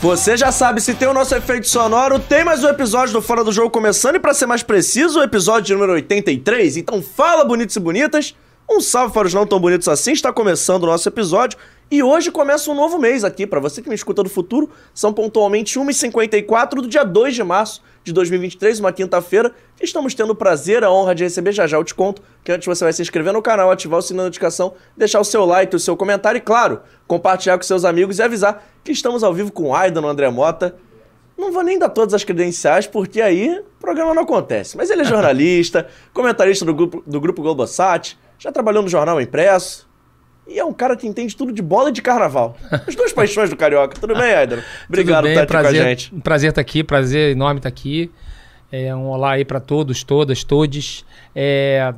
Você já sabe, se tem o nosso efeito sonoro, tem mais um episódio do Fora do Jogo começando e pra ser mais preciso, o episódio número 83. Então fala, bonitos e bonitas. Um salve para os não tão bonitos assim, está começando o nosso episódio. E hoje começa um novo mês aqui, para você que me escuta do futuro, são pontualmente 1h54 do dia 2 de março de 2023, uma quinta-feira, que estamos tendo o prazer, a honra de receber já já eu te conto, que antes você vai se inscrever no canal, ativar o sininho da notificação, deixar o seu like, o seu comentário e, claro, compartilhar com seus amigos e avisar que estamos ao vivo com o Aidan, no André Mota. Não vou nem dar todas as credenciais, porque aí o programa não acontece. Mas ele é jornalista, comentarista do grupo, do grupo Globosat, já trabalhou no jornal impresso, e é um cara que entende tudo de bola e de carnaval. As duas paixões do Carioca. Tudo bem, Aidan? Obrigado bem, por estar prazer, aqui com a gente. Um prazer estar aqui, prazer enorme estar aqui. É, um olá aí para todos, todas, todes. É,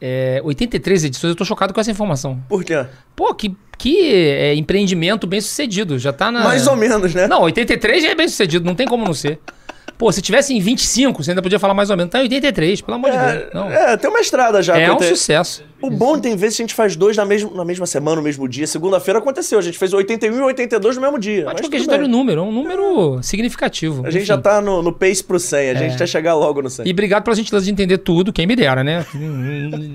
é, 83 edições, eu tô chocado com essa informação. Por quê? Pô, que, que é, empreendimento bem sucedido. Já tá na. Mais ou menos, né? Não, 83 já é bem sucedido, não tem como não ser. Pô, se tivesse em 25, você ainda podia falar mais ou menos. Tá em 83, pelo amor de Deus. Não. É, tem uma estrada já. É um sucesso. O bom tem vezes que a gente faz dois na mesma, na mesma semana, no mesmo dia. Segunda-feira aconteceu. A gente fez 81 e 82 no mesmo dia. Mas Mas de qualquer tudo jeito, olha o bem. número, é um número significativo. A gente Enfim. já tá no, no pace pro 100. A gente É. quer chegar logo no 100. E obrigado pela gentileza de entender tudo, quem me dera, né?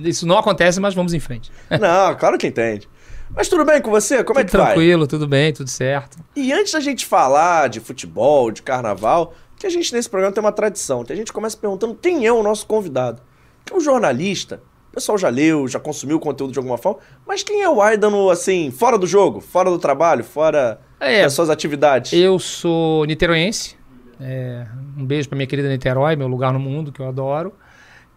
Isso não acontece, mas vamos em frente. Não, claro que entende. Mas tudo bem com você? Como é Tudo que vai? tranquilo, tudo bem, tudo certo. E antes da gente falar de futebol, de carnaval, que a gente nesse programa tem uma tradição, que a gente começa perguntando quem é o nosso convidado. Que é um jornalista, o pessoal já leu, já consumiu o conteúdo de alguma forma, mas quem é o Aidan, no, assim, fora do jogo, fora do trabalho, fora É, das suas atividades? Eu sou niteroense. é, um beijo pra minha querida Niterói, meu lugar no mundo, que eu adoro.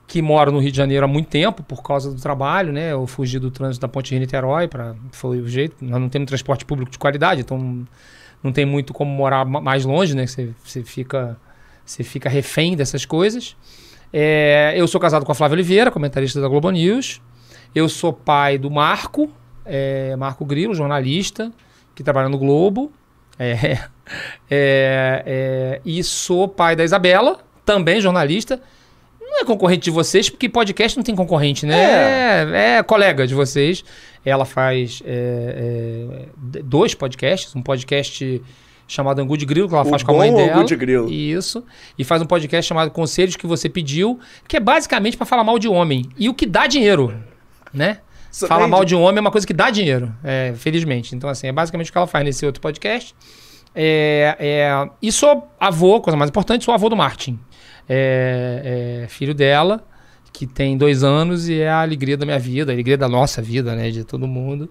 Que moro no Rio de Janeiro há muito tempo por causa do trabalho, né? Eu fugi do trânsito da Ponte Rio-Niterói, foi o jeito. Nós não temos transporte público de qualidade, então não tem muito como morar ma- mais longe, né? Você, você fica, você fica refém dessas coisas. É, eu sou casado com a Flávia Oliveira, comentarista da Globo News. Eu sou pai do Marco, é, Marco Grilo, jornalista, que trabalha no Globo. É, é, é, e sou pai da Isabela, também jornalista. Não é concorrente de vocês, porque podcast não tem concorrente, né? É, é colega de vocês. Ela faz é, é, dois podcasts, um podcast chamado Angu de Grilo, que ela O faz com a mãe dela. Angu de Grilo. Isso. E faz um podcast chamado Conselhos que você pediu, que é basicamente para falar mal de homem. E o que dá dinheiro, né? Falar vende. mal de um homem é uma coisa que dá dinheiro, é, felizmente. Então, assim, é basicamente o que ela faz nesse outro podcast. É, é, e sou avô, coisa mais importante, sou avô do Martin. É, é filho dela, que tem dois anos e é a alegria da minha vida, a alegria da nossa vida, né? De todo mundo.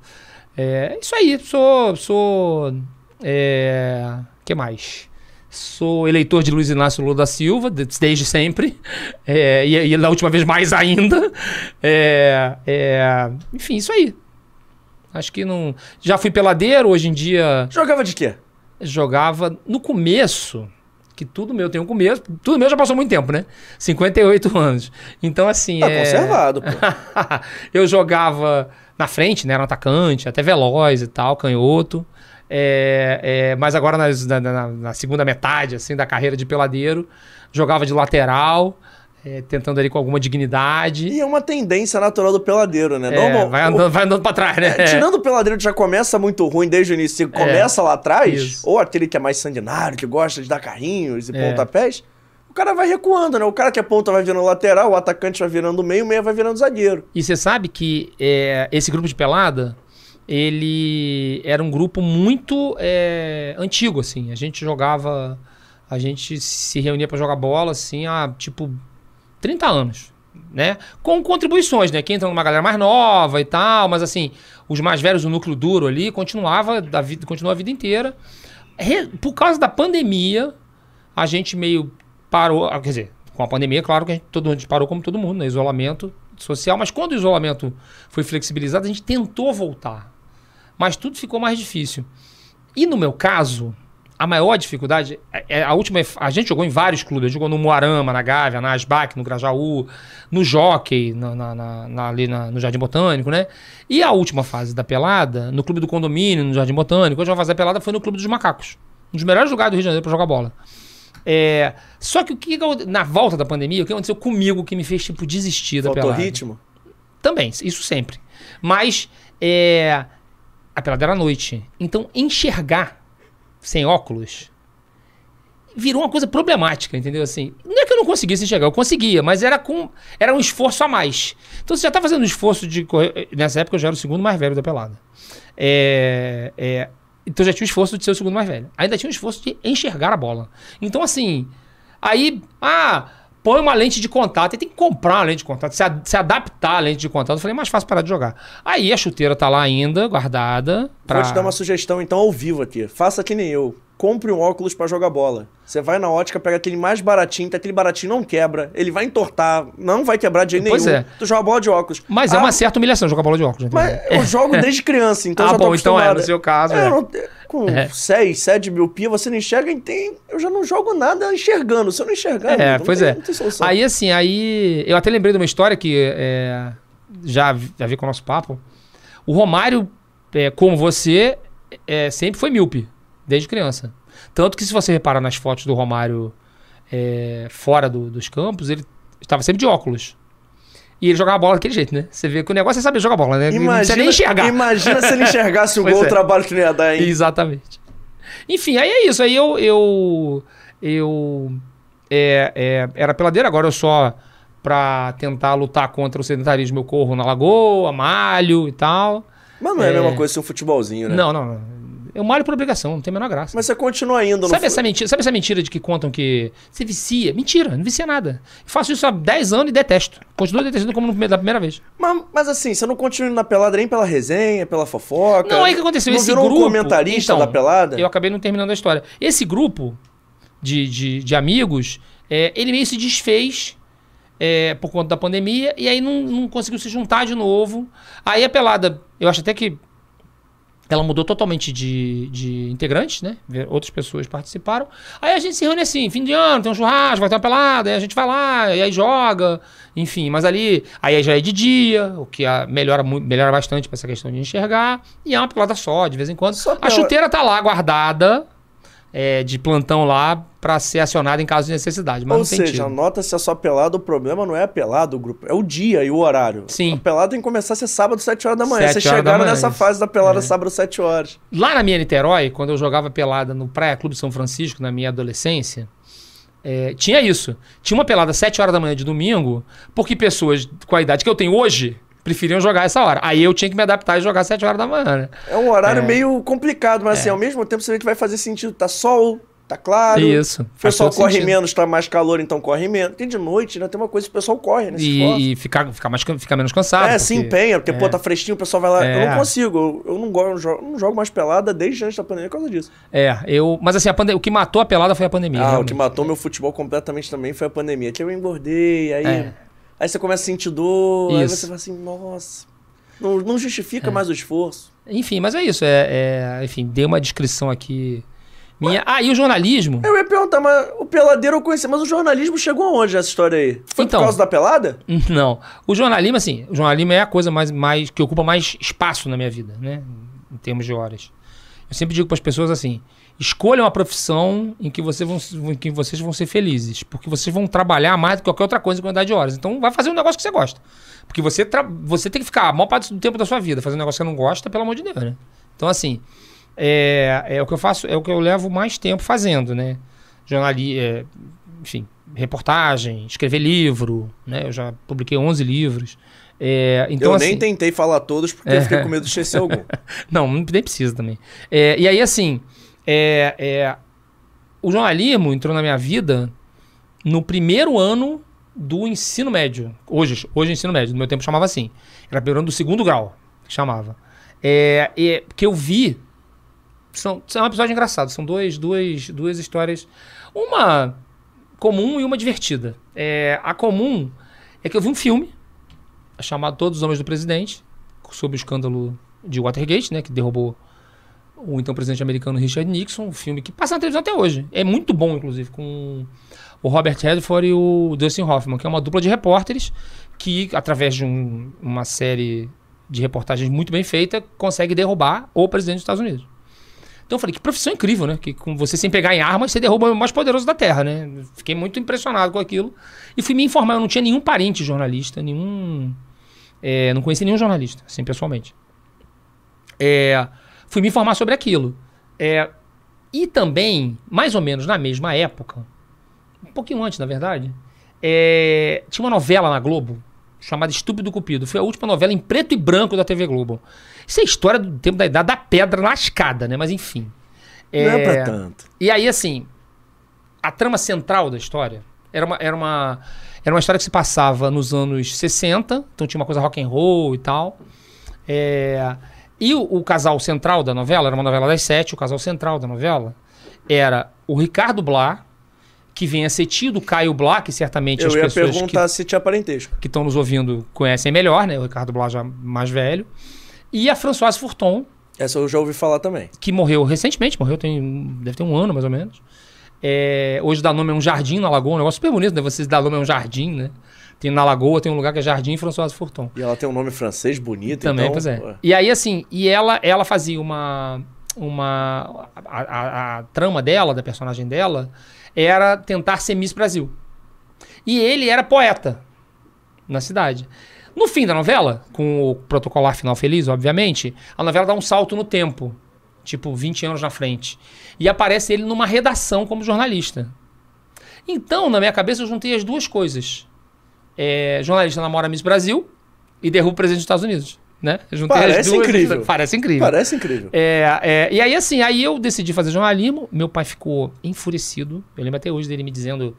É isso aí, sou. sou é, que mais? Sou eleitor de Luiz Inácio Lula da Silva, de- desde sempre. É, e, e na última vez mais ainda. É, é, enfim, isso aí. Acho que não. Já fui peladeiro, hoje em dia Jogava de quê? Jogava no começo, que tudo meu tem um começo, tudo meu já passou muito tempo, né? 58 anos. Então, assim. Tá é... conservado, pô. eu jogava na frente, né? Era um atacante, até veloz e tal, canhoto. É, é, mas agora nas- na, na- na segunda metade assim da carreira de peladeiro, jogava de lateral, é, tentando ali com alguma dignidade. E é uma tendência natural do peladeiro, né? É, Normal- vai, andando, vai andando pra trás, né? É, tirando o peladeiro que já começa muito ruim desde o início, se começa lá atrás, Isso. ou aquele que é mais sanguinário, que gosta de dar carrinhos e É. pontapés, o cara vai recuando, né? O cara que é ponta vai virando lateral, o atacante vai virando meio, o meia vai virando zagueiro. E você sabe que é, esse grupo de pelada, ele era um grupo muito é, antigo, assim. A gente jogava, a gente se reunia pra jogar bola, assim, há tipo 30 anos, né? Com contribuições, né? Quem entra numa galera mais nova e tal, mas assim, os mais velhos, o núcleo duro ali, continuava da vida, continuou a vida inteira. Re- por causa da pandemia, a gente meio parou, ah, quer dizer, com a pandemia, claro que a gente, todo mundo parou como todo mundo, né? Isolamento social, mas quando o isolamento foi flexibilizado, a gente tentou voltar. Mas tudo ficou mais difícil. E no meu caso, a maior dificuldade é é a última. A gente jogou em vários clubes. A gente jogou no Moarama, na Gávea, na Asbac, no Grajaú, no Jockey, na, na- na- ali no Jardim Botânico, né? E a última fase da pelada, no Clube do Condomínio, no Jardim Botânico. A última fase da pelada foi no Clube dos Macacos. Um dos melhores lugares do Rio de Janeiro pra jogar bola. É, só que o que que na volta da pandemia, o que aconteceu comigo que me fez tipo desistir da Faltou pelada? ritmo? Também, isso sempre. Mas é, a pelada era à noite. Então enxergar sem óculos, virou uma coisa problemática, entendeu? Assim, não é que eu não conseguisse enxergar, eu conseguia, mas era com era um esforço a mais. Então você já tá fazendo um esforço de correr. Nessa época eu já era o segundo mais velho da pelada. É, é, então já tinha o esforço de ser o segundo mais velho. Ainda tinha o esforço de enxergar a bola. Então, assim, aí, ah, põe uma lente de contato. E tem que comprar uma lente de contato, se, a- se adaptar à lente de contato. Eu falei, é mais fácil parar de jogar. Aí a chuteira tá lá ainda, guardada. Pra... Vou te dar uma sugestão então ao vivo aqui. Faça que nem eu. Compre um óculos pra jogar bola. Você vai na ótica, pega aquele mais baratinho, que aquele baratinho não quebra. Ele vai entortar, não vai quebrar de jeito Pois nenhum. é. Tu joga bola de óculos. Mas é Ah, uma certa humilhação jogar bola de óculos. Mas eu jogo desde criança, então Ah, já tô bom, então é, no seu caso, É, é. não- com É. 6, 7 de miopia, você não enxerga, e tem, eu já não jogo nada enxergando. Se eu não enxergar, É, não pois tem, é. Aí, assim, aí. Eu até lembrei de uma história que é, já, vi- já vi com o nosso papo. O Romário, é, como você, é, sempre foi míope, desde criança. Tanto que, se você reparar nas fotos do Romário é, fora do- dos campos, ele estava sempre de óculos. E ele jogava bola daquele jeito, né? Você vê que o negócio é saber jogar bola, né? não precisa nem enxergar. Imagina se ele enxergasse o Pois gol, é. o trabalho que não ia dar, hein? Exatamente. Enfim, aí é isso. Aí eu. Eu. eu é, é, era peladeira, agora eu só. Pra tentar lutar contra o sedentarismo, eu corro na lagoa, malho e tal. Mas não é, a É. mesma coisa ser um futebolzinho, né? Não, não, não. Eu malho por obrigação, não tem a menor graça. Mas você continua indo Sabe essa, mentira, sabe essa mentira de que contam que você vicia? Mentira, não vicia nada. Eu faço isso há 10 anos e detesto. Continuo detestando como da primeira vez. Mas, mas assim, você não continua indo na pelada nem pela resenha, pela fofoca? Não, aí o que aconteceu? Não Esse virou grupo. um comentarista então, da pelada? Eu acabei não terminando a história. Esse grupo de, de, de amigos, é, ele meio se desfez é, por conta da pandemia e aí não, não conseguiu se juntar de novo. Aí a pelada, eu acho até que ela mudou totalmente de, de integrantes, né? Outras pessoas participaram. Aí a gente se reúne assim, fim de ano, tem um churrasco, vai ter uma pelada, aí a gente vai lá, e aí joga, enfim. Mas ali, aí já é de dia, o que melhora, melhora bastante pra essa questão de enxergar. E é uma pelada só, de vez em quando. Só A chuteira tá lá guardada, é, de plantão lá, pra ser acionada em caso de necessidade. Mas Ou seja, nota-se a sua pelada, o problema não é a pelada, o grupo, é o dia e o horário. Sim. A pelada tem que começar a ser sábado, 7 horas da manhã. Vocês chegaram manhã, nessa isso. fase da pelada É. sábado, 7 horas. Lá na minha Niterói, quando eu jogava pelada no Praia Clube São Francisco, na minha adolescência, é, tinha isso. Tinha uma pelada às 7 horas da manhã de domingo, porque pessoas com a idade que eu tenho hoje preferiam jogar essa hora. Aí eu tinha que me adaptar e jogar às 7 horas da manhã, né? É um horário É. meio complicado, mas assim, ao mesmo tempo você vê que vai fazer sentido. Tá sol, tá claro. Isso. O pessoal corre sentido. menos, tá mais calor, então corre menos. Tem de noite, né? Tem uma coisa que o pessoal corre, né? Se. E, e ficar, ficar, mais, ficar menos cansado. É, se porque- empenha, porque, pô, tá fresquinho, o pessoal vai lá. Eu É. não consigo, eu, eu não, gosto, eu jogo, eu não jogo mais pelada desde antes da pandemia por causa disso. É, eu. Mas assim, a pande- o que matou a pelada foi a pandemia. Ah, o realmente. que matou meu futebol completamente também foi a pandemia. Que eu engordei, aí. É. Aí você começa a sentir dor, aí Isso. você fala assim, nossa. Não, não justifica mais o esforço. Enfim, mas é isso. É, é- enfim, dei uma descrição aqui minha. Ah, e o jornalismo? Eu ia perguntar, mas o peladeiro eu conheci, mas o jornalismo chegou aonde nessa história aí? Foi Então. por causa da pelada? Não. O jornalismo, assim, o jornalismo é a coisa mais, mais que ocupa mais espaço na minha vida, né? Em termos de horas. Eu sempre digo para as pessoas assim: escolham uma profissão em que, você vão, em que vocês vão ser felizes. Porque vocês vão trabalhar mais do que qualquer outra coisa em quantidade de horas. Então vai fazer um negócio que você gosta. Porque você, você tem que ficar a maior parte do tempo da sua vida fazendo um negócio que você não gosta, pelo amor de Deus, né? Então, assim, é, é o que eu faço, é o que eu levo mais tempo fazendo, né? Jornali, é, enfim, reportagem, escrever livro, né? Eu já publiquei 11 livros. É, então, eu assim, nem tentei falar todos porque eu fiquei com medo de esquecer algum. não, nem precisa também. É, e aí, assim, é, é, o jornalismo entrou na minha vida no primeiro ano do ensino médio. Hoje, hoje é ensino médio, no meu tempo chamava assim. Era primeiro ano do segundo grau, que chamava. É, é, que eu vi. São, são um episódio engraçado, são dois, duas, duas histórias. Uma comum e uma divertida. É, a comum é que eu vi um filme chamado Todos os Homens do Presidente, sobre o escândalo de Watergate, né, que derrubou o então presidente americano Richard Nixon, um filme que passa na televisão até hoje. É muito bom, inclusive, com o Robert Redford e o Dustin Hoffman, que é uma dupla de repórteres que, através de um- uma série de reportagens muito bem feita, consegue derrubar o presidente dos Estados Unidos. Então eu falei, que profissão incrível, né? Que com você sem pegar em armas, você derruba o mais poderoso da Terra, né? Fiquei muito impressionado com aquilo. E fui me informar, eu não tinha nenhum parente jornalista, nenhum... é, não conheci nenhum jornalista, assim, pessoalmente. É, fui me informar sobre aquilo. É, E também, mais ou menos na mesma época, um pouquinho antes, na verdade, é, tinha uma novela na Globo chamada Estúpido Cupido. Foi a última novela em preto e branco da TV Globo. Isso é história do tempo da idade da pedra lascada, né? Mas enfim. Não é pra tanto. E aí, assim, a trama central da história era uma, era uma, era uma história que se passava nos anos 60, então tinha uma coisa rock and roll e tal. É, e o, o casal central da novela, era uma novela das sete, o casal central da novela era o Ricardo Blá, que vem a ser tio do Caio Blá, que certamente Eu as ia pessoas que perguntar se tinha parentesco. que estão nos ouvindo conhecem melhor, né? O Ricardo Blá já mais velho. E a Françoise Furton, Essa eu já ouvi falar também. que morreu recentemente, morreu tem deve ter um ano mais ou menos. É, hoje dá nome a um jardim na Lagoa, um negócio super bonito, né? Vocês dá nome a um jardim, né? Tem na Lagoa, tem um lugar que é Jardim Françoise Furton. E ela tem um nome francês bonito, Também, então... pois é. E aí, assim, e ela, ela fazia uma. uma a, a- a trama dela, da personagem dela, era tentar ser Miss Brasil. E ele era poeta na cidade. No fim da novela, com o protocolar final feliz, obviamente, a novela dá um salto no tempo. Tipo, 20 anos na frente. E aparece ele numa redação como jornalista. Então, na minha cabeça, eu juntei as duas coisas. É, jornalista namora Miss Brasil e derruba o presidente dos Estados Unidos. Né? Parece duas- incrível. Parece incrível. Parece incrível. É, é, e aí, assim, aí eu decidi fazer jornalismo. Meu pai ficou enfurecido. Eu lembro até hoje dele me dizendo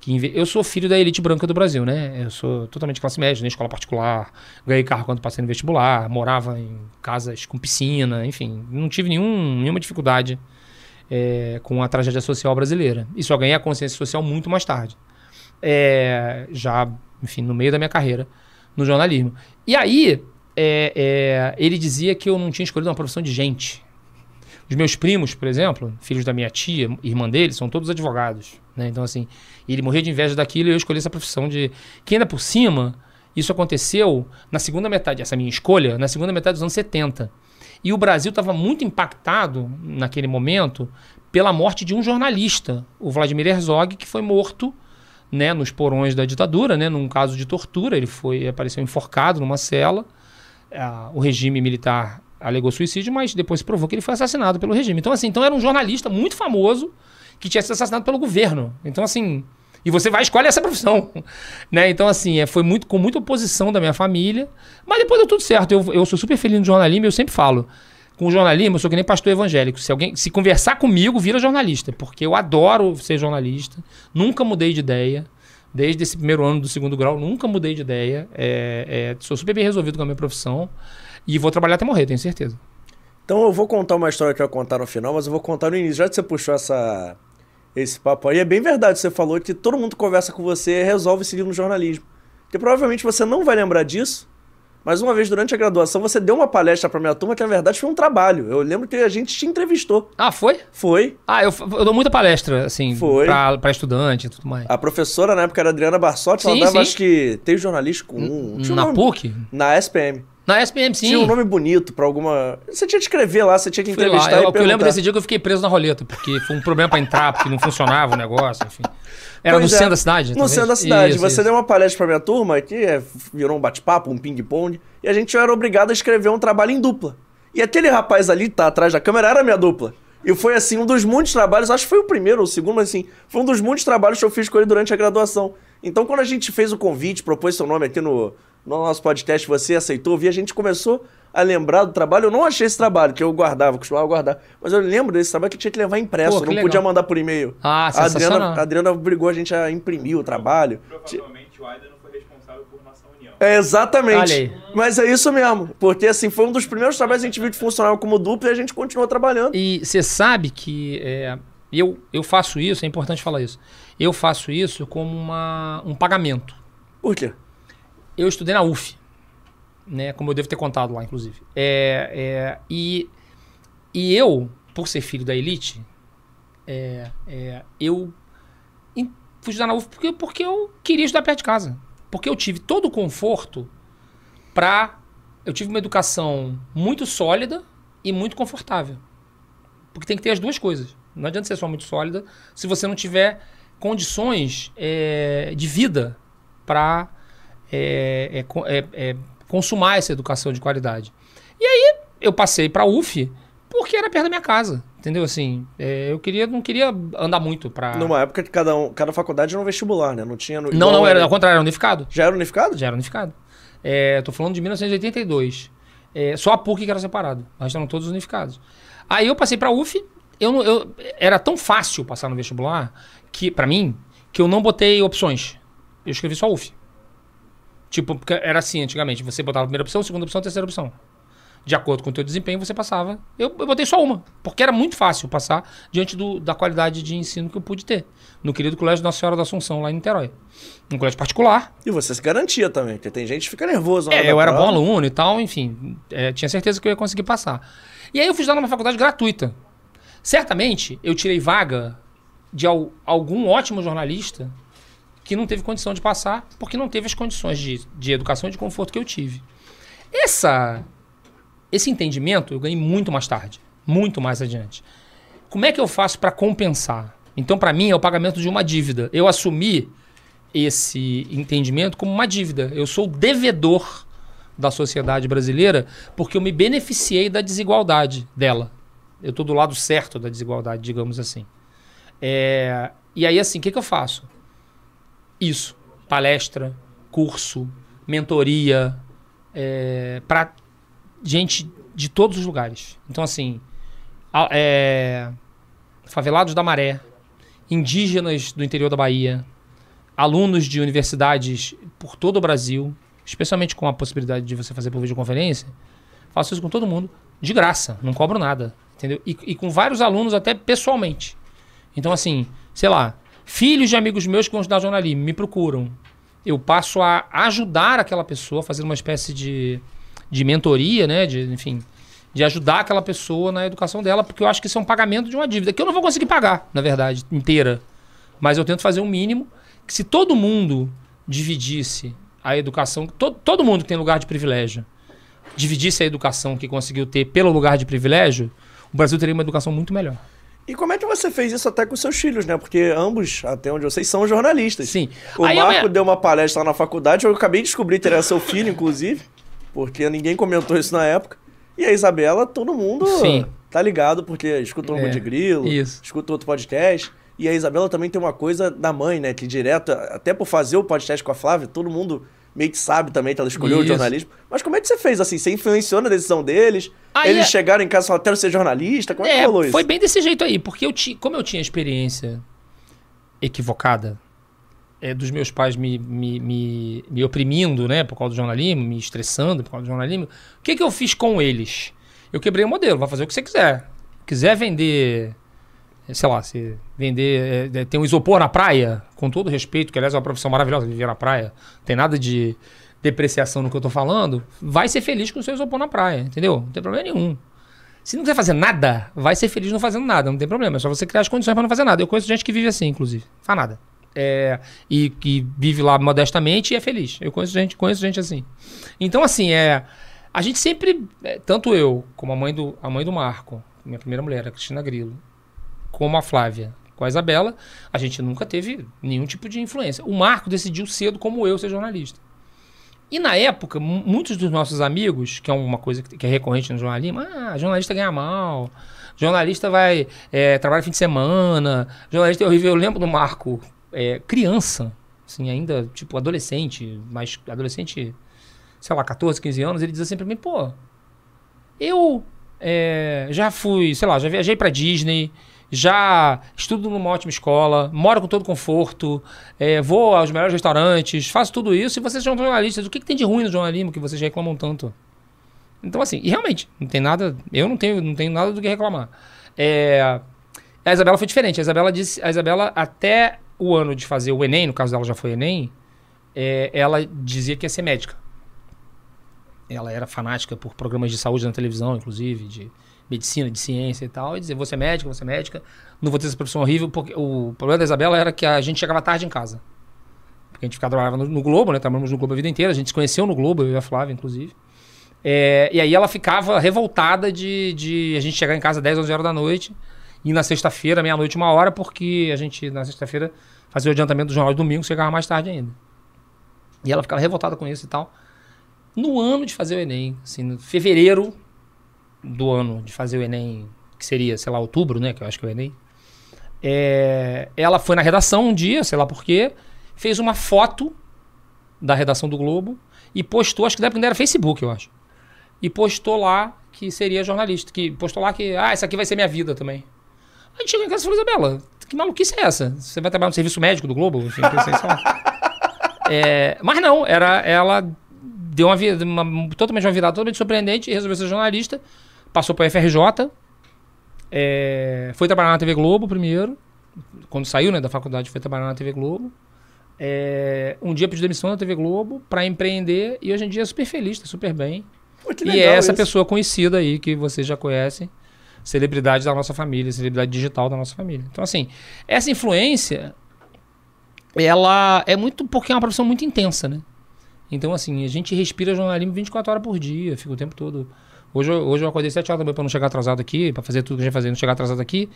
que eu sou filho da elite branca do Brasil, né? Eu sou totalmente classe média, na escola particular. Ganhei carro quando passei no vestibular. Morava em casas com piscina, enfim. Não tive nenhum, nenhuma dificuldade é, com a tragédia social brasileira. E só ganhei a consciência social muito mais tarde. É, já, enfim, no meio da minha carreira no jornalismo. E aí, é, é, ele dizia que eu não tinha escolhido uma profissão de gente. Os meus primos, por exemplo, filhos da minha tia, irmã dele, são todos advogados. Né? Então, assim, ele morria de inveja daquilo e eu escolhi essa profissão de. Que ainda por cima, isso aconteceu na segunda metade, essa minha escolha, na segunda metade dos anos 70. E o Brasil estava muito impactado, naquele momento, pela morte de um jornalista, o Vladimir Herzog, que foi morto né, nos porões da ditadura, né, num caso de tortura. Ele foi apareceu enforcado numa cela. O regime militar alegou suicídio, mas depois se provou que ele foi assassinado pelo regime. Então, assim, então era um jornalista muito famoso que tinha sido assassinado pelo governo. Então, assim, e você vai escolher essa profissão, né? Então, assim, é, foi muito com muita oposição da minha família, mas depois deu tudo certo. Eu, eu sou super feliz no jornalismo, eu sempre falo. Com jornalismo, eu sou que nem pastor evangélico. Se alguém se conversar comigo, vira jornalista, porque eu adoro ser jornalista. Nunca mudei de ideia. Desde esse primeiro ano do segundo grau, nunca mudei de ideia. É, é, sou super bem resolvido com a minha profissão. E vou trabalhar até morrer, tenho certeza. Então eu vou contar uma história que eu ia contar no final, mas eu vou contar no início. Já que você puxou essa, esse papo aí, é bem verdade. Você falou que todo mundo conversa com você resolve seguir no jornalismo. Porque provavelmente você não vai lembrar disso, mas uma vez durante a graduação você deu uma palestra pra minha turma que na verdade foi um trabalho. Eu lembro que a gente te entrevistou. Ah, foi? Foi. Ah, eu, eu dou muita palestra, assim, Foi. pra, pra estudante e tudo mais. A professora na época era Adriana Barsotti, ela Sim, dava sim. acho que tem jornalístico 1. Tinha um Na PUC? Na SPM. Na SPM, sim. Tinha um nome bonito pra alguma. Você tinha que escrever lá, você tinha que Fui entrevistar lá. e Eu, porque eu lembro desse dia que eu fiquei preso na roleta, porque foi um problema pra entrar, porque não funcionava o negócio, enfim. Era Pois no é. centro da cidade? No talvez? centro da cidade. Isso, você isso. deu uma palestra pra minha turma que é, virou um bate-papo, um ping-pong, e a gente era obrigado a escrever um trabalho em dupla. E aquele rapaz ali que tá atrás da câmera era a minha dupla. E foi assim, um dos muitos trabalhos, acho que foi o primeiro ou o segundo, mas assim, foi um dos muitos trabalhos que eu fiz com ele durante a graduação. Então, quando a gente fez o convite, propôs seu nome aqui no nosso podcast, você aceitou, vi, a gente começou a lembrar do trabalho. Eu não achei esse trabalho, que eu guardava, costumava guardar. Mas eu lembro desse trabalho que eu tinha que levar impresso, Pô, eu que não legal. podia mandar por e-mail. Ah, a Adriana, a Adriana obrigou a gente a imprimir o trabalho. Provavelmente o Aida não foi responsável por nossa união. É, exatamente. Mas é isso mesmo. Porque assim, foi um dos primeiros trabalhos que a gente viu que funcionava como dupla e a gente continuou trabalhando. E você sabe que é, eu, eu faço isso, é importante falar isso. Eu faço isso como uma, um pagamento. Por quê? Eu estudei na UF, né? Como eu devo ter contado lá, inclusive. É, é, e, e eu, por ser filho da elite, é, é, eu fui estudar na UF porque, porque eu queria estudar perto de casa. Porque eu tive todo o conforto pra. Eu tive uma educação muito sólida e muito confortável. Porque tem que ter as duas coisas. Não adianta ser só muito sólida se você não tiver condições é, de vida para é, é, é, é, consumar essa educação de qualidade. E aí eu passei para a UF porque era perto da minha casa. Entendeu? Assim, é, eu queria, não queria andar muito pra. Numa época que cada, um, cada faculdade era um vestibular, né? Não tinha... No, Não, não, era ao contrário, era unificado. Já era unificado? Já era unificado. É, tô falando de 1982. É, só a PUC que era separado. Nós eram todos unificados. Aí eu passei pra UF. Eu, não- eu, era tão fácil passar no vestibular, que para mim, que eu não botei opções. Eu escrevi só UF. Tipo, porque era assim antigamente. Você botava a primeira opção, segunda opção, terceira opção. De acordo com o teu desempenho, você passava. Eu, eu botei só uma, porque era muito fácil passar diante do- da qualidade de ensino que eu pude ter. No querido Colégio Nossa Senhora da Assunção, lá em Niterói. Um colégio particular, E você se garantia também, porque tem gente que fica nervoso. é, eu era bom prova. aluno e tal, enfim. é, tinha certeza que eu ia conseguir passar. E aí eu fiz lá numa faculdade gratuita. Certamente eu tirei vaga de al- algum ótimo jornalista que não teve condição de passar porque não teve as condições de, de educação e de conforto que eu tive. Essa, esse entendimento eu ganhei muito mais tarde, muito mais adiante. Como é que eu faço para compensar? Então, para mim, é o pagamento de uma dívida. Eu assumi esse entendimento como uma dívida. Eu sou devedor da sociedade brasileira porque eu me beneficiei da desigualdade dela. Eu estou do lado certo da desigualdade, digamos assim. É, e aí, assim, o que, que eu faço? Isso. Palestra, curso, mentoria, para gente de todos os lugares. Então, assim, a- é, favelados da Maré, indígenas do interior da Bahia, alunos de universidades por todo o Brasil, especialmente com a possibilidade de você fazer por videoconferência, faço isso com todo mundo, de graça, não cobro nada, entendeu? E, e com vários alunos até pessoalmente. Então, assim, sei lá, filhos de amigos meus que vão estudar jornalismo me procuram. Eu passo a ajudar aquela pessoa, fazer uma espécie de, de mentoria, né? De, enfim, de ajudar aquela pessoa na educação dela, porque eu acho que isso é um pagamento de uma dívida, que eu não vou conseguir pagar, na verdade, inteira. Mas eu tento fazer um mínimo que se todo mundo dividisse a educação, to, todo mundo que tem lugar de privilégio, dividisse a educação que conseguiu ter pelo lugar de privilégio, o Brasil teria uma educação muito melhor. E como é que você fez isso até com seus filhos, né? Porque ambos, até onde eu sei, são jornalistas. Sim. O Aí Marco minha- deu uma palestra lá na faculdade, eu acabei de descobrir que ele era seu filho, inclusive, porque ninguém comentou isso na época. E a Isabela, todo mundo Sim. tá ligado, porque escuta o É, de Grilo, isso. escuta outro podcast. E a Isabela também tem uma coisa da mãe, né? Que direto, até por fazer o podcast com a Flávia, todo mundo meio que sabe também que ela escolheu o Isso. jornalismo. Mas como é que você fez assim? Você influenciou na decisão deles? Aí eles é- chegaram em casa e falaram, quero ser jornalista? Como é, que rolou isso? foi bem desse jeito aí, porque eu ti, como eu tinha experiência equivocada é, dos meus pais me, me, me, me oprimindo, né, por causa do jornalismo, me estressando por causa do jornalismo, o que, que eu fiz com eles? Eu quebrei o modelo, vai fazer o que você quiser. Quiser vender, sei lá, se vender, é, é, tem um isopor na praia, com todo respeito, que aliás é uma profissão maravilhosa, viver na praia, tem nada de depreciação no que eu tô falando, vai ser feliz com o seu isopor na praia, entendeu? Não tem problema nenhum. Se não quiser fazer nada, vai ser feliz não fazendo nada, não tem problema. É só você criar as condições para não fazer nada. Eu conheço gente que vive assim, inclusive. Faz nada. É, e que vive lá modestamente e é feliz. Eu conheço gente, conheço gente assim. Então, assim, é. A gente sempre, é, tanto eu, como a mãe do, a mãe do Marco, minha primeira mulher, a Cristina Grilo, como a Flávia, com a Isabela, a gente nunca teve nenhum tipo de influência. O Marco decidiu cedo, como eu, ser jornalista. E na época, mu- muitos dos nossos amigos, que é uma coisa que que é recorrente no jornalismo, ah, jornalista ganha mal, jornalista vai é, trabalhar fim de semana, jornalista é horrível. Eu lembro do Marco, é, criança, assim, ainda, tipo, adolescente, mas adolescente, sei lá, 14, 15 anos, ele diz assim pra mim, pô, eu é, já fui, sei lá, já viajei pra Disney, já estudo numa ótima escola, moro com todo conforto, é, vou aos melhores restaurantes, faço tudo isso e vocês são jornalistas. O que, que tem de ruim no jornalismo que vocês reclamam tanto? Então, assim, e realmente, não tem nada. Eu não tenho, não tenho nada do que reclamar. É, a Isabela foi diferente. A Isabela disse. A Isabela, até o ano de fazer o Enem, no caso dela já foi Enem, é, ela dizia que ia ser médica. Ela era fanática por programas de saúde na televisão, inclusive, de medicina, de ciência e tal, e dizer, vou ser médica, vou ser médica, não vou ter essa profissão horrível, porque o problema da Isabela era que a gente chegava tarde em casa. Porque a gente ficava trabalhava no, no Globo, né? Trabalhamos no Globo a vida inteira, a gente se conheceu no Globo, eu e a Flávia, inclusive. É, e aí ela ficava revoltada de, de a gente chegar em casa 10, 11 horas da noite, e na sexta-feira, meia-noite, uma hora, porque a gente, na sexta-feira, fazia o adiantamento do jornal de domingo, chegava mais tarde ainda. E ela ficava revoltada com isso e tal. No ano de fazer o Enem, assim, no fevereiro do ano de fazer o Enem que seria, sei lá, outubro, né? Que eu acho que o Enem. É, ela foi na redação um dia, sei lá por quê, fez uma foto da redação do Globo e postou, acho que na época ainda era Facebook, eu acho. E postou lá que seria jornalista, que postou lá que, ah, essa aqui vai ser minha vida também. Aí chegou em casa e falou, Isabela, que maluquice é essa? Você vai trabalhar no serviço médico do Globo? Enfim, pensei, sei lá. É, mas não, era, ela deu uma vida, uma, totalmente uma virada totalmente surpreendente, resolveu ser jornalista, passou para FRJ, é, foi trabalhar na TV Globo primeiro, quando saiu né, da faculdade foi trabalhar na TV Globo. É, um dia pediu demissão da TV Globo para empreender e hoje em dia é super feliz, tá super bem. Pô, E é essa isso. pessoa conhecida aí que vocês já conhecem, celebridade da nossa família, celebridade digital da nossa família. Então, assim, essa influência, ela é muito, porque é uma profissão muito intensa, né? Então, assim, a gente respira jornalismo 24 horas por dia, fica o tempo todo. Hoje, hoje eu acordei 7 horas da manhã pra não chegar atrasado aqui, pra fazer tudo que a gente fazer, não chegar atrasado aqui,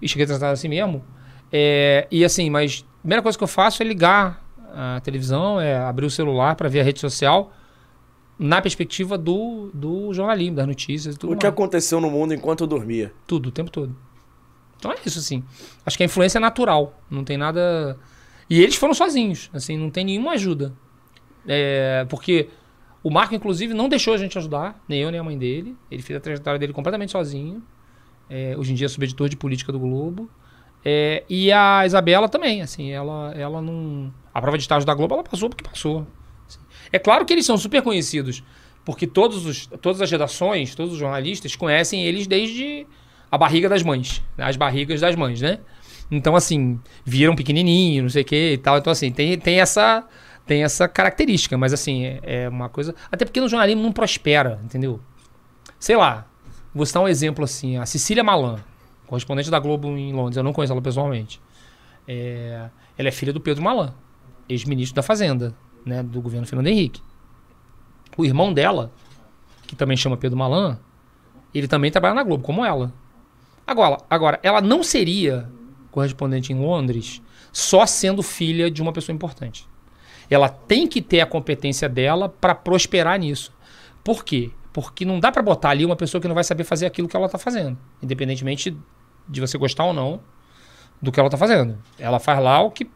e cheguei atrasado assim mesmo. É, e assim, mas a primeira coisa que eu faço é ligar a televisão, é abrir o celular pra ver a rede social na perspectiva do, do jornalismo, das notícias e tudo O que mais. aconteceu no mundo enquanto eu dormia. Tudo, o tempo todo. Então é isso, assim. Acho que a influência é natural. Não tem nada. E eles foram sozinhos, assim, não tem nenhuma ajuda. É, porque o Marco, inclusive, não deixou a gente ajudar, nem eu, nem a mãe dele. Ele fez a trajetória dele completamente sozinho. É, hoje em dia é subeditor de política do Globo. É, e a Isabela também, assim, ela, ela não. A prova de estágio da Globo, ela passou porque passou. assim. É claro que eles são super conhecidos, porque todos os, todas as redações, todos os jornalistas conhecem eles desde a barriga das mães, né? as barrigas das mães, né? Então, assim, viram pequenininho, não sei o que e tal. Então, assim, tem, tem essa tem essa característica, mas assim, é, é uma coisa. Até porque no jornalismo não prospera, entendeu? Sei lá, vou citar um exemplo assim: a Cecília Malan, correspondente da Globo em Londres, eu não conheço ela pessoalmente. É, ela é filha do Pedro Malan, ex-ministro da Fazenda, né, do governo Fernando Henrique. O irmão dela, que também chama Pedro Malan, ele também trabalha na Globo, como ela. Agora, agora, ela não seria correspondente em Londres só sendo filha de uma pessoa importante. Ela tem que ter a competência dela para prosperar nisso. Por quê? Porque não dá para botar ali uma pessoa que não vai saber fazer aquilo que ela tá fazendo, independentemente de você gostar ou não do que ela tá fazendo. Ela faz lá o que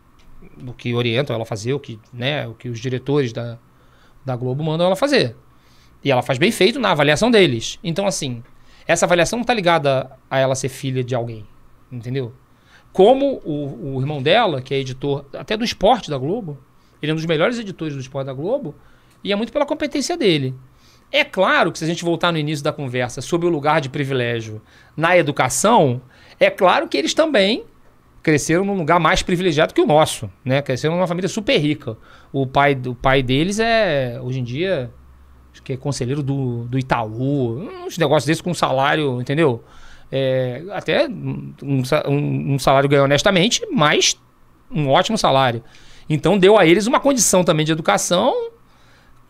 o que orientam ela a fazer, o que, né, o que os diretores da, da Globo mandam ela fazer. E ela faz bem feito na avaliação deles. Então, assim, essa avaliação não tá ligada a ela ser filha de alguém, entendeu? Como o, o irmão dela, que é editor até do esporte da Globo, ele é um dos melhores editores do esporte da Globo, e é muito pela competência dele. É claro que se a gente voltar no início da conversa sobre o lugar de privilégio na educação, é claro que eles também cresceram num lugar mais privilegiado que o nosso, né? Cresceram numa família super rica. O pai, o pai deles é, hoje em dia, acho que é conselheiro do, do Itaú, uns negócios desses com salário, entendeu? É, até um, um- um salário ganho honestamente, mas um ótimo salário. Então deu a eles uma condição também de educação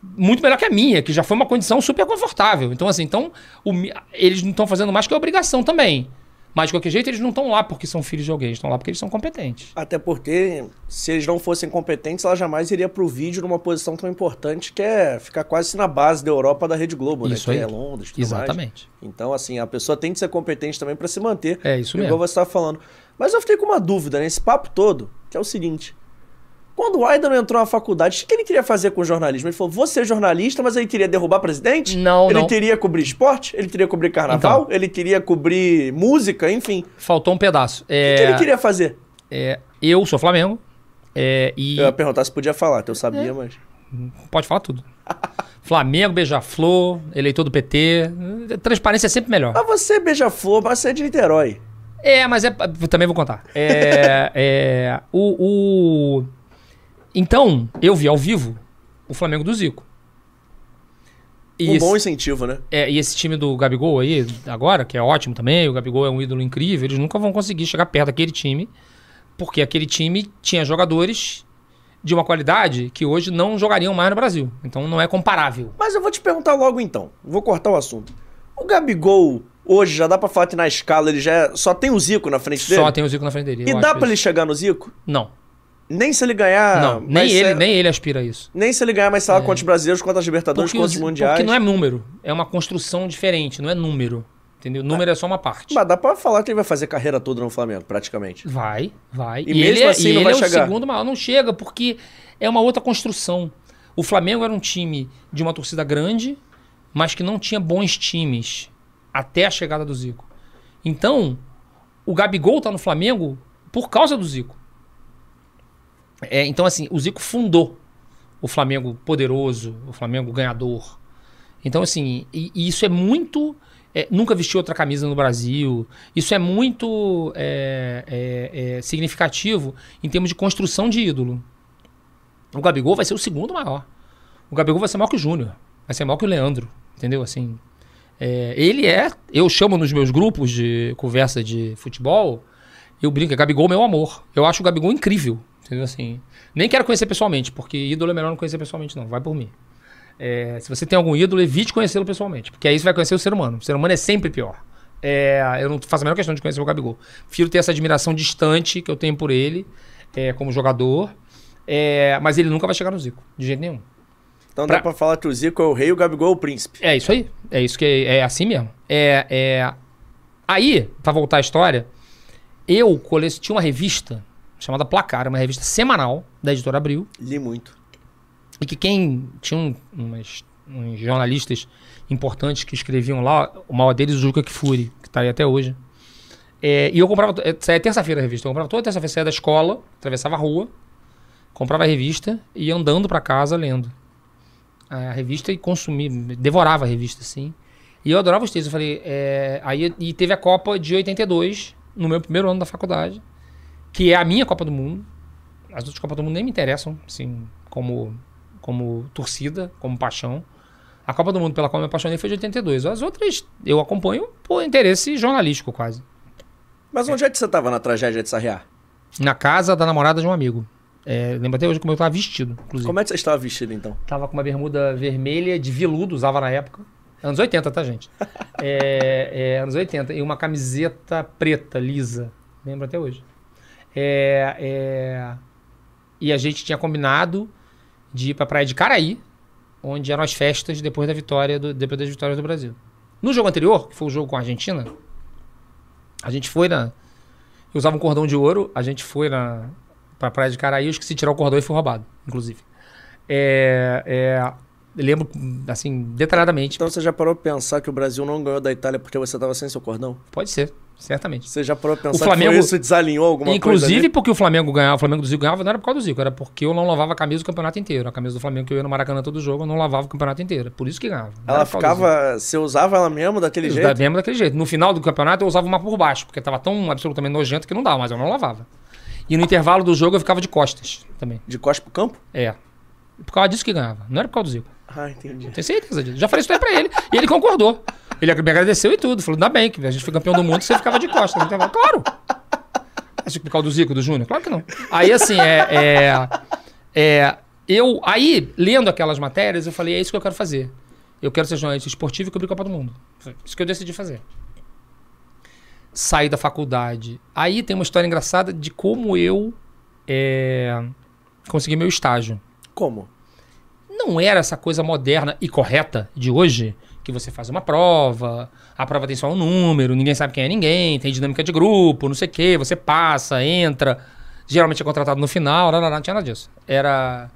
muito melhor que a minha, que já foi uma condição super confortável. Então, assim, então, o eles não estão fazendo mais que a obrigação também. Mas, de qualquer jeito, eles não estão lá porque são filhos de alguém, estão lá porque eles são competentes. Até porque, se eles não fossem competentes, ela jamais iria pro vídeo numa posição tão importante que é ficar quase na base da Europa da Rede Globo, Isso né? aí. Que é Londres, tudo mais. Exatamente. Então, assim, a pessoa tem que ser competente também pra se manter. É isso igual mesmo. você estava falando. Mas eu fiquei com uma dúvida nesse papo todo, que é o seguinte. Quando o Aidan entrou na faculdade, o que ele queria fazer com o jornalismo? Ele falou, vou ser jornalista, mas ele queria derrubar presidente? Não, Ele não. queria cobrir esporte? Ele queria cobrir carnaval? Ele queria cobrir música? Enfim. Faltou um pedaço. O que ele É, queria fazer? é, eu sou Flamengo. é, e Eu ia perguntar se podia falar, que eu sabia, mas... pode falar tudo. Flamengo, Beija-Flor, eleitor do PT. Transparência é sempre melhor. Mas você é beija-flor, mas você é de Niterói. É, mas é. Também vou contar. É. é, o, o- Então, eu vi ao vivo o Flamengo do Zico. E, Um esse, bom incentivo, né? é, e esse time do Gabigol aí, agora, que é ótimo também, o Gabigol é um ídolo incrível, eles nunca vão conseguir chegar perto daquele time, porque aquele time tinha jogadores de uma qualidade que hoje não jogariam mais no Brasil. Então não é comparável. Mas eu vou te perguntar logo então. Vou cortar o assunto. O Gabigol, hoje, já dá pra falar que na escala ele já é- só tem o Zico na frente dele? Só tem o Zico na frente dele. E dá pra ele chegar no Zico? Não. Nem se ele ganhar. não, nem ele, sé- nem ele aspira a isso. nem se ele ganhar mais, sei lá, quantos brasileiros, quantas Libertadores, Porque, quantos os- mundiais. porque não é número, é uma construção diferente, não é número. Entendeu? Número é só uma parte. Mas dá pra falar que ele vai fazer carreira toda no Flamengo, praticamente. Vai, vai. E mesmo ele é, assim e não ele vai é chegar. o segundo maior. Não chega, porque é uma outra construção. O Flamengo era um time de uma torcida grande, mas que não tinha bons times até a chegada do Zico. Então, o Gabigol tá no Flamengo por causa do Zico. É, então, assim, o Zico fundou o Flamengo poderoso, o Flamengo ganhador. Então, assim, e, e isso é muito. é, nunca vestiu outra camisa no Brasil. Isso é muito é, é, é, significativo em termos de construção de ídolo. O Gabigol vai ser o segundo maior. O Gabigol vai ser maior que o Júnior. Vai ser maior que o Leandro. Entendeu? Assim. é, ele é. Eu chamo nos meus grupos de conversa de futebol. Eu brinco, é Gabigol meu amor. Eu acho o Gabigol incrível. Entendeu? Assim. Nem quero conhecer pessoalmente, porque ídolo é melhor não conhecer pessoalmente, não. Vai por mim. É, se você tem algum ídolo, evite conhecê-lo pessoalmente. Porque aí você vai conhecer o ser humano. O ser humano é sempre pior. É, eu não faço a menor questão de conhecer o Gabigol. Prefiro ter essa admiração distante que eu tenho por ele, é, como jogador. É, mas ele nunca vai chegar no Zico, de jeito nenhum. Então Pra- dá pra falar que o Zico é o rei e o Gabigol é o príncipe. É isso aí. É isso que é, é assim mesmo. É, é... Aí, pra voltar à história, eu tinha uma revista chamada Placar, uma revista semanal da editora Abril. Li muito. E que quem tinha um, umas- uns jornalistas importantes que escreviam lá, o maior deles, o Juca Kfouri, que tá aí até hoje. É, e eu comprava, é, saía terça-feira a revista, eu comprava toda terça-feira, saía da escola, atravessava a rua, comprava a revista e ia andando pra casa lendo a revista e consumia, devorava a revista, assim. E eu adorava os textos, eu falei, é, aí e teve a Copa de 82, no meu primeiro ano da faculdade, que é a minha Copa do Mundo. As outras Copas do Mundo nem me interessam, assim, como como torcida, como paixão. A Copa do Mundo pela qual eu me apaixonei foi de 82. As outras eu acompanho por interesse jornalístico, quase. Mas onde é que você tava na tragédia de Sarriá? Na casa da namorada de um amigo. É, lembro até hoje como eu tava vestido, inclusive. Como é que você estava vestido então? Tava com uma bermuda vermelha de veludo, usava na época. Anos 80, tá, gente? É, é, anos 80. E uma camiseta preta, lisa. Lembro até hoje. É, é, e a gente tinha combinado de ir pra praia de Caraí, onde eram as festas depois da vitória do, depois das vitórias do Brasil. No jogo anterior, que foi o jogo com a Argentina, a gente foi na. Eu usava um cordão de ouro, a gente foi na pra praia de Caraí, eu esqueci de tirar o cordão e fui roubado, inclusive. É, é, lembro, assim, detalhadamente. Então você já parou pra pensar que o Brasil não ganhou da Itália porque você tava sem seu cordão? Pode ser, certamente. Você já parou pra pensar Flamengo- que isso desalinhou alguma coisa Inclusive porque o Flamengo ganhava, o Flamengo do Zico ganhava, não era por causa do Zico, era porque eu não lavava a camisa o campeonato inteiro. A camisa do Flamengo que eu ia no Maracanã todo jogo, eu não lavava o campeonato inteiro. Por isso que ganhava. Ela ficava... Você usava ela mesmo daquele Eu jeito? usava mesmo daquele jeito. No final do campeonato eu usava uma por baixo, porque tava tão absolutamente nojento que não dava, mas eu não lavava. E no intervalo do jogo eu ficava de costas também. De costas pro campo? É. Por causa disso que ganhava. Não era por causa do Zico. Ah, entendi. Tenho certeza disso. Já falei isso daí pra ele. E ele concordou. Ele me agradeceu e tudo. Falou, ainda bem que a gente foi campeão do mundo, você ficava de costas. intervalo. Claro. Acho que por causa do Zico, do Júnior? Claro que não. Aí, assim, é, é, é, Eu, aí, lendo aquelas matérias, eu falei, é isso que eu quero fazer. Eu quero ser jornalista esportivo e cobrir Copa do Mundo. Isso que eu decidi fazer. Saí da faculdade. Aí tem uma história engraçada de como eu é, consegui meu estágio Como? não era essa coisa moderna e correta de hoje, que você faz uma prova, a prova tem só um número, ninguém sabe quem é ninguém, tem dinâmica de grupo, não sei o quê, você passa, entra, geralmente é contratado no final, não, não, não tinha nada disso. Era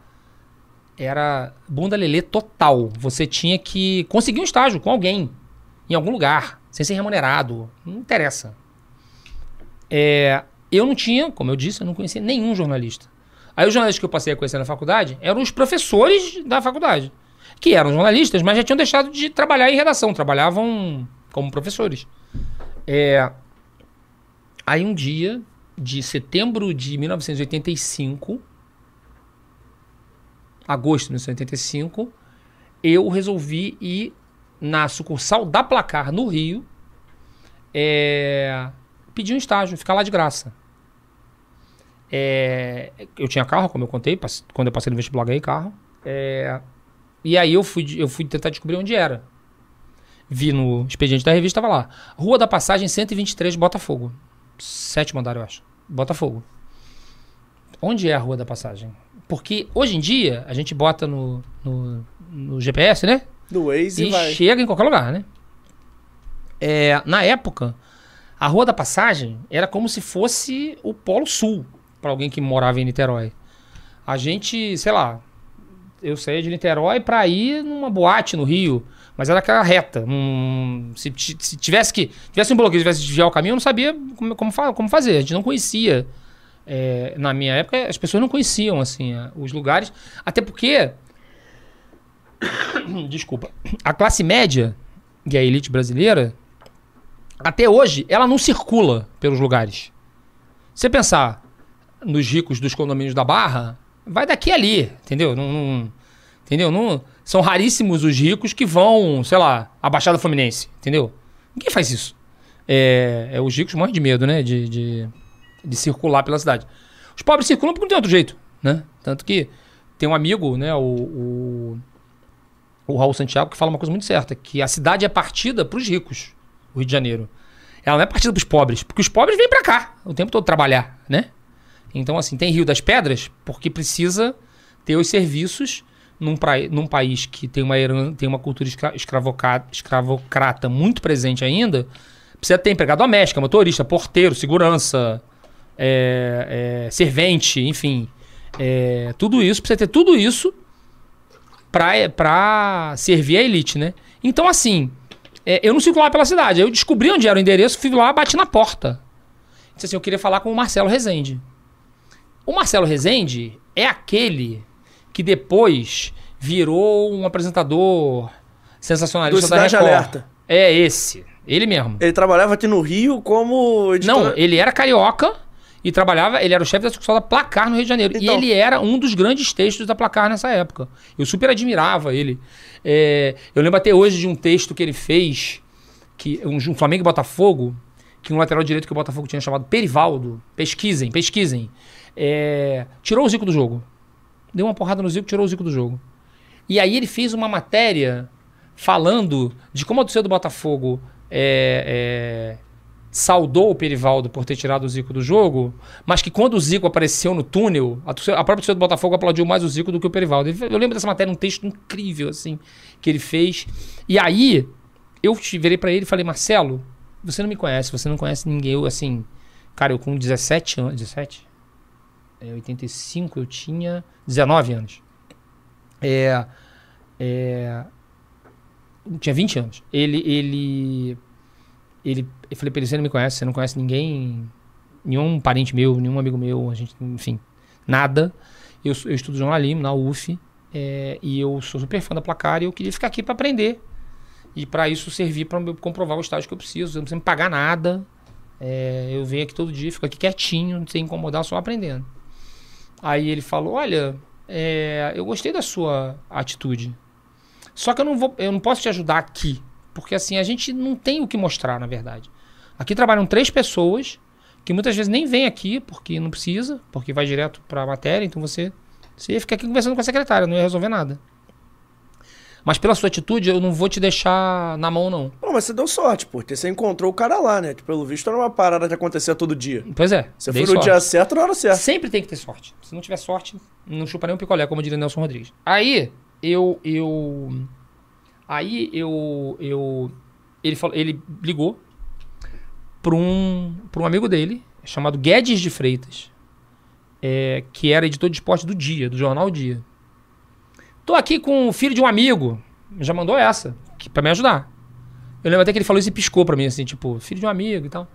era bunda lelê total. Você tinha que conseguir um estágio com alguém, em algum lugar, sem ser remunerado, não interessa. É, eu não tinha, como eu disse, eu não conhecia nenhum jornalista. Aí os jornalistas que eu passei a conhecer na faculdade eram os professores da faculdade, que eram jornalistas, mas já tinham deixado de trabalhar em redação, trabalhavam como professores. É, Aí um dia, de setembro de 1985, agosto de 1985, eu resolvi ir na sucursal da Placar, no Rio, é, pedir um estágio, ficar lá de graça. É, eu tinha carro, como eu contei, quando eu passei no vestibular ganhei carro. É, e aí eu fui, eu fui tentar descobrir onde era. Vi no expediente da revista, tava lá. Rua da Passagem 123, Botafogo. Sétimo andar, eu acho. Botafogo. Onde é a Rua da Passagem? Porque hoje em dia a gente bota no, no, no GPS, né? Do Waze e, E vai. chega em qualquer lugar, né? É, na época, a Rua da Passagem era como se fosse o Polo Sul, para alguém que morava em Niterói. A gente, sei lá, eu saía de Niterói para ir numa boate no Rio, mas era aquela reta. Hum, se, se tivesse que tivesse um bloqueio, tivesse que desviar o caminho, eu não sabia como, como, como fazer. A gente não conhecia. É, na minha época, as pessoas não conheciam assim os lugares, até porque desculpa, a classe média, é a elite brasileira, até hoje, ela não circula pelos lugares. Se você pensar nos ricos dos condomínios da Barra, vai daqui a ali, entendeu? Não, não- entendeu? Não, são raríssimos os ricos que vão, sei lá, à Baixada Fluminense, entendeu? Ninguém faz isso. É, é, os ricos morrem de medo, né? De, de, de circular pela cidade. Os pobres circulam porque não tem outro jeito, né? Tanto que tem um amigo, né? O, o, o Raul Santiago, que fala uma coisa muito certa, que a cidade é partida para os ricos, o Rio de Janeiro. Ela não é partida para os pobres, porque os pobres vêm para cá o tempo todo trabalhar, né? Então, assim, tem Rio das Pedras porque precisa ter os serviços num, pra- num país que tem uma, tem uma cultura escra escravocrata muito presente ainda. Precisa ter empregado doméstica, motorista, porteiro, segurança, é, é, servente, enfim. É, tudo isso, precisa ter tudo isso pra, pra servir a elite, né? Então, assim, é, eu não circulava pela cidade. Eu descobri onde era o endereço, fui lá, bati na porta. Disse assim, eu queria falar com o Marcelo Rezende. O Marcelo Rezende é aquele que depois virou um apresentador Do sensacionalista da Cidade Record. Alerta. É esse, ele mesmo. Ele trabalhava aqui no Rio como editor. Não, ele era carioca e trabalhava, ele era o chefe da sucursal da Placar no Rio de Janeiro. Então. E ele era um dos grandes textos da Placar nessa época. Eu super admirava ele. É, eu lembro até hoje de um texto que ele fez, que um, um Flamengo e Botafogo, que um lateral direito que o Botafogo tinha chamado Perivaldo. Pesquisem, pesquisem. É, tirou o Zico do jogo. Deu uma porrada no Zico, tirou o Zico do jogo. E aí ele fez uma matéria falando de como a torcida do Botafogo é, é, saudou o Perivaldo por ter tirado o Zico do jogo, mas que quando o Zico apareceu no túnel, a, torcida- a própria torcida do Botafogo aplaudiu mais o Zico do que o Perivaldo. Eu lembro dessa matéria, um texto incrível, assim, que ele fez. E aí, eu virei pra ele e falei, Marcelo, você não me conhece, você não conhece ninguém. Eu, assim, cara, eu com 17 anos, 17? É, 85, eu tinha 19 anos. É, é, tinha 20 anos. Ele, ele, ele, eu falei pra ele, você não me conhece, você não conhece ninguém, nenhum parente meu, nenhum amigo meu, a gente, enfim, nada. Eu, eu estudo jornalismo na UF é, e eu sou super fã da Placar e eu queria ficar aqui pra aprender. E pra isso servir eu comprovar o estágio que eu preciso. Eu não preciso me pagar nada. É, eu venho aqui todo dia, fico aqui quietinho, sem incomodar, só aprendendo. Aí ele falou: Olha, é, eu gostei da sua atitude. Só que eu não vou, eu não posso te ajudar aqui, porque assim a gente não tem o que mostrar, na verdade. Aqui trabalham três pessoas que muitas vezes nem vêm aqui porque não precisa, porque vai direto para a matéria, então você você ficar aqui conversando com a secretária, não ia resolver nada. Mas pela sua atitude, eu não vou te deixar na mão não. Pô, mas você deu sorte, porque você encontrou o cara lá, né? Que pelo visto era uma parada que acontecia todo dia. Pois é. Você foi no sorte. dia certo na hora certa. Sempre tem que ter sorte. Se não tiver sorte, não chupa nem um picolé, como diria Nelson Rodrigues. Aí, eu. eu aí, eu. eu ele, falou, ele ligou para um, pra um amigo dele, chamado Guedes de Freitas, é, que era editor de esporte do Dia, do jornal Dia. Tô aqui com o filho de um amigo. Já mandou essa, que, pra me ajudar. Eu lembro até que ele falou isso e piscou pra mim, assim, tipo, filho de um amigo e tal.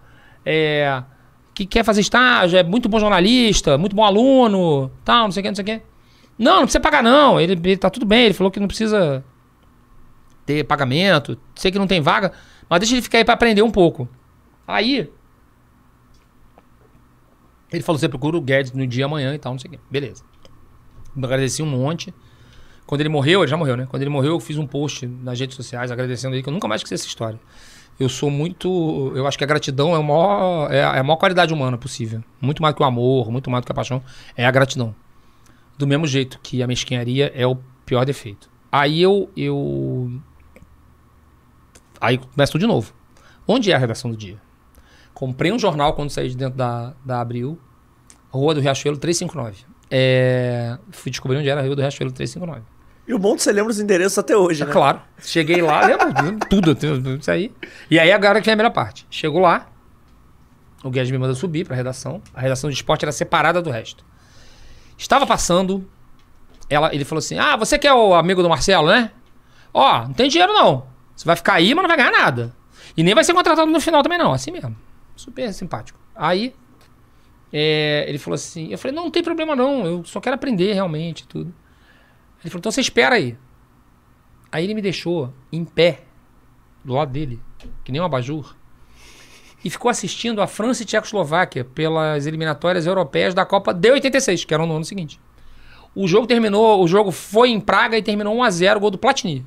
É que quer fazer estágio, é muito bom jornalista, muito bom aluno, tal, não sei o que, não sei o que. Não, não precisa pagar não, ele, ele tá tudo bem, ele falou que não precisa ter pagamento, sei que não tem vaga, mas deixa ele ficar aí pra aprender um pouco. Aí, ele falou, você procura o Guedes no dia amanhã e tal, não sei o que. Beleza. Eu agradeci um monte. Quando ele morreu, ele já morreu, né? Quando ele morreu, eu fiz um post nas redes sociais agradecendo ele, que eu nunca mais esqueci essa história. Eu sou muito. Eu acho que a gratidão é, maior, é, a, é a maior qualidade humana possível. Muito mais do que o amor, muito mais do que a paixão. É a gratidão. Do mesmo jeito que a mesquinharia é o pior defeito. Aí eu. eu... Aí começa tudo de novo. Onde é a redação do dia? Comprei um jornal quando saí de dentro da, da Abril, Rua do Riachuelo 359. É, fui descobrir onde era a Rua do Riachuelo 359. E o bom é que você lembra os endereços até hoje, É né? claro. Cheguei lá, lembro tudo, tudo isso aí. E aí agora que vem a melhor parte. Chegou lá, o Guedes me manda subir pra redação. A redação de esporte era separada do resto. Estava passando, ela, ele falou assim: Ah, você que é o amigo do Marcelo, né? Ó, não tem dinheiro não. Você vai ficar aí, mas não vai ganhar nada. E nem vai ser contratado no final também não, assim mesmo. Super simpático. Aí, é, ele falou assim, eu falei, não, não tem problema não, eu só quero aprender realmente e tudo. Ele falou, então você espera aí. Aí ele me deixou em pé, do lado dele, que nem um abajur, e ficou assistindo a França e Tchecoslováquia pelas eliminatórias europeias da Copa de 86, que eram no ano seguinte. O jogo terminou, o jogo foi em Praga e terminou 1 a 0 gol do Platini.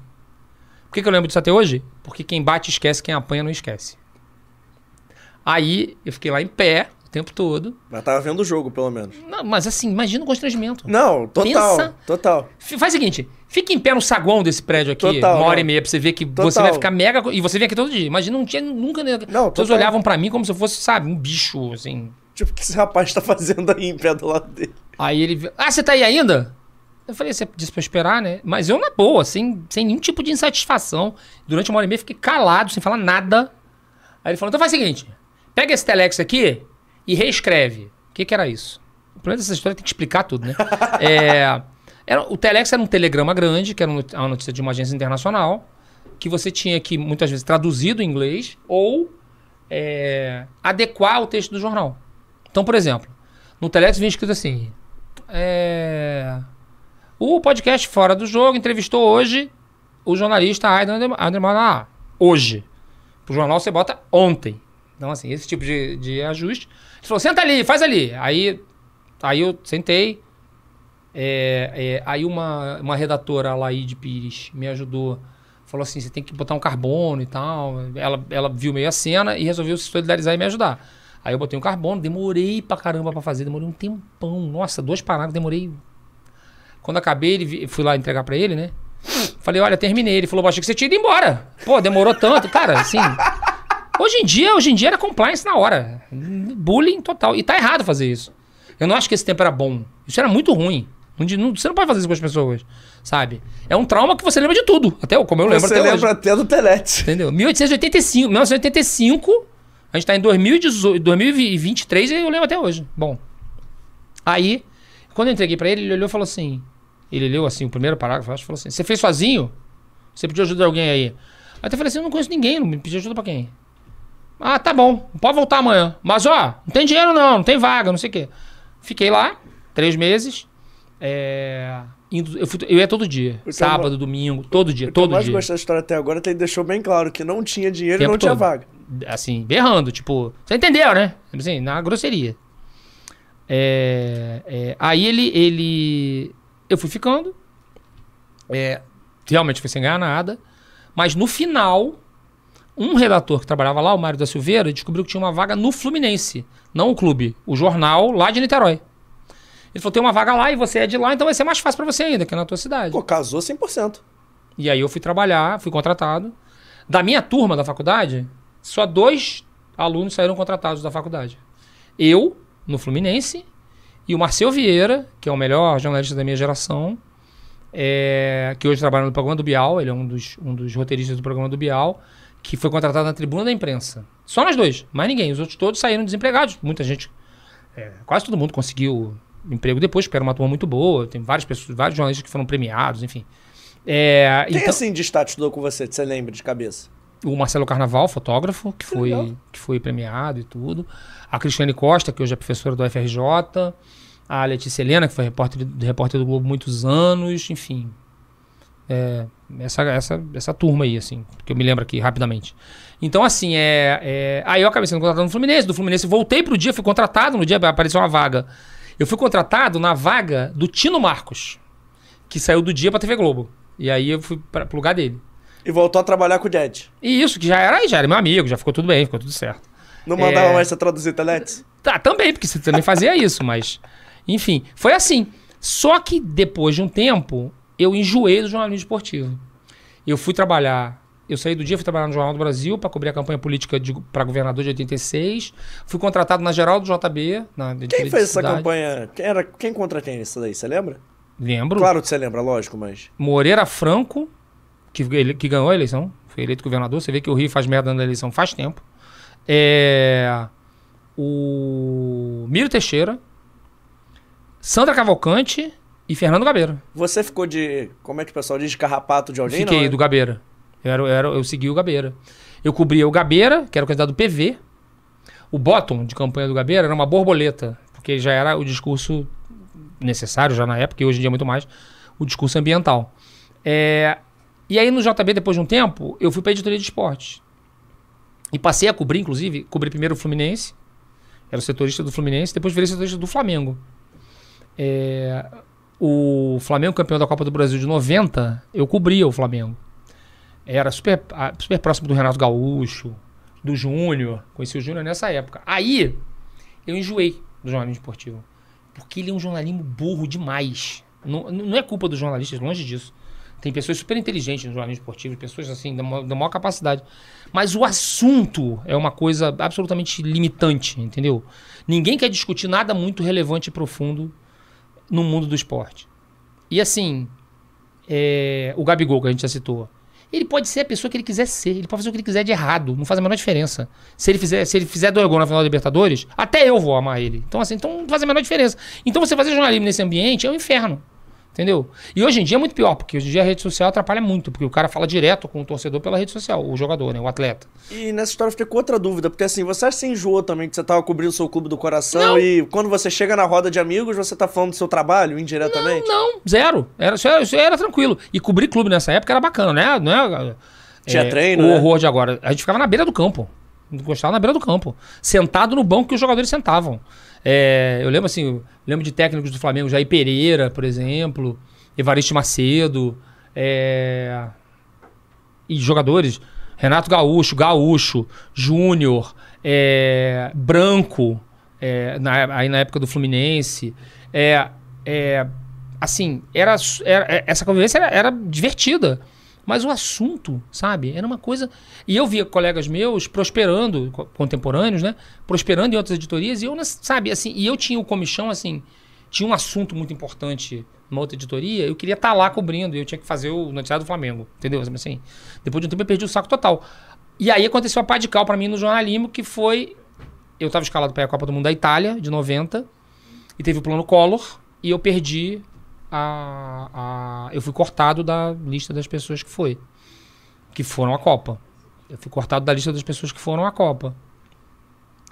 Por que, que eu lembro disso até hoje? Porque quem bate esquece, quem apanha não esquece. Aí eu fiquei lá em pé o tempo todo. Mas tava vendo o jogo, pelo menos. Não, mas assim, imagina o constrangimento. Não, total. Pensa- Total. F- Faz o seguinte, fica em pé no saguão desse prédio aqui, Total, uma hora não. e meia, pra você ver que você Total. vai ficar mega. E você vem aqui todo dia. Imagina, não tinha nunca. Né? Não, total. olhavam pra mim como se eu fosse, sabe, um bicho, assim. Tipo, o que esse rapaz tá fazendo aí em pé do lado dele? Aí ele. Ah, você tá aí ainda? Eu falei, você disse pra eu esperar, né? Mas eu, na boa, sem, sem nenhum tipo de insatisfação. Durante uma hora e meia, fiquei calado, sem falar nada. Aí ele falou: então faz o seguinte: pega esse telex aqui e reescreve. O que, que era isso? O problema dessa história tem que explicar tudo, né? É, era, o telex era um telegrama grande, que era uma notícia de uma agência internacional, que você tinha que, muitas vezes, traduzir do inglês ou é, adequar o texto do jornal. Então, por exemplo, no telex vinha escrito assim: é, o podcast Fora do Jogo entrevistou hoje o jornalista Aidan Anderman ah, hoje. Pro jornal você bota ontem. Então, assim, esse tipo de, de ajuste. Ele falou, senta ali, faz ali. Aí, aí eu sentei. É, é, aí uma, uma redatora, a Laide Pires, me ajudou. Falou assim, você tem que botar um carbono e tal. Ela, ela viu meio a cena e resolveu se solidarizar e me ajudar. Aí eu botei um carbono, demorei pra caramba pra fazer, demorei um tempão. Nossa, dois parágrafos, demorei quando acabei, ele, fui lá entregar pra ele, né? Falei, olha, terminei. Ele falou, achei que você tinha ido embora. Pô, demorou tanto. Cara, assim. Hoje em dia, hoje em dia era compliance na hora. Bullying total. E tá errado fazer isso. Eu não acho que esse tempo era bom. Isso era muito ruim. Não você não pode fazer isso com as pessoas, sabe? É um trauma que você lembra de tudo. Até como eu lembro Você até lembra hoje. até do Telex. Entendeu? 1885, 1985, a gente tá em 2018, 2023 e eu lembro até hoje. Bom, aí, quando eu entreguei pra ele, ele olhou e falou assim, ele leu assim o primeiro parágrafo, acho, falou assim, você fez sozinho? Você pediu ajuda de alguém aí? Aí eu falei assim, eu não conheço ninguém, não me pedi ajuda pra quem? Ah, tá bom, pode voltar amanhã. Mas ó, não tem dinheiro não, não tem vaga, não sei o quê. Fiquei lá, três meses, é, indo- eu, fui- eu ia todo dia, eu sábado, domingo, todo dia, O que eu todo mais dia. gostei da história até agora é ele deixou bem claro que não tinha dinheiro e não tinha todo. vaga. assim, berrando, tipo, você entendeu, né? Assim, na grosseria. É, é, aí ele, ele. Eu fui ficando. É, realmente fui sem ganhar nada. Mas no final, um redator que trabalhava lá, o Mário da Silveira, descobriu que tinha uma vaga no Fluminense. Não o clube, o jornal lá de Niterói. Ele falou: tem uma vaga lá e você é de lá, então vai ser mais fácil pra você ainda, que é na tua cidade. Pô, casou 100%. E aí eu fui trabalhar, fui contratado. Da minha turma da faculdade, só dois alunos saíram contratados da faculdade. Eu, no Fluminense, e o Marcel Vieira, que é o melhor jornalista da minha geração, é, que hoje trabalha no programa do Bial, ele é um dos, um dos roteiristas do programa do Bial, que foi contratado na tribuna da imprensa. Só nós dois, mais ninguém. Os outros todos saíram desempregados. Muita gente, é, quase todo mundo conseguiu emprego depois, porque era uma turma muito boa. Tem várias pessoas, vários jornalistas que foram premiados, enfim. É, Quem então- assim de status estudou com você, que você lembra de cabeça? o Marcelo Carnaval, fotógrafo, que foi, legal. que foi premiado e tudo. A Cristiane Costa, que hoje é professora do FRJ. A Letícia Helena, que foi repórter, repórter do Globo muitos anos. Enfim. É, essa, essa, essa turma aí, assim, que eu me lembro aqui rapidamente. Então, assim, é, é, aí eu acabei sendo contratado no Fluminense. Do Fluminense voltei pro dia, fui contratado. No dia apareceu uma vaga. Eu fui contratado na vaga do Tino Marcos, que saiu do dia pra TV Globo. E aí eu fui pra, pro lugar dele. E voltou a trabalhar com o Jed. E isso, que já era, já era meu amigo, já ficou tudo bem, ficou tudo certo. Não mandava É. mais você traduzir Telex? Tá, também, porque você também fazia isso, mas. Enfim, foi assim. Só que depois de um tempo, eu enjoei do jornalismo esportivo. Eu fui trabalhar. Eu saí do dia, fui trabalhar no Jornal do Brasil para cobrir a campanha política para governador de 86. Fui contratado na Geral do JB. Na, Quem fez essa campanha? Quem, era, quem contra quem isso daí, você lembra? Lembro. Claro que você lembra, lógico, mas. Moreira Franco, que, ele- que ganhou a eleição, foi eleito governador. Você vê que o Rio faz merda na eleição faz tempo. É, o Miro Teixeira, Sandra Cavalcante e Fernando Gabeira. Você ficou de. Como é que o pessoal diz? De carrapato de alguém? Fiquei não, né? do Gabeira. Eu, era, eu, era- eu segui o Gabeira. Eu cobria o Gabeira, que era o candidato do PV. O bottom de campanha do Gabeira era uma borboleta, porque já era o discurso necessário já na época, e hoje em dia é muito mais, o discurso ambiental. É, e aí no JB, depois de um tempo, eu fui para editoria de esportes. E passei a cobrir, inclusive, cobri primeiro o Fluminense, era o setorista do Fluminense, depois virei setorista do Flamengo. É, o Flamengo campeão da Copa do Brasil de 90, eu cobria o Flamengo. Era super, super próximo do Renato Gaúcho, do Júnior. Conheci o Júnior nessa época. Aí, eu enjoei do jornalismo esportivo. Porque ele é um jornalismo burro demais. Não, não é culpa dos jornalistas, longe disso. Tem pessoas super inteligentes no jornalismo esportivo, pessoas assim, da da maior capacidade. Mas o assunto é uma coisa absolutamente limitante, entendeu? Ninguém quer discutir nada muito relevante e profundo no mundo do esporte. E assim, é, o Gabigol, que a gente já citou. Ele pode ser a pessoa que ele quiser ser. Ele pode fazer o que ele quiser de errado. Não faz a menor diferença. Se ele fizer, se ele fizer dois gols na final da Libertadores, até eu vou amar ele. Então, assim, então não faz a menor diferença. Então você fazer jornalismo nesse ambiente é um inferno. Entendeu? E hoje em dia é muito pior, porque hoje em dia a rede social atrapalha muito, porque o cara fala direto com o torcedor pela rede social, o jogador, né? O atleta. E nessa história eu fiquei com outra dúvida, porque assim, você acha que se enjoou também que você tava cobrindo o seu clube do coração Não. e quando você chega na roda de amigos, você tá falando do seu trabalho indiretamente? Não, zero. Era, isso, era, isso era tranquilo. E cobrir clube nessa época era bacana, né? Não é, Tinha treino, O né? horror de agora. A gente ficava na beira do campo. Gostava na beira do campo. Sentado no banco que os jogadores sentavam. É, eu lembro assim, eu lembro de técnicos do Flamengo, Jair Pereira, por exemplo, Evaristo Macedo, é, e jogadores, Renato Gaúcho, Gaúcho, Júnior, é, Branco, é, na- aí na época do Fluminense. É, é, assim, era, era- essa convivência era, era divertida. Mas o assunto, sabe, era uma coisa. E eu via colegas meus prosperando, co- contemporâneos, né? Prosperando em outras editorias, e eu, sabe, assim, e eu tinha o comichão, assim, tinha um assunto muito importante numa outra editoria, eu queria estar lá cobrindo, e eu tinha que fazer o noticiário do Flamengo, entendeu? Assim, depois de um tempo eu perdi o saco total. E aí aconteceu a pá de cal pra mim no jornalismo, que foi. Eu estava escalado para a Copa do Mundo da Itália, de 90, e teve o plano Collor, e eu perdi a, a- Eu fui cortado da lista das pessoas que foi. Que foram à Copa. Eu fui cortado da lista das pessoas que foram à Copa.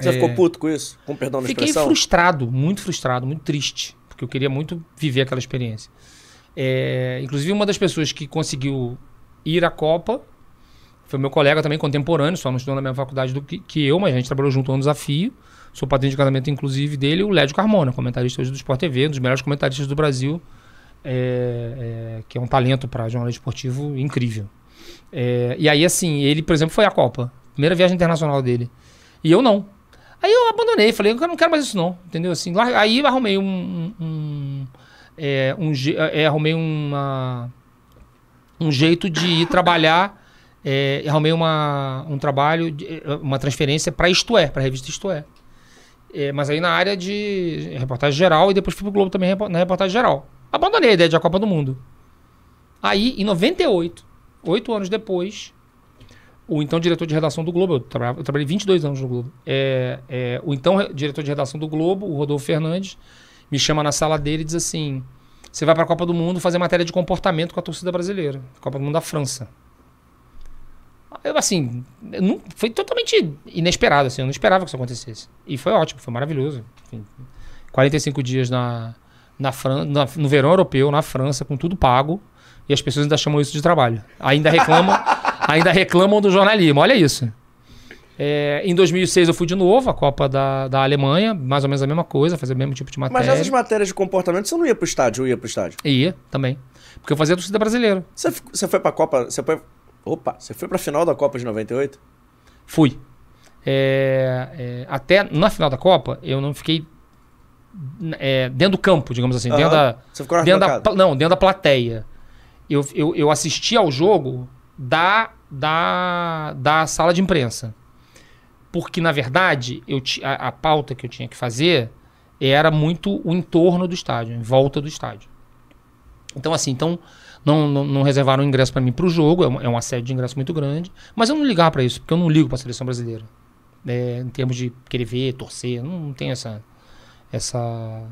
Você ficou puto com isso? Com perdão da É. Fiquei expressão? frustrado, muito frustrado, muito triste, porque eu queria muito viver aquela experiência. É, inclusive, uma das pessoas que conseguiu ir à Copa foi meu colega também contemporâneo, só não estudou na mesma faculdade do que, que eu, mas a gente trabalhou junto no desafio. Sou padrinho de casamento, inclusive, dele, o Lédio Carmona, comentarista hoje do Sport TV, um dos melhores comentaristas do Brasil, é, é, que é um talento para jornalismo esportivo incrível. É, e aí, assim, ele, por exemplo, foi à Copa. Primeira viagem internacional dele. E eu não. Aí eu abandonei, falei, eu não quero mais isso não, entendeu? Assim, lá- aí arrumei um, um, um, é, um je- é, arrumei uma, um jeito de ir trabalhar, é, arrumei uma, um trabalho, uma transferência para Isto É, para a revista Isto É. É, mas aí na área de reportagem geral e depois fui pro Globo também na reportagem geral. Abandonei a ideia de a Copa do Mundo. Aí, em 98, oito anos depois, o então diretor de redação do Globo, eu, trabalhava- eu trabalhei 22 anos no Globo, é, é, o então re- diretor de redação do Globo, o Rodolfo Fernandes, me chama na sala dele e diz assim: você vai para a Copa do Mundo fazer matéria de comportamento com a torcida brasileira, Copa do Mundo da França. Eu, assim, eu não- foi totalmente inesperado, assim, eu não esperava que isso acontecesse. E foi ótimo, foi maravilhoso. Enfim, 45 dias na, na Fran na- no verão europeu, na França, com tudo pago, e as pessoas ainda chamam isso de trabalho. Ainda reclamam, ainda reclamam do jornalismo, olha isso. É, em 2006 eu fui de novo à Copa da, da Alemanha, mais ou menos a mesma coisa, fazer o mesmo tipo de Mas matéria. nessas matérias de comportamento, você não ia pro estádio, eu ia pro estádio. Ia também. Porque eu fazia a torcida brasileira. Você, você foi pra Copa. Você foi. Opa, você foi pra final da Copa de 98? Fui. É, é, até na final da Copa, eu não fiquei é, dentro do campo, digamos assim. Dentro Aham. da, Você ficou dentro da, não, dentro da plateia. Eu, eu, eu assisti ao jogo da, da, da sala de imprensa. Porque, na verdade, eu a, a pauta que eu tinha que fazer era muito o entorno do estádio, em volta do estádio. Então, assim, então não, não, não reservaram ingresso pra mim pro jogo, é um, é assédio de ingresso muito grande. Mas eu não ligava pra isso, porque eu não ligo pra seleção brasileira. É, em termos de querer ver, torcer, não, não tenho essa. Essa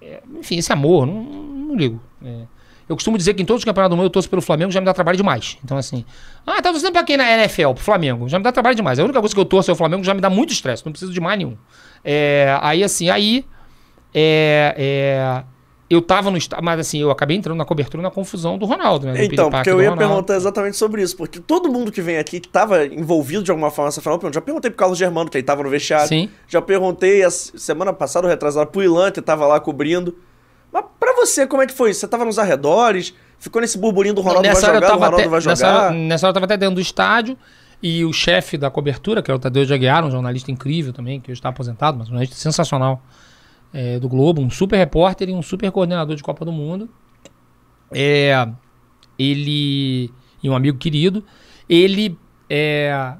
é, enfim, esse amor, não, não ligo. É. Eu costumo dizer que em todos os campeonatos do mundo eu torço pelo Flamengo, já me dá trabalho demais. Então, assim, ah, tá torcendo pra quem na NFL? Pro Flamengo. Já me dá trabalho demais. A única coisa que eu torço é o Flamengo, já me dá muito estresse, não preciso de mais nenhum. É, aí, assim, aí. É, é, eu tava no estádio, mas assim, eu acabei entrando na cobertura na confusão do Ronaldo, né? do Então, porque eu ia Ronaldo. perguntar exatamente sobre isso, porque todo mundo que vem aqui que tava envolvido de alguma forma nessa final, já perguntei pro Carlos Germano, que ele tava no vestiário. Sim. Já perguntei a semana passada, ou retrasada, pro Ilan, que tava lá cobrindo. Mas pra você, como é que foi? Você tava nos arredores? Ficou nesse burburinho do Ronaldo vai nessa hora jogar, o Ronaldo até, vai nessa, jogar? hora, nessa hora eu tava até dentro do estádio e o chefe da cobertura, que é o Tadeu de Aguiar, um jornalista incrível também, que hoje está aposentado, mas um jornalista sensacional é, do Globo, um super repórter e um super coordenador de Copa do Mundo. É, ele e um amigo querido, ele é,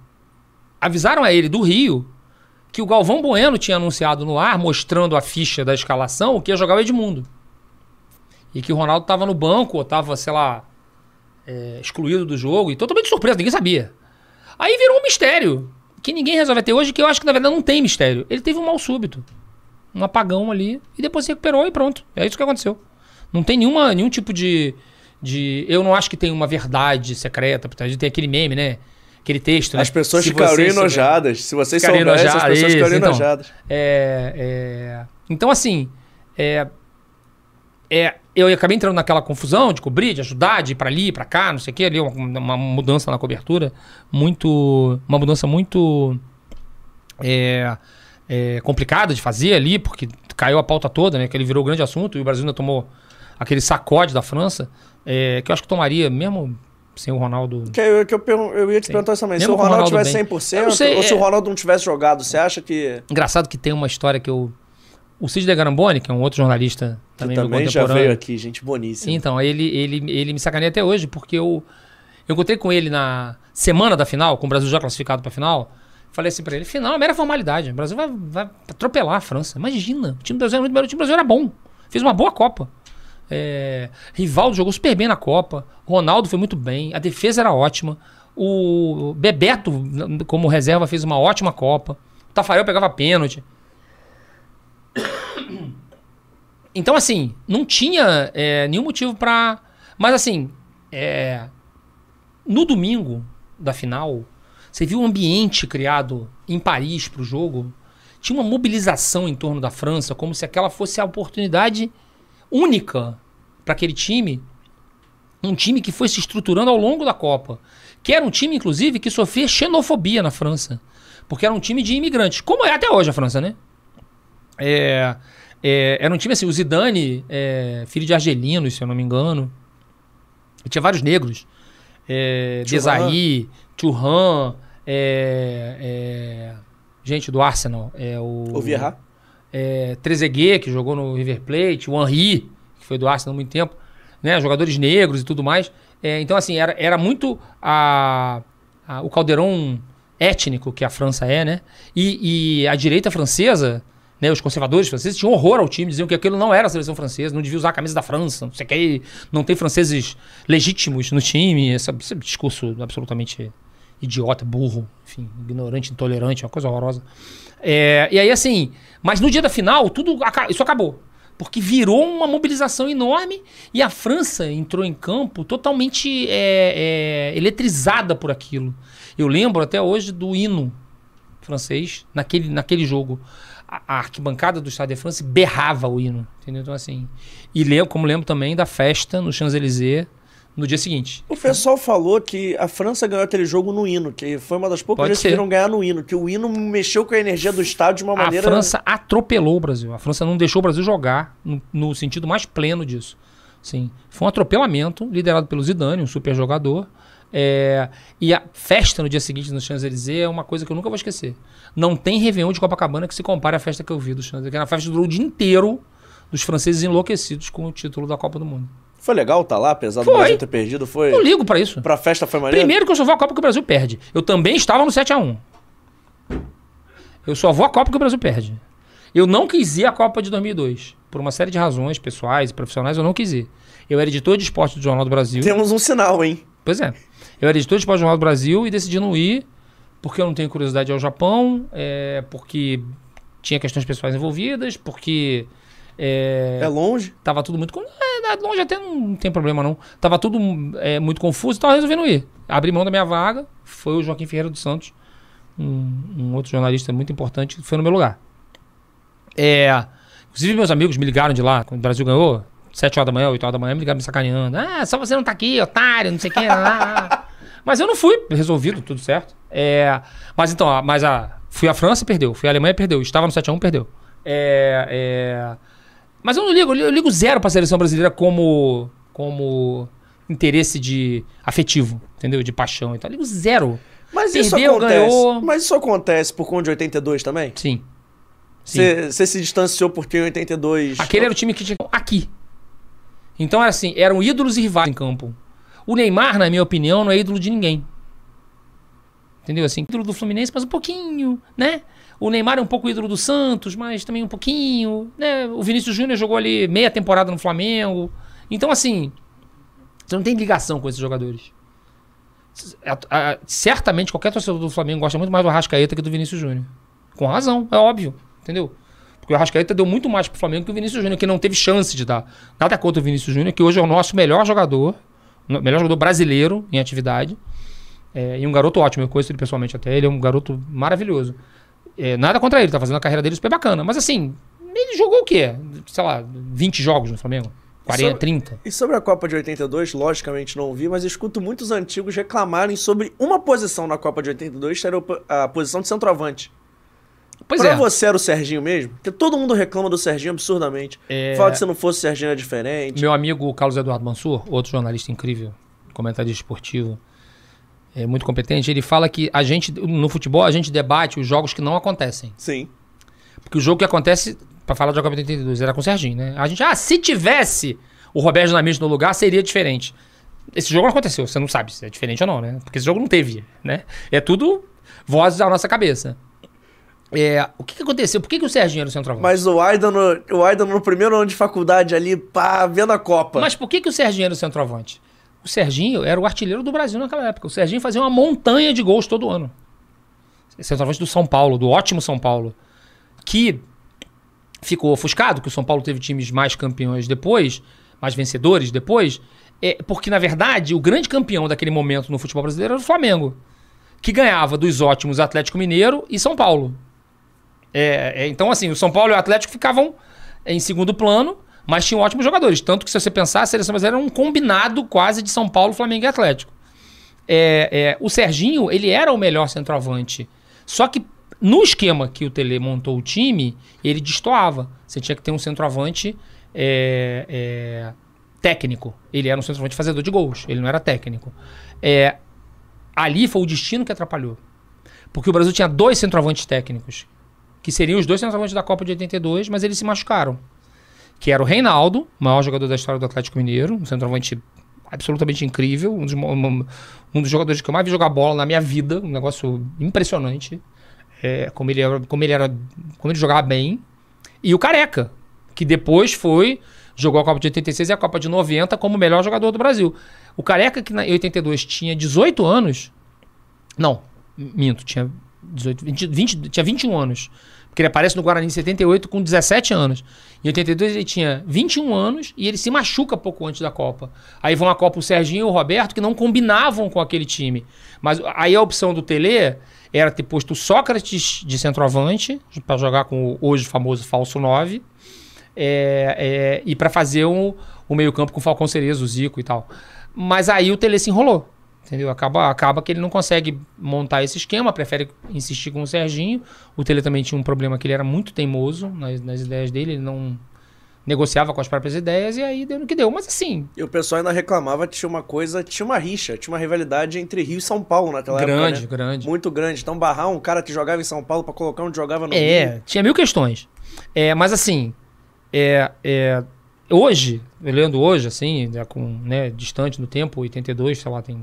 avisaram a ele do Rio que o Galvão Bueno tinha anunciado no ar, mostrando a ficha da escalação, que ia jogar o Edmundo. E que o Ronaldo tava no banco, ou tava, sei lá, é, excluído do jogo, e totalmente surpreso, ninguém sabia. Aí virou um mistério, que ninguém resolve até hoje, que eu acho que na verdade não tem mistério. Ele teve um mal súbito, um apagão ali, e depois se recuperou e pronto. É isso que aconteceu. Não tem nenhuma, nenhum tipo de, de. Eu não acho que tem uma verdade secreta, por trás de ter aquele meme, né? Aquele texto. né? As pessoas Se souber- enojadas. Se vocês Ficariam soubessem, as enojadas, pessoas ficariam isso, então. enojadas. É, é, Então, assim, é, é, eu acabei entrando naquela confusão de cobrir, de ajudar, de ir pra ali, pra cá, não sei o que, ali, uma, uma mudança na cobertura, muito. Uma mudança muito. é, é, complicada de fazer ali, porque caiu a pauta toda, né? Que ele virou grande assunto e o Brasil ainda tomou aquele sacode da França, é, que eu acho que tomaria, mesmo sem o Ronaldo. Que eu, que eu, eu ia te Sim. perguntar isso também. Mesmo se o Ronaldo Ronaldo tivesse bem. 100%, Eu não sei, ou se é- o Ronaldo não tivesse jogado, você acha que, Engraçado que tem uma história que eu. O Cid de Garamboni, que é um outro jornalista que também, meu também já veio aqui, gente boníssima? Então, ele, ele, ele me sacaneia até hoje, porque eu, eu encontrei com ele na semana da final, com o Brasil já classificado pra final. Falei assim pra ele: final é mera formalidade. O Brasil vai, vai atropelar a França. Imagina, o time do Brasil era muito melhor, o time do Brasil era bom. Fez uma boa Copa. É, Rivaldo jogou super bem na Copa. Ronaldo foi muito bem. A defesa era ótima. O Bebeto, como reserva, fez uma ótima Copa. O Tafarel pegava pênalti. Então, assim, não tinha é, nenhum motivo pra. Mas, assim, é, no domingo da final, você viu o ambiente criado em Paris pro jogo. Tinha uma mobilização em torno da França, como se aquela fosse a oportunidade única para aquele time. Um time que foi se estruturando ao longo da Copa. Que era um time, inclusive, que sofria xenofobia na França. Porque era um time de imigrantes. Como é até hoje a França, né? É, é, era um time assim, o Zidane, é, filho de argelinos, se eu não me engano. Tinha vários negros. É. Desailly, Thuram, é, é, gente do Arsenal. É, o, O Vieira? é, Trezeguet, que jogou no River Plate, o Henry, que foi do Arsenal há muito tempo, né? Jogadores negros e tudo mais. É, então, assim, era, era muito a, a- o caldeirão étnico que a França é, né? E, e a direita francesa, né? Os conservadores franceses tinham horror ao time, diziam que aquilo não era a seleção francesa, não devia usar a camisa da França, não sei o que, não tem franceses legítimos no time, esse, esse discurso absolutamente idiota, burro, enfim, ignorante, intolerante, uma coisa horrorosa. É, e aí, assim, mas no dia da final, tudo isso acabou. Porque virou uma mobilização enorme e a França entrou em campo totalmente é, é, eletrizada por aquilo. Eu lembro até hoje do hino francês naquele, naquele jogo. A, a arquibancada do Stade de France berrava o hino, entendeu? Então, assim. E lembro, como lembro também da festa no Champs-Élysées no dia seguinte. O pessoal falou que a França ganhou aquele jogo no hino, que foi uma das poucas Pode vezes que ser. viram ganhar no hino, que o hino mexeu com a energia do estádio de uma maneira. A França atropelou o Brasil. A França não deixou o Brasil jogar no, no sentido mais pleno disso. Sim. Foi um atropelamento liderado pelo Zidane, um super jogador. É, e a festa no dia seguinte no Champs-Élysées é uma coisa que eu nunca vou esquecer. Não tem Réveillon de Copacabana que se compare à festa que eu vi do Champs-Élysées. que era uma festa que durou o dia inteiro dos franceses enlouquecidos com o título da Copa do Mundo. Foi legal tá lá, apesar do. Brasil ter perdido? Foi. Não ligo pra isso. Pra festa foi maneiro? Primeiro que eu só vou à Copa que o Brasil perde. Eu também estava no 7x1. Eu só vou à Copa que o Brasil perde. Eu não quis ir à Copa de 2002. Por uma série de razões pessoais e profissionais, eu não quis ir. Eu era editor de esporte do Jornal do Brasil. Temos um sinal, hein? Pois é. Eu era editor de do Jornal do Brasil e decidi não ir porque eu não tenho curiosidade ao Japão, é, porque tinha questões pessoais envolvidas, porque é, É longe. tava tudo muito. con- É, longe até não tem problema, não. Tava tudo é, muito confuso, então resolvi não ir. Abri mão da minha vaga, foi o Joaquim Ferreira dos Santos, um, um outro jornalista muito importante, que foi no meu lugar. É, inclusive, meus amigos me ligaram de lá, quando o Brasil ganhou, 7 horas da manhã, 8 horas da manhã, me ligaram me sacaneando. Ah, só você não tá aqui, otário, não sei o que. Mas eu não fui, resolvido, tudo certo. É, mas então, a- mas a, fui à França, perdeu. Fui à Alemanha, perdeu. Estava no 7x1, perdeu. É, é, mas eu não ligo, eu ligo zero pra seleção brasileira como, como interesse de afetivo, entendeu? De paixão e tal. Eu ligo zero. Mas isso Perdeu, acontece. ganhou. Mas isso acontece por conta de 82 também? Sim. Sim. Você se distanciou porque em 82. Aquele era o time que tinha aqui. Então era assim, eram ídolos e rivais em campo. O Neymar, na minha opinião, não é ídolo de ninguém. Entendeu? Assim, ídolo do Fluminense, mas um pouquinho, né? O Neymar é um pouco ídolo do Santos, mas também um pouquinho, né? O Vinícius Júnior jogou ali meia temporada no Flamengo. Então, assim, você não tem ligação com esses jogadores. Certamente qualquer torcedor do Flamengo gosta muito mais do Arrascaeta que do Vinícius Júnior. Com razão, é óbvio, entendeu? Porque o Arrascaeta deu muito mais pro Flamengo que o Vinícius Júnior, que não teve chance de dar. Nada contra o Vinícius Júnior, que hoje é o nosso melhor jogador, melhor jogador brasileiro em atividade. É, e um garoto ótimo, eu conheço ele pessoalmente até, ele é um garoto maravilhoso. É, nada contra ele, tá fazendo a carreira dele super bacana. Mas assim, ele jogou o quê? Sei lá, 20 jogos no Flamengo? 40, Sobre- 30? E sobre a Copa de 82, logicamente não vi, mas escuto muitos antigos reclamarem sobre uma posição na Copa de 82, que era a posição de centroavante. Pois pra é. você era o Serginho mesmo? Porque todo mundo reclama do Serginho absurdamente. É. Fala que se não fosse o Serginho era diferente. Meu amigo Carlos Eduardo Mansur, outro jornalista incrível, comentarista esportivo, é muito competente, ele fala que a gente, no futebol, a gente debate os jogos que não acontecem. Sim. Porque o jogo que acontece, pra falar de Copa de 82, era com o Serginho, né? A gente, ah, se tivesse o Roberto Dinamite no lugar, seria diferente. Esse jogo não aconteceu, você não sabe se é diferente ou não, né? Porque esse jogo não teve, né? É tudo vozes da nossa cabeça. É, o que, que aconteceu? Por que, que o Serginho era o centroavante? Mas o Aidan, no, o Aidan no primeiro ano de faculdade ali, pá, vendo a Copa. Mas por que, que o Serginho era o centroavante? O Serginho era o artilheiro do Brasil naquela época. O Serginho fazia uma montanha de gols todo ano. Centroavante do São Paulo, do ótimo São Paulo. Que ficou ofuscado, que o São Paulo teve times mais campeões depois, mais vencedores depois. É, porque, na verdade, o grande campeão daquele momento no futebol brasileiro era o Flamengo. Que ganhava dos ótimos Atlético Mineiro e São Paulo. É, é, então, assim, o São Paulo e o Atlético ficavam em segundo plano, mas tinham ótimos jogadores. Tanto que, se você pensar, a seleção brasileira era um combinado quase de São Paulo, Flamengo e Atlético. É, é, o Serginho, ele era o melhor centroavante. Só que no esquema que o Tele montou o time, ele destoava. Você tinha que ter um centroavante é, é, técnico. Ele era um centroavante fazedor de gols. Ele não era técnico. Ali foi o destino que atrapalhou. Porque o Brasil tinha dois centroavantes técnicos, que seriam os dois centroavantes da Copa de 82, mas eles se machucaram. Que era o Reinaldo, maior jogador da história do Atlético Mineiro, um centroavante absolutamente incrível, um dos, um, um dos jogadores que eu mais vi jogar bola na minha vida, um negócio impressionante. É, como, ele era, como ele era. Como ele jogava bem. E o Careca, que depois foi. Jogou a Copa de 86 e a Copa de 90 como o melhor jogador do Brasil. O Careca, que na- em 82 tinha 18 anos. Não, minto, tinha 18, 20, 20, tinha 21 anos. Porque ele aparece no Guarani em 78 com 17 anos. Em 82 ele tinha 21 anos e ele se machuca pouco antes da Copa. Aí vão a Copa o Serginho e o Roberto, que não combinavam com aquele time. Mas aí a opção do Tele era ter posto o Sócrates de centroavante, para jogar com o hoje famoso falso 9, é, é, e para fazer um, o meio-campo com o Falcão Cerezo, o Zico e tal. Mas aí o Tele se enrolou. Entendeu? Acaba, acaba que ele não consegue montar esse esquema, prefere insistir com o Serginho. O Tele também tinha um problema que ele era muito teimoso nas, nas ideias dele, ele não negociava com as próprias ideias e aí deu no que deu. Mas assim, E o pessoal ainda reclamava que tinha uma coisa, tinha uma rixa, tinha uma rivalidade entre Rio e São Paulo naquela grande, época. né? grande. Muito grande. Então barrar um cara que jogava em São Paulo pra colocar um que jogava no Rio. É, tinha mil questões. É, mas assim, é, é, hoje, olhando hoje, assim, já com, né, distante no tempo, 82, sei lá, tem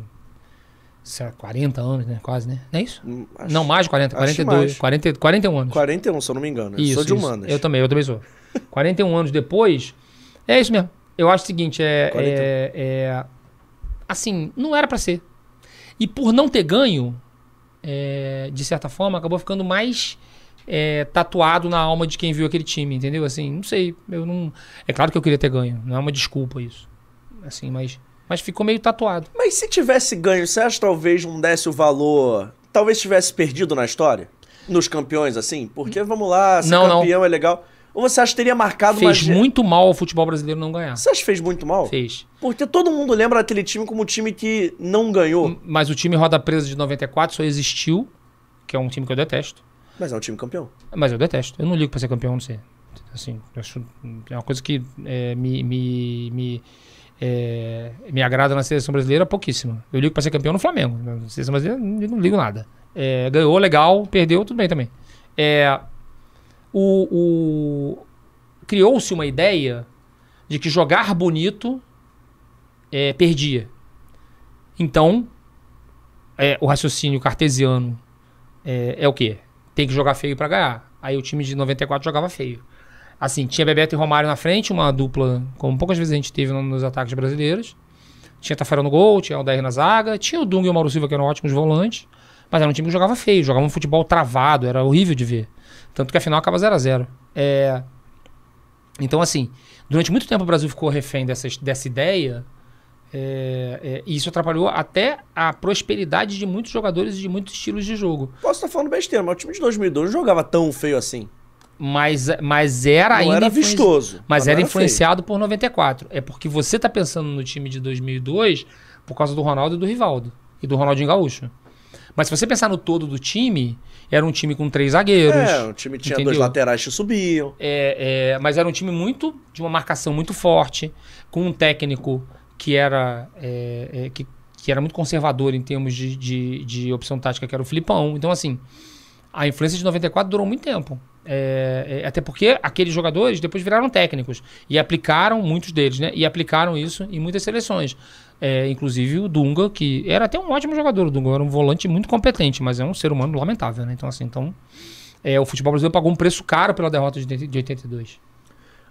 sei lá, 40 anos, né? Quase, né? Não é isso? Hum, acho- não, mais de 40, acho 42, mais. 40, 41 anos. 41, se eu não me engano. Eu Isso, sou de isso. humanas. Eu também, eu também sou. 41 anos depois, é isso mesmo. Eu acho o seguinte, é, 41. é, é- assim, não era pra ser. E por não ter ganho, é, de certa forma, acabou ficando mais é, tatuado na alma de quem viu aquele time, entendeu? Assim, não sei, eu não. É claro que eu queria ter ganho, não é uma desculpa isso. Assim, mas, mas ficou meio tatuado. Mas se tivesse ganho, você acha que talvez não desse o valor. Talvez tivesse perdido na história? Nos campeões, assim? Porque, vamos lá, ser Não, não. campeão é legal. Ou você acha que teria marcado uma. Fez ge- muito mal ao futebol brasileiro não ganhar. Você acha que fez muito mal? Fez. Porque todo mundo lembra daquele time como um time que não ganhou. Mas o time Roda Presa de 94 só existiu, que é um time que eu detesto. Mas é um time campeão. Mas eu detesto. Eu não ligo pra ser campeão, não sei. Assim, é uma coisa que é, me, me, me, é, me agrada na seleção brasileira pouquíssimo. Eu ligo pra ser campeão no Flamengo. Na seleção brasileira, eu não ligo nada. É, ganhou, legal. Perdeu, tudo bem também. É, o, o- Criou-se uma ideia de que jogar bonito é, perdia. Então, é, o raciocínio cartesiano é, é o quê? Tem que jogar feio pra ganhar. Aí o time de 94 jogava feio. Assim, tinha Bebeto e Romário na frente, uma dupla, como poucas vezes a gente teve no- nos ataques brasileiros. Tinha Tafarel no gol, tinha o Aldair na zaga, tinha o Dung e o Mauro Silva, que eram ótimos volantes. Mas era um time que jogava feio, jogava um futebol travado, era horrível de ver. Tanto que a final acaba 0 a 0 é... Então, assim, durante muito tempo o Brasil ficou refém dessa, dessa ideia. é, é, e isso atrapalhou até a prosperidade de muitos jogadores e de muitos estilos de jogo. Posso estar falando besteira, mas o time de 2002 não jogava tão feio assim. Mas, mas era Não ainda. era influenci- vistoso. Mas não era feio. influenciado por 94. É porque você tá pensando no time de 2002 por causa do Ronaldo e do Rivaldo. E do Ronaldinho Gaúcho. Mas se você pensar no todo do time, era um time com três zagueiros. É, o time tinha dois Entendeu? laterais que subiam. É, é, mas era um time muito de uma marcação muito forte, com um técnico que era é, é, que, que era muito conservador em termos de, de, de opção tática, que era o Filipão. Então, assim, a influência de 94 durou muito tempo. É, é, até porque aqueles jogadores depois viraram técnicos e aplicaram, muitos deles, né? E aplicaram isso em muitas seleções. É, inclusive o Dunga, que era até um ótimo jogador. O Dunga era um volante muito competente, mas é um ser humano lamentável, né? Então, assim, então, é, o futebol brasileiro pagou um preço caro pela derrota de, de 82.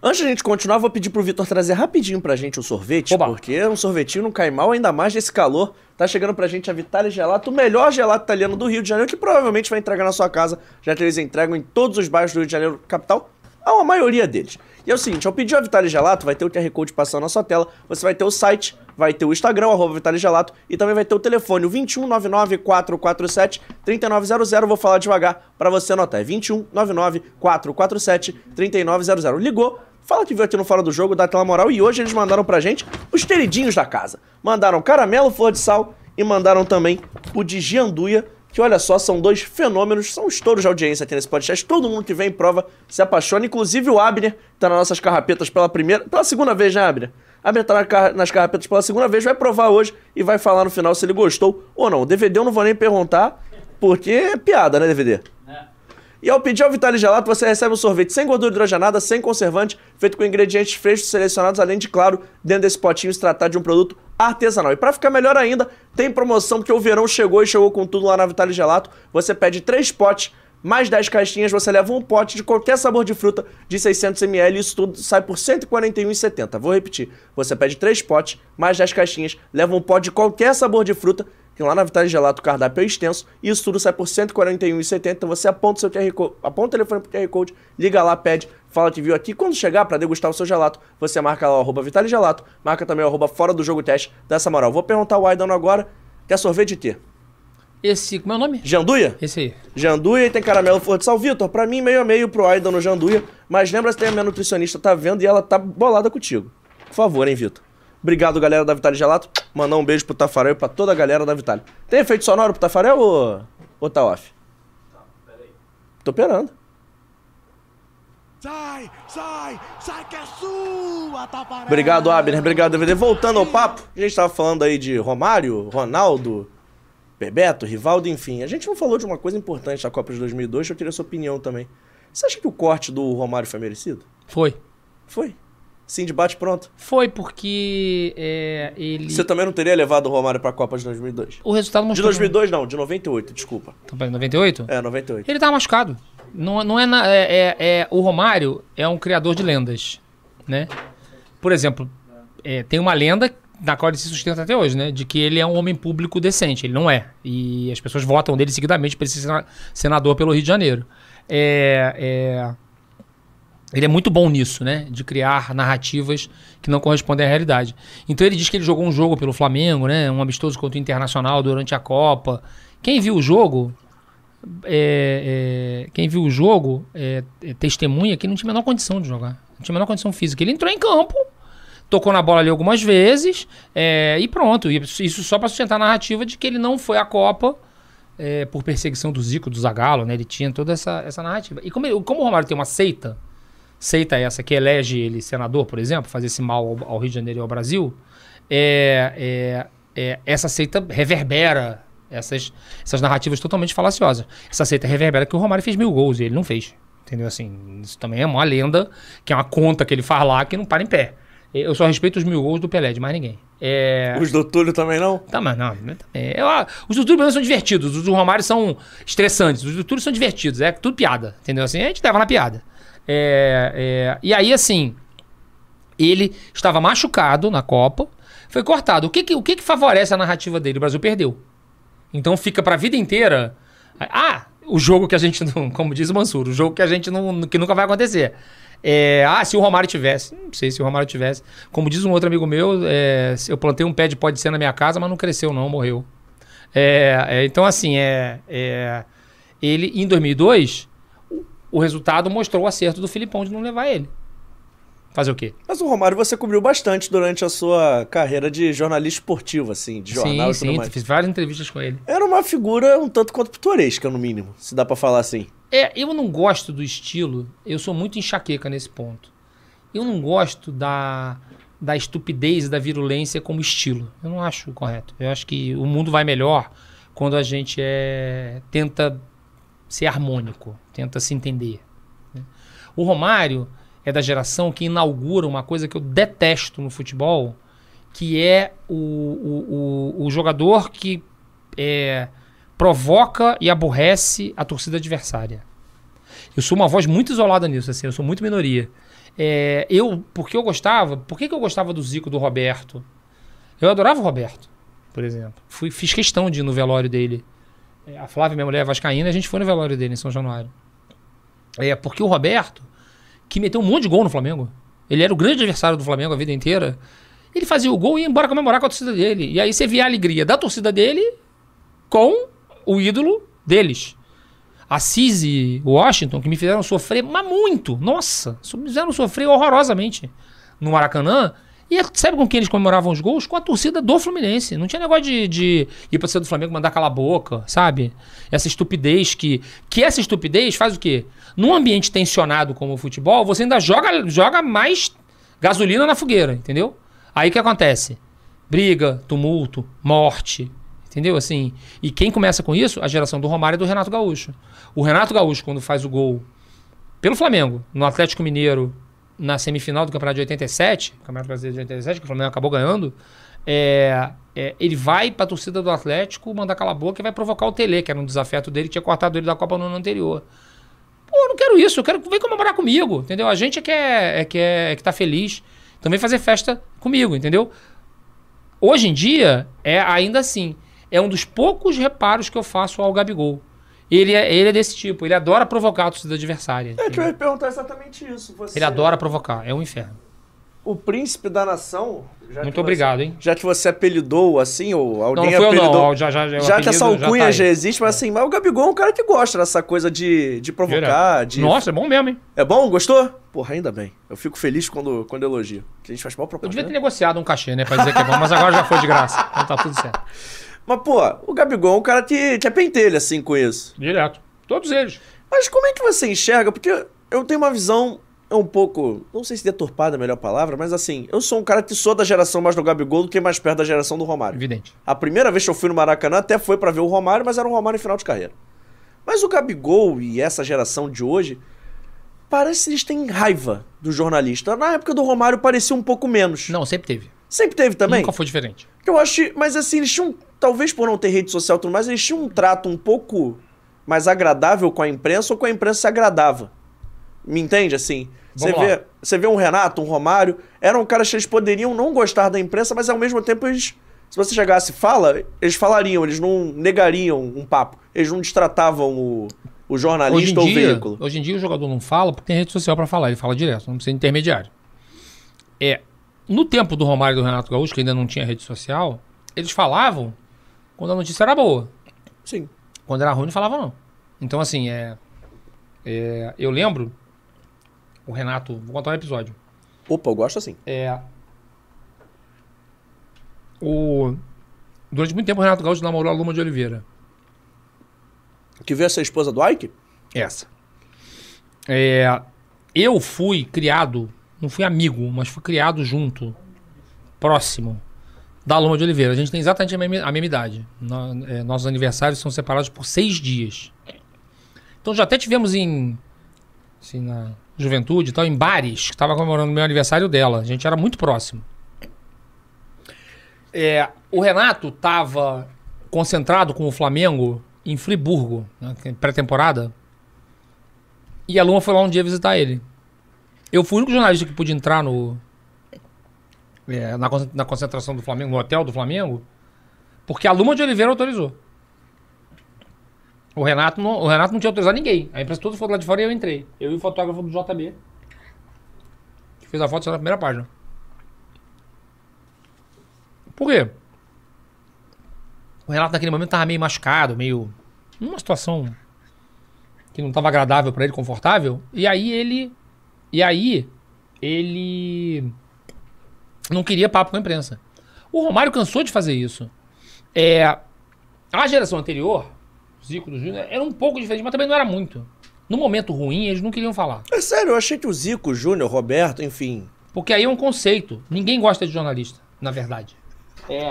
Antes da gente continuar, vou pedir pro Vitor trazer rapidinho pra gente o sorvete, Oba. porque um sorvetinho não cai mal, ainda mais nesse calor. Tá chegando pra gente a Vitale Gelato, o melhor gelato italiano do Rio de Janeiro, que provavelmente vai entregar na sua casa, já que eles entregam em todos os bairros do Rio de Janeiro capital, a maioria deles. E é o seguinte, ao pedir a Vitale Gelato, vai ter o QR Code passando na sua tela, você vai ter o site, vai ter o Instagram, arroba Vitale Gelato, e também vai ter o telefone, o 2199-447-3900, vou falar devagar pra você anotar, é 2199-447-3900. Ligou, Fala que viu aqui no Fora do Jogo, dá aquela moral. E hoje eles mandaram pra gente os queridinhos da casa. Mandaram caramelo, flor de sal e mandaram também o de gianduia, que olha só, são dois fenômenos, são estouros de audiência aqui nesse podcast. Todo mundo que vem em prova se apaixona, inclusive o Abner, que tá nas nossas carrapetas pela primeira, pela segunda vez, né, Abner? Abner tá nas carrapetas pela segunda vez, vai provar hoje e vai falar no final se ele gostou ou não. O DVD eu não vou nem perguntar, porque é piada, né, DVD? E ao pedir ao Vitale Gelato, você recebe um sorvete sem gordura hidrogenada, sem conservante, feito com ingredientes frescos selecionados, além de, claro, dentro desse potinho se tratar de um produto artesanal. E para ficar melhor ainda, tem promoção, porque o verão chegou e chegou com tudo lá na Vitale Gelato. Você pede três potes, mais 10 caixinhas, você leva um pote de qualquer sabor de fruta de 600ml, isso tudo sai por R$ 141,70. Vou repetir, você pede três potes, mais 10 caixinhas, leva um pote de qualquer sabor de fruta, que lá na Vitale Gelato o cardápio é extenso, e isso tudo sai por R$ 141,70. Então você aponta o seu QR Code, aponta o telefone pro QR Code, liga lá, pede, fala que viu aqui. Quando chegar para degustar o seu gelato, você marca lá o arroba Vitale Gelato, marca também o arroba fora do jogo teste dessa moral. Vou perguntar ao Aidan agora, quer sorvete de quê? Esse, como é o nome? Janduia? Esse aí. Janduia e tem caramelo flor de sal. Vitor, pra mim meio a meio pro Aidan no Janduia, mas lembra se tem a minha nutricionista tá vendo e ela tá bolada contigo. Por favor, hein, Vitor. Obrigado, galera da Vitale Gelato. Mandar um beijo pro Tafarel e pra toda a galera da Vitale. Tem efeito sonoro pro Tafarel ou, ou tá off? Tô operando. Sai, sai, sai que é sua, Tafarel! Obrigado, Abner. Obrigado, DVD. Voltando ao papo, a gente tava falando aí de Romário, Ronaldo, Bebeto, Rivaldo, enfim. A gente não falou de uma coisa importante da Copa de 2002, eu queria a sua opinião também. Você acha que o corte do Romário foi merecido? Foi. Foi. Sim, de bate pronto. Foi porque é, ele. Você também não teria levado o Romário pra Copa de 2002? O resultado De mostrou. 2002 não, de 98, desculpa. Então, peraí, 98? É, 98. Ele tava machucado. Não, não é, na- é, é- é- O Romário é um criador de lendas, né? Por exemplo, é, tem uma lenda na qual ele se sustenta até hoje, né? De que ele é um homem público decente. Ele não é. E as pessoas votam dele seguidamente para ele ser sena- senador pelo Rio de Janeiro. É, é, Ele é muito bom nisso, né? De criar narrativas que não correspondem à realidade. Então ele diz que ele jogou um jogo pelo Flamengo, né? Um amistoso contra o Internacional durante a Copa. Quem viu o jogo é, é, quem viu o jogo é, é testemunha que não tinha a menor condição de jogar. Não tinha a menor condição física. Ele entrou em campo, tocou na bola ali algumas vezes é, e pronto. Isso só para sustentar a narrativa de que ele não foi à Copa é, por perseguição do Zico, do Zagallo, né? Ele tinha toda essa, essa narrativa. E como, como o Romário tem uma seita, seita essa que elege ele senador, por exemplo, fazer esse mal ao, ao Rio de Janeiro e ao Brasil, é, é, é, essa seita reverbera essas, essas narrativas totalmente falaciosas. Essa seita reverbera que o Romário fez mil gols e ele não fez. Entendeu? Assim, isso também é uma lenda, que é uma conta que ele faz lá que não para em pé. Eu só respeito os mil gols do Pelé, de mais ninguém. É... Os do Túlio também não? Tá, mas não. também. Eu, ah, os do Túlio são divertidos. Os do Romário são estressantes. Os do Túlio são divertidos. É tudo piada. Entendeu? Assim, a gente leva na piada. É, é, e aí, assim, ele estava machucado na Copa, foi cortado. O que que, o que que favorece a narrativa dele? O Brasil perdeu. Então fica pra vida inteira. Ah, o jogo que a gente não. Como diz o Mansur, o jogo que a gente não. que nunca vai acontecer. É, ah, se o Romário tivesse. Não sei se o Romário tivesse. Como diz um outro amigo meu, é, eu plantei um pé de pó de ser na minha casa, mas não cresceu, não, morreu. É, é, então, assim, é, é, ele, em 2002, o, resultado mostrou o acerto do Filipão de não levar ele. Fazer o quê? Mas o Romário você cobriu bastante durante a sua carreira de jornalista esportivo, assim, de jornal sim, e tudo sim, mais. fiz várias entrevistas com ele. Era uma figura um tanto quanto pitoresca, no mínimo, se dá pra falar assim. É, eu não gosto do estilo, eu sou muito enxaqueca nesse ponto. Eu não gosto da, da estupidez e da virulência como estilo. Eu não acho correto. Eu acho que o mundo vai melhor quando a gente é, tenta ser harmônico, tenta se entender. né? O Romário é da geração que inaugura uma coisa que eu detesto no futebol, que é o, o, o, o jogador que é, provoca e aborrece a torcida adversária. Eu sou uma voz muito isolada nisso, assim, eu sou muito minoria. É, eu, porque eu gostava, por que, que eu gostava do Zico, do Roberto? Eu adorava o Roberto, por exemplo. Fui, fiz questão de ir no velório dele. É, a Flávia, minha mulher, é vascaína, a gente foi no velório dele em São Januário. É, porque o Roberto, que meteu um monte de gol no Flamengo, ele era o grande adversário do Flamengo a vida inteira, ele fazia o gol e ia embora comemorar com a torcida dele. E aí você via a alegria da torcida dele com o ídolo deles. Assis e Washington, que me fizeram sofrer, mas muito. Nossa, me fizeram sofrer horrorosamente no Maracanã. E sabe com quem eles comemoravam os gols? Com a torcida do Fluminense. Não tinha negócio de, de ir pra torcida do Flamengo mandar calar a boca, sabe? Essa estupidez que. Que essa estupidez faz o quê? Num ambiente tensionado como o futebol, você ainda joga, joga mais gasolina na fogueira, entendeu? Aí o que acontece? Briga, tumulto, morte, Entendeu? Assim, e quem começa com isso? A geração do Romário e do Renato Gaúcho. O Renato Gaúcho, quando faz o gol pelo Flamengo, no Atlético Mineiro, na semifinal do Campeonato de 87, Campeonato Brasileiro de 87, que o Flamengo acabou ganhando, é, é, ele vai pra torcida do Atlético mandar calar a boca e vai provocar o Tele, que era um desafeto dele, que tinha cortado ele da Copa no ano anterior. Pô, eu não quero isso, eu quero que vem comemorar comigo, entendeu? A gente é que é, é que é, é que tá feliz. Também fazer festa comigo, entendeu? Hoje em dia, é ainda assim, é um dos poucos reparos que eu faço ao Gabigol. Ele é, ele é desse tipo, ele adora provocar a torcida adversária. É que eu ia perguntar exatamente isso. Você, Ele adora provocar, é um inferno. O príncipe da nação. já Muito você- obrigado, hein? Já que você apelidou assim, ou Não, alguém não foi eu apelidou. não, já, já, já, Já que essa alcunha tá já, existe, mas assim, mas o Gabigol é um cara que gosta dessa coisa de, de provocar, de... Nossa, é bom mesmo, hein? É bom? Gostou? Porra, ainda bem. Eu fico feliz quando, quando elogio. Que a gente faz mal Eu propaganda. devia ter negociado um cachê, né, pra dizer que é bom, mas agora já foi de graça. Então tá tudo certo. Mas, pô, o Gabigol é um cara que, que é pentelho, assim, com isso. Direto. Todos eles. Mas como é que você enxerga? Porque eu tenho uma visão um pouco, não sei se deturpada é a melhor palavra, mas assim, eu sou um cara que sou da geração mais do Gabigol do que mais perto da geração do Romário. Evidente. A primeira vez que eu fui no Maracanã até foi pra ver o Romário, mas era um Romário em final de carreira. Mas o Gabigol e essa geração de hoje parece que eles têm raiva do jornalista. Na época do Romário parecia um pouco menos. Não, sempre teve. Sempre teve também? Nunca foi diferente. Eu acho, mas assim, eles tinham, talvez por não ter rede social e tudo mais, eles tinham um trato um pouco mais agradável com a imprensa ou com a imprensa se agradava. Me entende, assim? Você vê, você vê um Renato, um Romário, eram caras que eles poderiam não gostar da imprensa, mas ao mesmo tempo eles, se você chegasse e fala, eles falariam, eles não negariam um papo. Eles não destratavam o, o jornalista ou o veículo. hoje em dia o jogador não fala porque tem rede social pra falar, ele fala direto, não precisa de intermediário. É, no tempo do Romário e do Renato Gaúcho, que ainda não tinha rede social, eles falavam quando a notícia era boa. Sim. Quando era ruim, não falava não. Então, assim, é, é, eu lembro, o Renato, vou contar um episódio. Opa, eu gosto assim. É, o, durante muito tempo o Renato Gaúcho namorou a Luma de Oliveira. Que veio essa esposa do Ike? Essa. É, eu fui criado, não fui amigo, mas fui criado junto, próximo, da Loma de Oliveira. A gente tem exatamente a mesma, a mesma idade. No- é, nossos aniversários são separados por seis dias. Então já até tivemos em. Assim, na juventude e tal, em bares, que estava comemorando o meu aniversário dela. A gente era muito próximo. É, o Renato estava concentrado com o Flamengo em Friburgo, né, é pré-temporada. E a Luma foi lá um dia visitar ele. Eu fui o único jornalista que pude entrar no. é, na, na concentração do Flamengo, no hotel do Flamengo, porque a Luma de Oliveira autorizou. O Renato não, o Renato não tinha autorizado ninguém. A imprensa toda foi lá de fora e eu entrei. Eu e o fotógrafo do JB. Que fez a foto na primeira página. Por quê? O Renato naquele momento tava meio machucado, meio. numa situação que não tava agradável pra ele, confortável. E aí ele. E aí ele não queria papo com a imprensa. O Romário cansou de fazer isso. É, a geração anterior, Zico do Júnior, era um pouco diferente, mas também não era muito. No momento ruim, eles não queriam falar. É sério, eu achei que o Zico, o Júnior, o Roberto, enfim. Porque aí é um conceito. Ninguém gosta de jornalista, na verdade. É.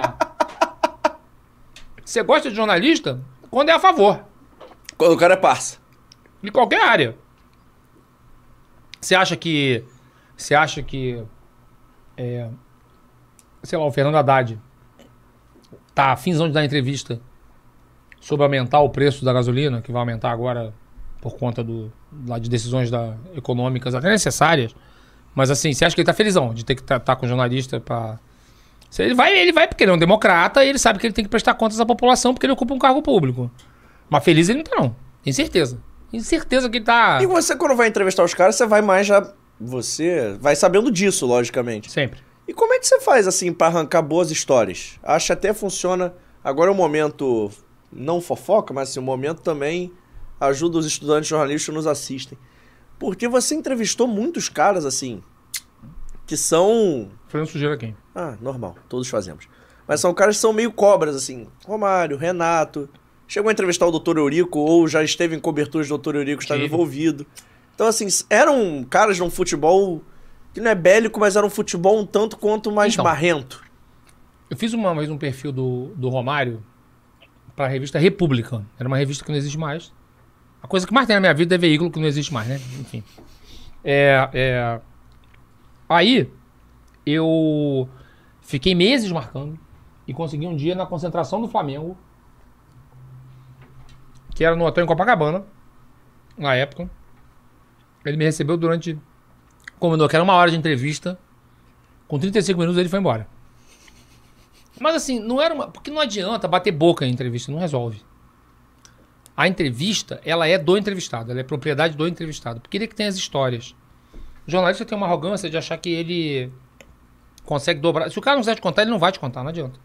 Você gosta de jornalista quando é a favor. Quando o cara é parça. De qualquer área. Você acha que. Você acha que. É, sei lá, o Fernando Haddad tá afinzão de dar entrevista sobre aumentar o preço da gasolina, que vai aumentar agora por conta do, lá de decisões da, econômicas até necessárias. Mas assim, você acha que ele tá felizão de ter que estar com jornalista. Se Ele vai, ele vai porque ele é um democrata e ele sabe que ele tem que prestar contas à população porque ele ocupa um cargo público. Mas feliz ele não tá, não. Tem certeza. Tem certeza que tá. E você, quando vai entrevistar os caras, você vai mais já. Você vai sabendo disso, logicamente. Sempre. E como é que você faz, assim, pra arrancar boas histórias? Acho que até funciona. Agora é um momento. Não fofoca, mas assim, um momento também ajuda os estudantes jornalistas que nos assistem. Porque você entrevistou muitos caras, assim. Que são. Fazendo sujeira quem? Ah, normal, todos fazemos. Mas são caras que são meio cobras, assim. Romário, Renato. Chegou a entrevistar o Dr. Eurico, ou já esteve em coberturas do Dr. Eurico, estava envolvido. Então, assim, eram caras de um futebol que não é bélico, mas era um futebol um tanto quanto mais Então. marrento. Eu fiz uma vez um perfil do, do Romário pra revista República. Era uma revista que não existe mais. A coisa que mais tem na minha vida é veículo que não existe mais, né? Enfim. É, é... Aí, eu fiquei meses marcando e consegui um dia na concentração do Flamengo, que era no hotel em Copacabana, na época. Ele me recebeu durante. Combinou que era uma hora de entrevista. Com 35 minutos ele foi embora. Mas assim, não era uma. Porque não adianta bater boca em entrevista, não resolve. A entrevista, ela é do entrevistado, ela é propriedade do entrevistado. Porque ele é que tem as histórias. O jornalista tem uma arrogância de achar que ele consegue dobrar. Se o cara não quiser te contar, ele não vai te contar, não adianta.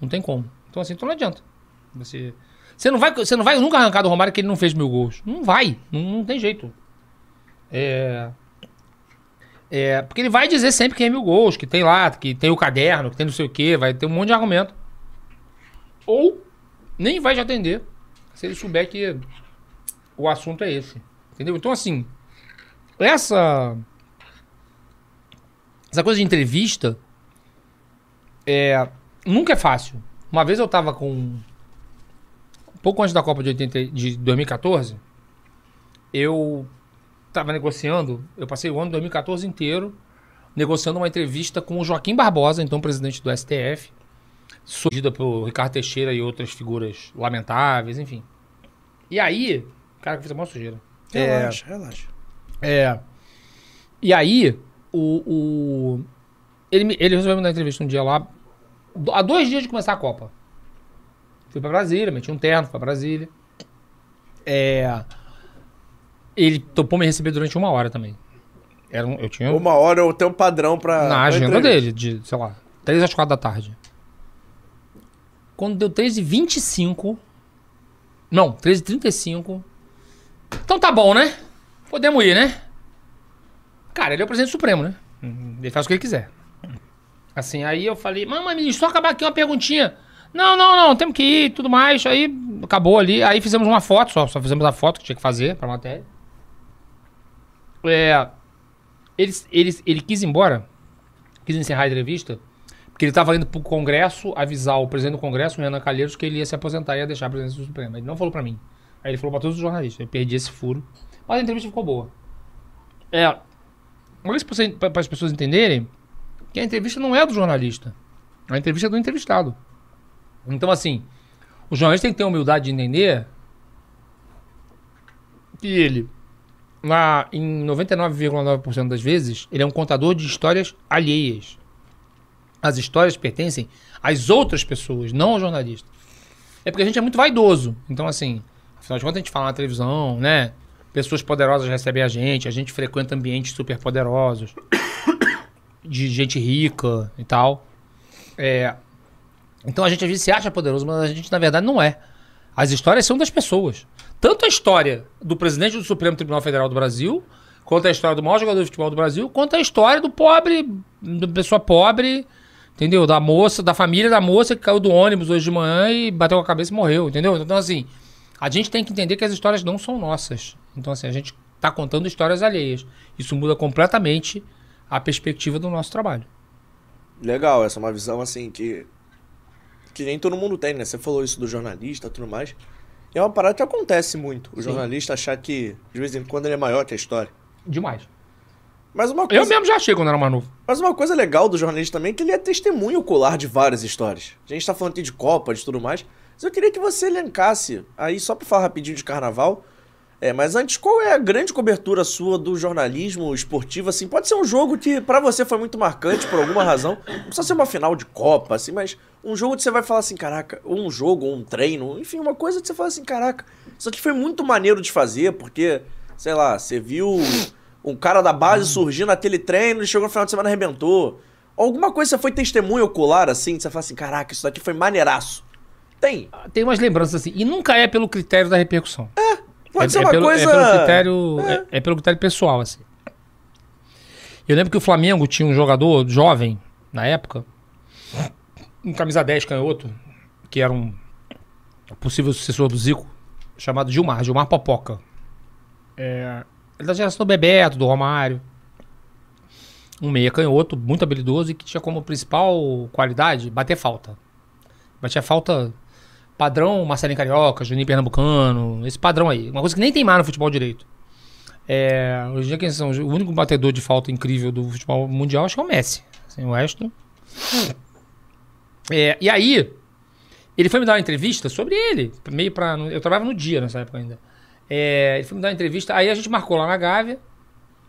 Não tem como. Então assim, então não adianta. Você, você, não, vai, você não vai nunca arrancar do Romário que ele não fez mil gols. Não vai. Não, não tem jeito. É. É, porque ele vai dizer sempre que é mil gols, que tem lá, que tem o caderno, que tem não sei o que, vai ter um monte de argumento. Ou nem vai te atender se ele souber que o assunto é esse. Entendeu? Então, assim, essa. Essa coisa de entrevista é, nunca é fácil. Uma vez eu tava com. Pouco antes da Copa de, 80, de 2014, eu tava negociando, eu passei o ano de 2014 inteiro negociando uma entrevista com o Joaquim Barbosa, então presidente do STF, surgida pelo Ricardo Teixeira e outras figuras lamentáveis, enfim. E aí, cara, que fez a maior sujeira. Relaxa, relaxa. É. E aí, o. o- ele, ele resolveu me dar entrevista um dia lá, há dois dias de começar a Copa. Fui pra Brasília, meti um terno, fui pra Brasília. É. Ele topou me receber durante uma hora também. Era um, eu tinha. Uma hora eu tenho um padrão pra. Na agenda entrevista. dele, de, sei lá, 3 às 4 da tarde. Quando deu 3h25. Não, 13h35. Então tá bom, né? Podemos ir, né? Cara, ele é o presidente supremo, né? Ele faz o que ele quiser. Assim, aí eu falei, mamãe, me só acabar aqui uma perguntinha. Não, não, não, temos que ir tudo mais. Aí acabou ali. Aí fizemos uma foto, só, só fizemos a foto que tinha que fazer pra matéria. É. Ele, ele, ele quis ir embora, quis encerrar a entrevista, porque ele estava indo pro Congresso avisar o presidente do Congresso, o Renan Calheiros, que ele ia se aposentar e ia deixar a presidência do Supremo. Ele não falou pra mim. Aí ele falou pra todos os jornalistas. Eu perdi esse furo. Mas a entrevista ficou boa. É. Isso para as pessoas entenderem que a entrevista não é do jornalista. A entrevista é do entrevistado. Então, assim, o jornalista tem que ter humildade de entender que ele, na, em 99,9% das vezes, ele é um contador de histórias alheias. As histórias pertencem às outras pessoas, não ao jornalista. É porque a gente é muito vaidoso. Então, assim, afinal de contas, a gente fala na televisão, né? Pessoas poderosas recebem a gente, a gente frequenta ambientes super poderosos, de gente rica e tal. É, então a gente às vezes se acha poderoso, mas a gente na verdade não é. As histórias são das pessoas. Tanto a história do presidente do Supremo Tribunal Federal do Brasil, quanto a história do maior jogador de futebol do Brasil, quanto a história do pobre, da pessoa pobre, entendeu? Da moça, da família da moça que caiu do ônibus hoje de manhã e bateu com a cabeça e morreu, entendeu? Então, assim, a gente tem que entender que as histórias não são nossas. Então, assim, a gente tá contando histórias alheias. Isso muda completamente a perspectiva do nosso trabalho. Legal, essa é uma visão assim que. Que nem todo mundo tem, né? Você falou isso do jornalista e tudo mais. E é uma parada que acontece muito. O Sim. jornalista achar que, de vez em quando, ele é maior que a história. Demais. Mas uma Eu coisa, mesmo já achei quando era mais novo. mas uma coisa legal do jornalista também é que ele é testemunho ocular de várias histórias. A gente tá falando aqui de Copa, de tudo mais. Mas eu queria que você elencasse, aí só pra falar rapidinho de carnaval. É, mas antes, qual é a grande cobertura sua do jornalismo esportivo, assim? Pode ser um jogo que pra você foi muito marcante por alguma razão. Não precisa ser uma final de Copa, assim, mas um jogo que você vai falar assim, caraca, ou um jogo, ou um treino, enfim, uma coisa que você fala assim, caraca, isso aqui foi muito maneiro de fazer, porque, sei lá, você viu um cara da base surgir naquele treino e chegou no final de semana e arrebentou. Alguma coisa você foi testemunho ocular, assim, que você fala assim, caraca, isso daqui foi maneiraço. Tem. Tem umas lembranças assim. E nunca é pelo critério da repercussão. Pode é, ser é uma pelo, coisa. É pelo critério, é. é pelo critério pessoal, assim. Eu lembro que o Flamengo tinha um jogador jovem, na época, um camisa 10 canhoto, que era um possível sucessor do Zico, chamado Gilmar, Gilmar Popoca. É, ele da geração do Bebeto, do Romário. Um meia canhoto, muito habilidoso e que tinha como principal qualidade bater falta. Batia falta padrão Marcelinho Carioca, Juninho Pernambucano, esse padrão aí. Uma coisa que nem tem mais no futebol direito. É, hoje em dia, quem são? O único batedor de falta incrível do futebol mundial acho que é o Messi. Assim, o resto. É, e aí, ele foi me dar uma entrevista sobre ele. Meio pra. Eu trabalhava no dia nessa época ainda. É, ele foi me dar uma entrevista. Aí a gente marcou lá na Gávea.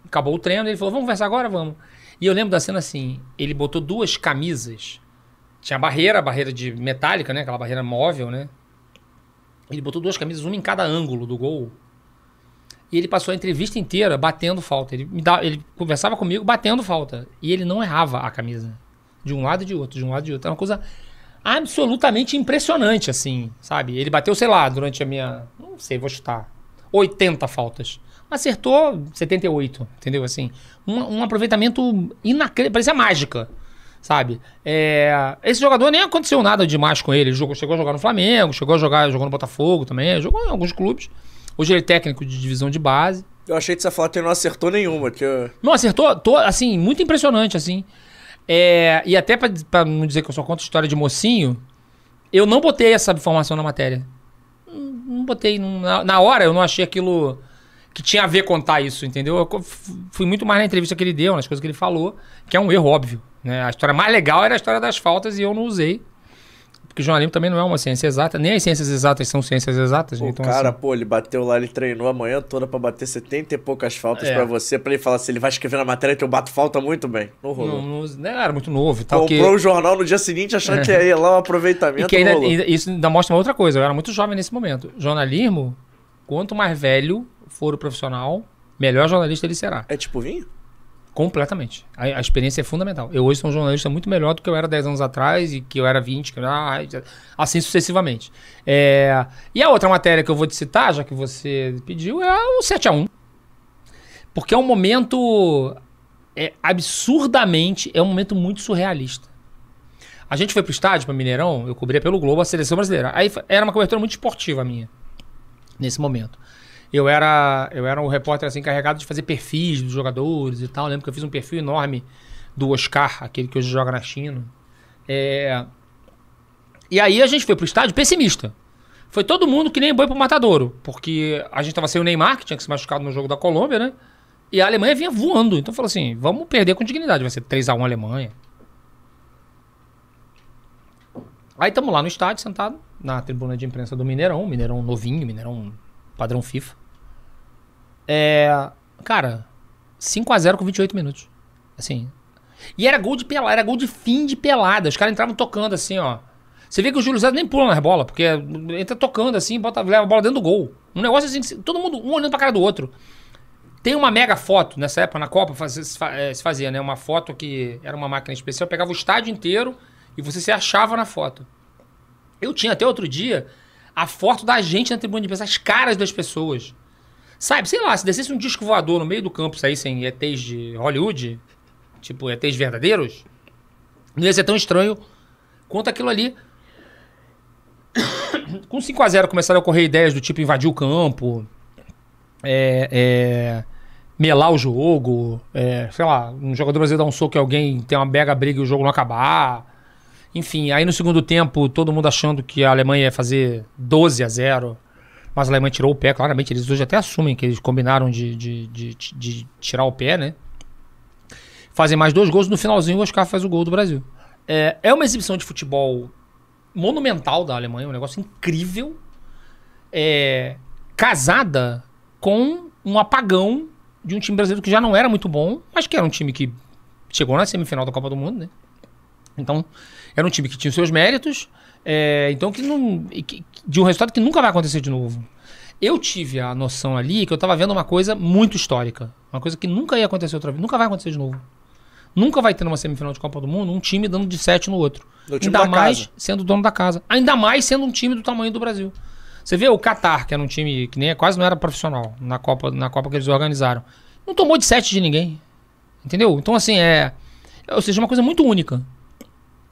Acabou o treino. Ele falou: Vamos conversar agora? Vamos. E eu lembro da cena assim: ele botou duas camisas. Tinha a barreira, a barreira de metálica, né? Aquela barreira móvel, né? Ele botou duas camisas, uma em cada ângulo do gol. E ele passou a entrevista inteira batendo falta. Ele, me dá, ele conversava comigo batendo falta. E ele não errava a camisa. De um lado e de outro, de um lado e de outro. É uma coisa absolutamente impressionante, assim, sabe? Ele bateu, sei lá, durante a minha. Não sei, vou chutar. 80 faltas. Acertou 78, entendeu? Assim, um, um aproveitamento inacreditável. Parecia mágica, sabe? É, esse jogador nem aconteceu nada demais com ele. Ele jogou, chegou a jogar no Flamengo, chegou a jogar jogou no Botafogo também, jogou em alguns clubes. Hoje ele é técnico de divisão de base. Eu achei que falar que ele não acertou nenhuma, que eu... Não, acertou, tô, assim, muito impressionante, assim. É, e até pra, pra não dizer que eu só conto história de mocinho, eu não botei essa informação na matéria. Não, não botei. não- na, na hora eu não achei aquilo. que tinha a ver contar isso, entendeu? Eu fui muito mais na entrevista que ele deu, nas coisas que ele falou, que é um erro óbvio. Né? A história mais legal era a história das faltas e eu não usei. Porque jornalismo também não é uma ciência exata, nem as ciências exatas são ciências exatas. O então, cara, assim, pô, ele bateu lá, ele treinou a manhã toda pra bater 70 e poucas faltas É. pra você, pra ele falar se ele vai escrever na matéria que eu bato falta muito bem. Não rolou. não, não, era muito novo e tal. Comprou que- o jornal no dia seguinte achando que ia lá um aproveitamento. E que ainda, ainda- isso ainda mostra uma outra coisa. Eu era muito jovem nesse momento. Jornalismo, quanto mais velho for o profissional, melhor jornalista ele será. É tipo vinho? Completamente. A, a experiência é fundamental. Eu hoje sou um jornalista muito melhor do que eu era 10 anos atrás e que eu era 20, que eu era, assim sucessivamente. É, e a outra matéria que eu vou te citar, já que você pediu, é o 7x1. Porque é um momento é, absurdamente, é um momento muito surrealista. A gente foi pro estádio, para Mineirão, eu cobria pelo Globo a seleção brasileira. Aí era uma cobertura muito esportiva minha, nesse momento. Eu era, eu era um repórter assim, encarregado de fazer perfis dos jogadores e tal. Eu lembro que eu fiz um perfil enorme do Oscar, aquele que hoje joga na China. É... E aí a gente foi pro estádio pessimista. Foi todo mundo que nem boi pro matadouro. Porque a gente tava sem o Neymar, que tinha que se machucado no jogo da Colômbia, né? E a Alemanha vinha voando. Então falou assim: vamos perder com dignidade. Vai ser 3x1 Alemanha. Aí estamos lá no estádio, sentado, na tribuna de imprensa do Mineirão. Mineirão novinho, Mineirão padrão FIFA. É. Cara, 5x0 com 28 minutos. Assim. E era gol de pelada, era gol de fim de pelada. Os caras entravam tocando assim, ó. Você vê que o Júlio César nem pula nas bolas, porque entra tocando assim, bota, leva a bola dentro do gol. Um negócio assim, que todo mundo um olhando pra cara do outro. Tem uma mega foto, nessa época, na Copa, eh, se fazia, né? Uma foto que era uma máquina especial, pegava o estádio inteiro e você se achava na foto. Eu tinha até outro dia a foto da gente na tribuna de imprensa, as caras das pessoas. Sabe, sei lá, se descesse um disco voador no meio do campo, saíssem ETs de Hollywood, tipo ETs verdadeiros, não ia ser tão estranho quanto aquilo ali. Com 5x0 começaram a ocorrer ideias do tipo invadir o campo, é, é, melar o jogo, é, sei lá, um jogador brasileiro dar um soco em alguém, tem uma mega briga e o jogo não acabar. Enfim, aí no segundo tempo, todo mundo achando que a Alemanha ia fazer 12 a 0 mas a Alemanha tirou o pé, claramente. Eles hoje até assumem que eles combinaram de, de, de, de tirar o pé, né? Fazem mais dois gols. No finalzinho, o Oscar faz o gol do Brasil. É, é uma exibição de futebol monumental da Alemanha, um negócio incrível. É, casada com um apagão de um time brasileiro que já não era muito bom, mas que era um time que chegou na semifinal da Copa do Mundo, né? Então, era um time que tinha os seus méritos, é, então que não. que- de um resultado que nunca vai acontecer de novo. Eu tive a noção ali que eu tava vendo uma coisa muito histórica. Uma coisa que nunca ia acontecer outra vez. Nunca vai acontecer de novo. Nunca vai ter numa semifinal de Copa do Mundo um time dando de 7 no outro. No Ainda da mais casa. sendo dono da casa. Ainda mais sendo um time do tamanho do Brasil. Você vê o Qatar, que era um time que nem quase não era profissional na Copa, na Copa que eles organizaram. Não tomou de 7 de ninguém. Entendeu? Então, assim, é. Ou seja, uma coisa muito única.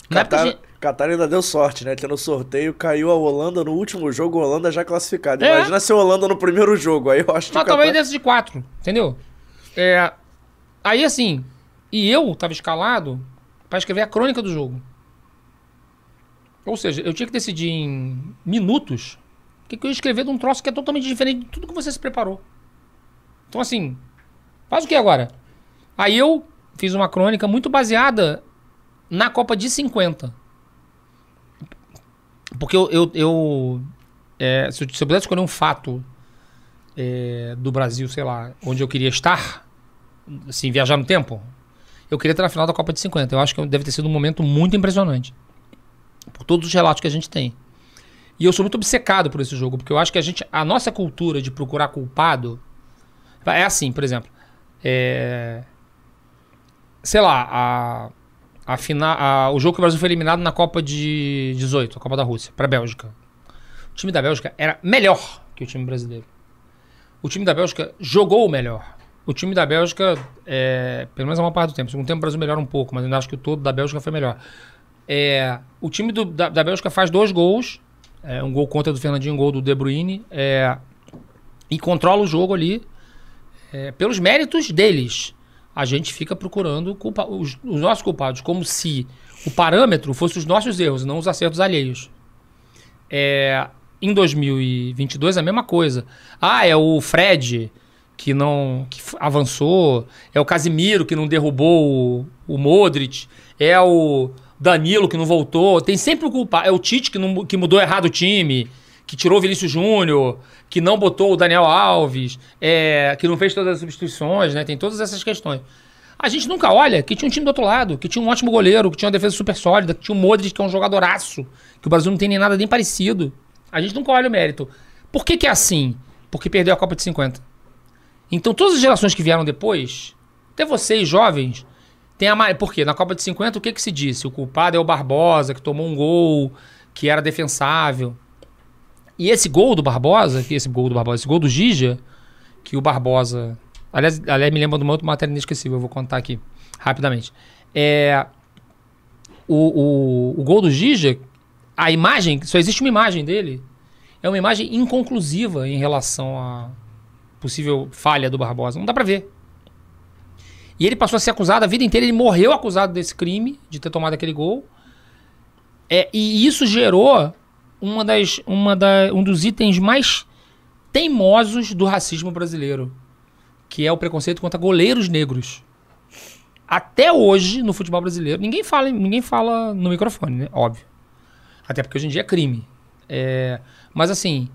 Qatar, gente- Qatar ainda deu sorte, né? No sorteio caiu a Holanda no último jogo, a Holanda já classificada. É. Imagina se a Holanda no primeiro jogo. Aí eu acho que Mas talvez desse de quatro, entendeu? É, aí assim, e eu tava escalado pra escrever a crônica do jogo. Ou seja, eu tinha que decidir em minutos o que, que eu ia escrever de um troço que é totalmente diferente de tudo que você se preparou. Então assim, faz o que agora? Aí eu fiz uma crônica muito baseada na Copa de 50. Porque eu, eu, eu, é, se, eu se eu pudesse escolher um fato é, do Brasil, sei lá, onde eu queria estar, assim, viajar no tempo, eu queria estar na final da Copa de 50. Eu acho que deve ter sido um momento muito impressionante. Por todos os relatos que a gente tem. E eu sou muito obcecado por esse jogo, porque eu acho que a gente, a nossa cultura de procurar culpado é assim, por exemplo, é, sei lá, a, a a- o jogo que o Brasil foi eliminado na Copa de 18, a Copa da Rússia, para a Bélgica. O time da Bélgica era melhor que o time brasileiro. O time da Bélgica jogou melhor. O time da Bélgica, é, pelo menos a maior parte do tempo, segundo tempo o Brasil melhora um pouco, mas ainda acho que o todo da Bélgica foi melhor. É, o time do- da, da Bélgica faz dois gols, é, um gol contra do Fernandinho, um gol do De Bruyne, é, e controla o jogo ali é, pelos méritos deles. A gente fica procurando culpa- os, os nossos culpados, como se o parâmetro fosse os nossos erros, não os acertos alheios. É, em 2022 a mesma coisa. Ah, é o Fred que não que avançou, é o Casimiro que não derrubou o, o Modric, é o Danilo que não voltou, tem sempre o culpado, é o Tite que, não, que mudou errado o time, que tirou o Vinícius Júnior, que não botou o Daniel Alves, é, que não fez todas as substituições, né? Tem todas essas questões. A gente nunca olha que tinha um time do outro lado, que tinha um ótimo goleiro, que tinha uma defesa super sólida, que tinha o Modric, que é um jogadoraço, que o Brasil não tem nem nada nem parecido. A gente nunca olha o mérito. Por que, que é assim? Porque perdeu a Copa de 50. Então todas as gerações que vieram depois, até vocês jovens, tem a. Por quê? Na Copa de 50, o que, que se disse? O culpado é o Barbosa, que tomou um gol, que era defensável. E esse gol do Barbosa, que esse gol do Barbosa, esse gol do Gija, que o Barbosa. Aliás, aliás me lembra de uma outra matéria inesquecível, eu vou contar aqui rapidamente. É. O, o, o gol do Gija, a imagem, só existe uma imagem dele, é uma imagem inconclusiva em relação à possível falha do Barbosa. Não dá pra ver. E ele passou a ser acusado a vida inteira, ele morreu acusado desse crime, de ter tomado aquele gol. É, e isso gerou uma das, uma da, um dos itens mais teimosos do racismo brasileiro, que é o preconceito contra goleiros negros. Até hoje, no futebol brasileiro, ninguém fala, ninguém fala no microfone, né? Óbvio. Até porque hoje em dia é crime. É, mas assim,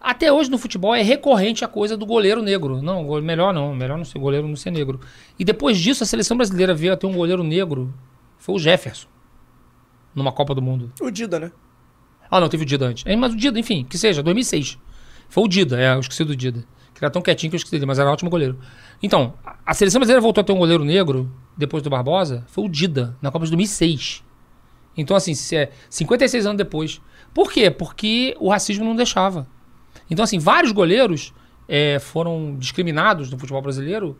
até hoje no futebol é recorrente a coisa do goleiro negro. Não, melhor não, melhor não ser goleiro não ser negro. E depois disso, a seleção brasileira veio a ter um goleiro negro. Foi o Jefferson. Numa Copa do Mundo. O Dida, né? Ah, não, teve o Dida antes. É, mas o Dida, enfim, que seja, 2006. Foi o Dida, é, eu esqueci do Dida. Que era tão quietinho que eu esqueci dele, mas era um ótimo goleiro. Então, a- seleção brasileira voltou a ter um goleiro negro depois do Barbosa, foi o Dida, na Copa de 2006. Então, assim, se é 56 anos depois. Por quê? Porque o racismo não deixava. Então, assim, vários goleiros é, foram discriminados no futebol brasileiro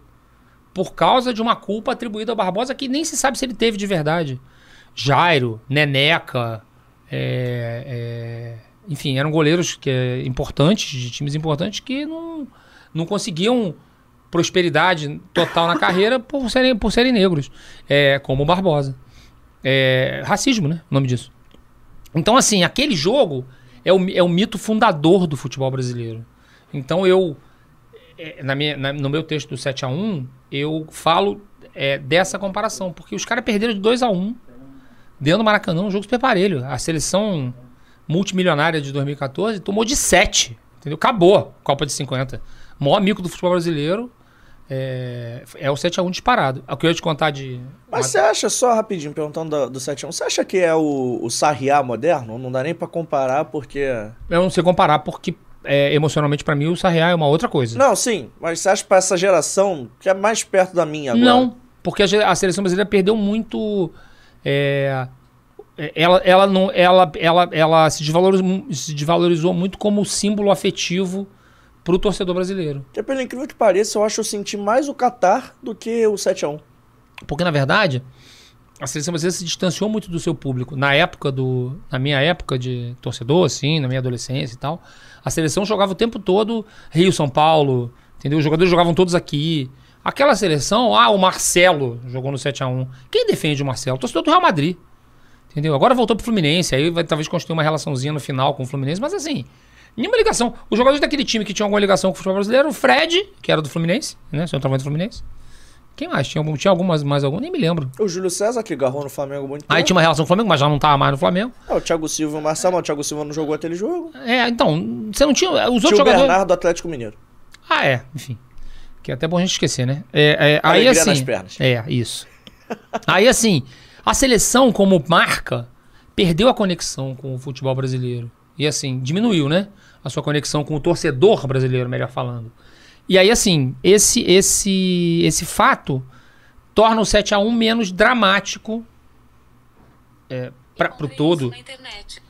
por causa de uma culpa atribuída ao Barbosa que nem se sabe se ele teve de verdade. Jairo, Neneca, é, é, enfim, eram goleiros que, é, importantes, de times importantes, que não, não conseguiam prosperidade total na carreira por serem, por serem negros, é, como o Barbosa. É, racismo, né? O nome disso. Então, assim, aquele jogo é o, é o mito fundador do futebol brasileiro. Então, eu, é, na minha, na- no meu texto do 7x1, eu falo é, dessa comparação, porque os caras perderam de 2x1 dentro do Maracanã, um jogo super parelho. A seleção multimilionária de 2014 tomou de 7, entendeu? Acabou a Copa de 50. O maior mico do futebol brasileiro é, é o 7x1 disparado. O que eu ia te contar de... Mas você acha, só rapidinho, perguntando do, do 7 você acha que é o, o Sarriá moderno? Não dá nem pra comparar, porque... Eu não sei comparar, porque é, emocionalmente pra mim o Sarriá é uma outra coisa. Não, sim, mas você acha pra essa geração, que é mais perto da minha agora? Não, porque a, a seleção brasileira perdeu muito. É, é, ela, ela, não, ela, ela, ela se, desvalorizou, se desvalorizou muito como símbolo afetivo pro torcedor brasileiro. Porque, pelo incrível que pareça, eu acho que eu senti mais o Qatar do que o 7x1. Porque, na verdade, a seleção brasileira se distanciou muito do seu público. Na época do. Na minha época de torcedor, assim, na minha adolescência e tal, a seleção jogava o tempo todo Rio, São Paulo, entendeu? Os jogadores jogavam todos aqui. Aquela seleção, ah, o Marcelo jogou no 7x1. Quem defende o Marcelo? O torcedor do Real Madrid. Entendeu? Agora voltou pro Fluminense, aí vai talvez construir uma relaçãozinha no final com o Fluminense, mas assim, nenhuma ligação. Os jogadores daquele time que tinham alguma ligação com o futebol brasileiro, o Fred, que era do Fluminense, né? Centroavante do Fluminense. Quem mais? Tinha, algum, tinha algumas, mais algum? Nem me lembro. O Júlio César, que agarrou no Flamengo muito Aí tempo. tinha uma relação com o Flamengo, mas já não tava mais no Flamengo. É, o Thiago Silva e o Marcelo, mas o Thiago Silva não jogou aquele jogo. É, então, você não tinha. Os outros Tinha o jogadores. Bernardo do Atlético Mineiro. Ah, é, enfim. Que é até bom a gente esquecer, né? É, é, aí assim. nas pernas. É, isso. aí assim, a seleção como marca perdeu a conexão com o futebol brasileiro. E assim, diminuiu, né? A sua conexão com o torcedor brasileiro, melhor falando. E aí, assim, esse esse esse fato torna o 7 a 1 menos dramático é, pra, pro todo. Na internet.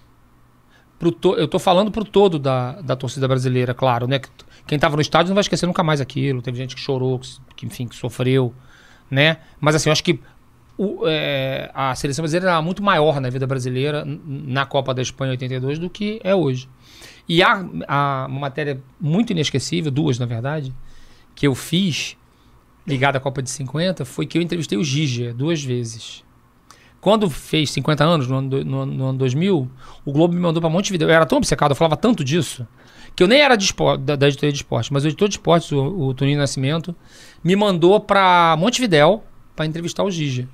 pro to- eu tô falando pro todo da, da torcida brasileira, claro, né? Quem tava no estádio não vai esquecer nunca mais aquilo. Teve gente que chorou, que, enfim, que sofreu, né? Mas assim, eu acho que o- é, a seleção brasileira era muito maior na vida brasileira na Copa da Espanha 82 do que é hoje. E há, uma matéria muito inesquecível, duas na verdade, que eu fiz ligada à Copa de 50, foi que eu entrevistei o Gigia duas vezes. Quando fez 50 anos, no ano, no, no ano 2000, o Globo me mandou pra Montevideo. Eu era tão obcecado, eu falava tanto disso, que eu nem era de espor- da, da de esporte, mas o editor de esportes, o, o Toninho Nascimento, me mandou pra Montevidéu pra entrevistar o Gigia.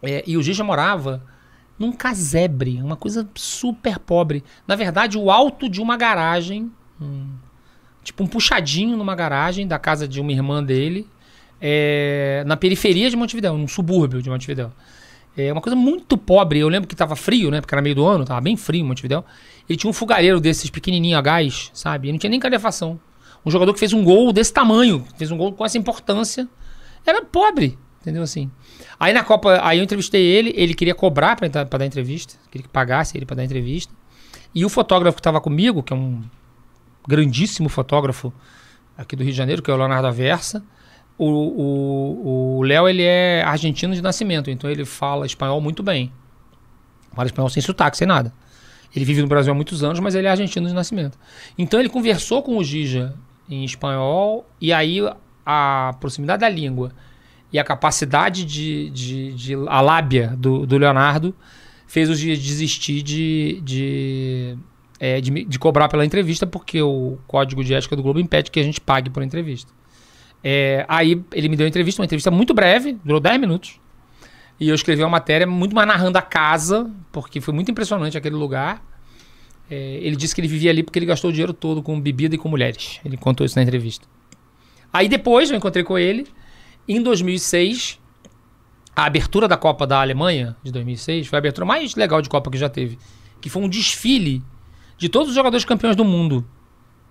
É, e o Gigia morava num casebre, uma coisa super pobre. Na verdade, o alto de uma garagem, um- tipo um puxadinho numa garagem da casa de uma irmã dele, é, na periferia de Montevidéu, num subúrbio de Montevidéu. É uma coisa muito pobre. Eu lembro que tava frio, né? Porque era meio do ano, tava bem frio em Montevidéu. Ele tinha um fogareiro desses pequenininho a gás, sabe? E não tinha nem calefação. Um jogador que fez um gol desse tamanho, fez um gol com essa importância, era pobre, entendeu assim? Aí na Copa, aí eu entrevistei ele, ele queria cobrar pra, pra dar entrevista, queria que pagasse ele pra dar entrevista. E o fotógrafo que tava comigo, que é um grandíssimo fotógrafo aqui do Rio de Janeiro, que é o Leonardo Aversa, o Léo, ele é argentino de nascimento, então ele fala espanhol muito bem. Fala espanhol sem sotaque, sem nada. Ele vive no Brasil há muitos anos, mas ele é argentino de nascimento. Então ele conversou com o Gija em espanhol, e aí a proximidade da língua e a capacidade de, de, de- a lábia do, do Leonardo fez o Gija desistir de, de, é, de, de cobrar pela entrevista, porque o código de ética do Globo impede que a gente pague por entrevista. É, aí ele me deu uma entrevista, uma entrevista muito breve, durou 10 minutos. E eu escrevi uma matéria muito mais narrando a casa, porque foi muito impressionante aquele lugar. É, ele disse que ele vivia ali porque ele gastou o dinheiro todo com bebida e com mulheres. Ele contou isso na entrevista. Aí depois eu encontrei com ele. Em 2006, a abertura da Copa da Alemanha, de 2006, foi a abertura mais legal de Copa que já teve. Que foi um desfile de todos os jogadores campeões do mundo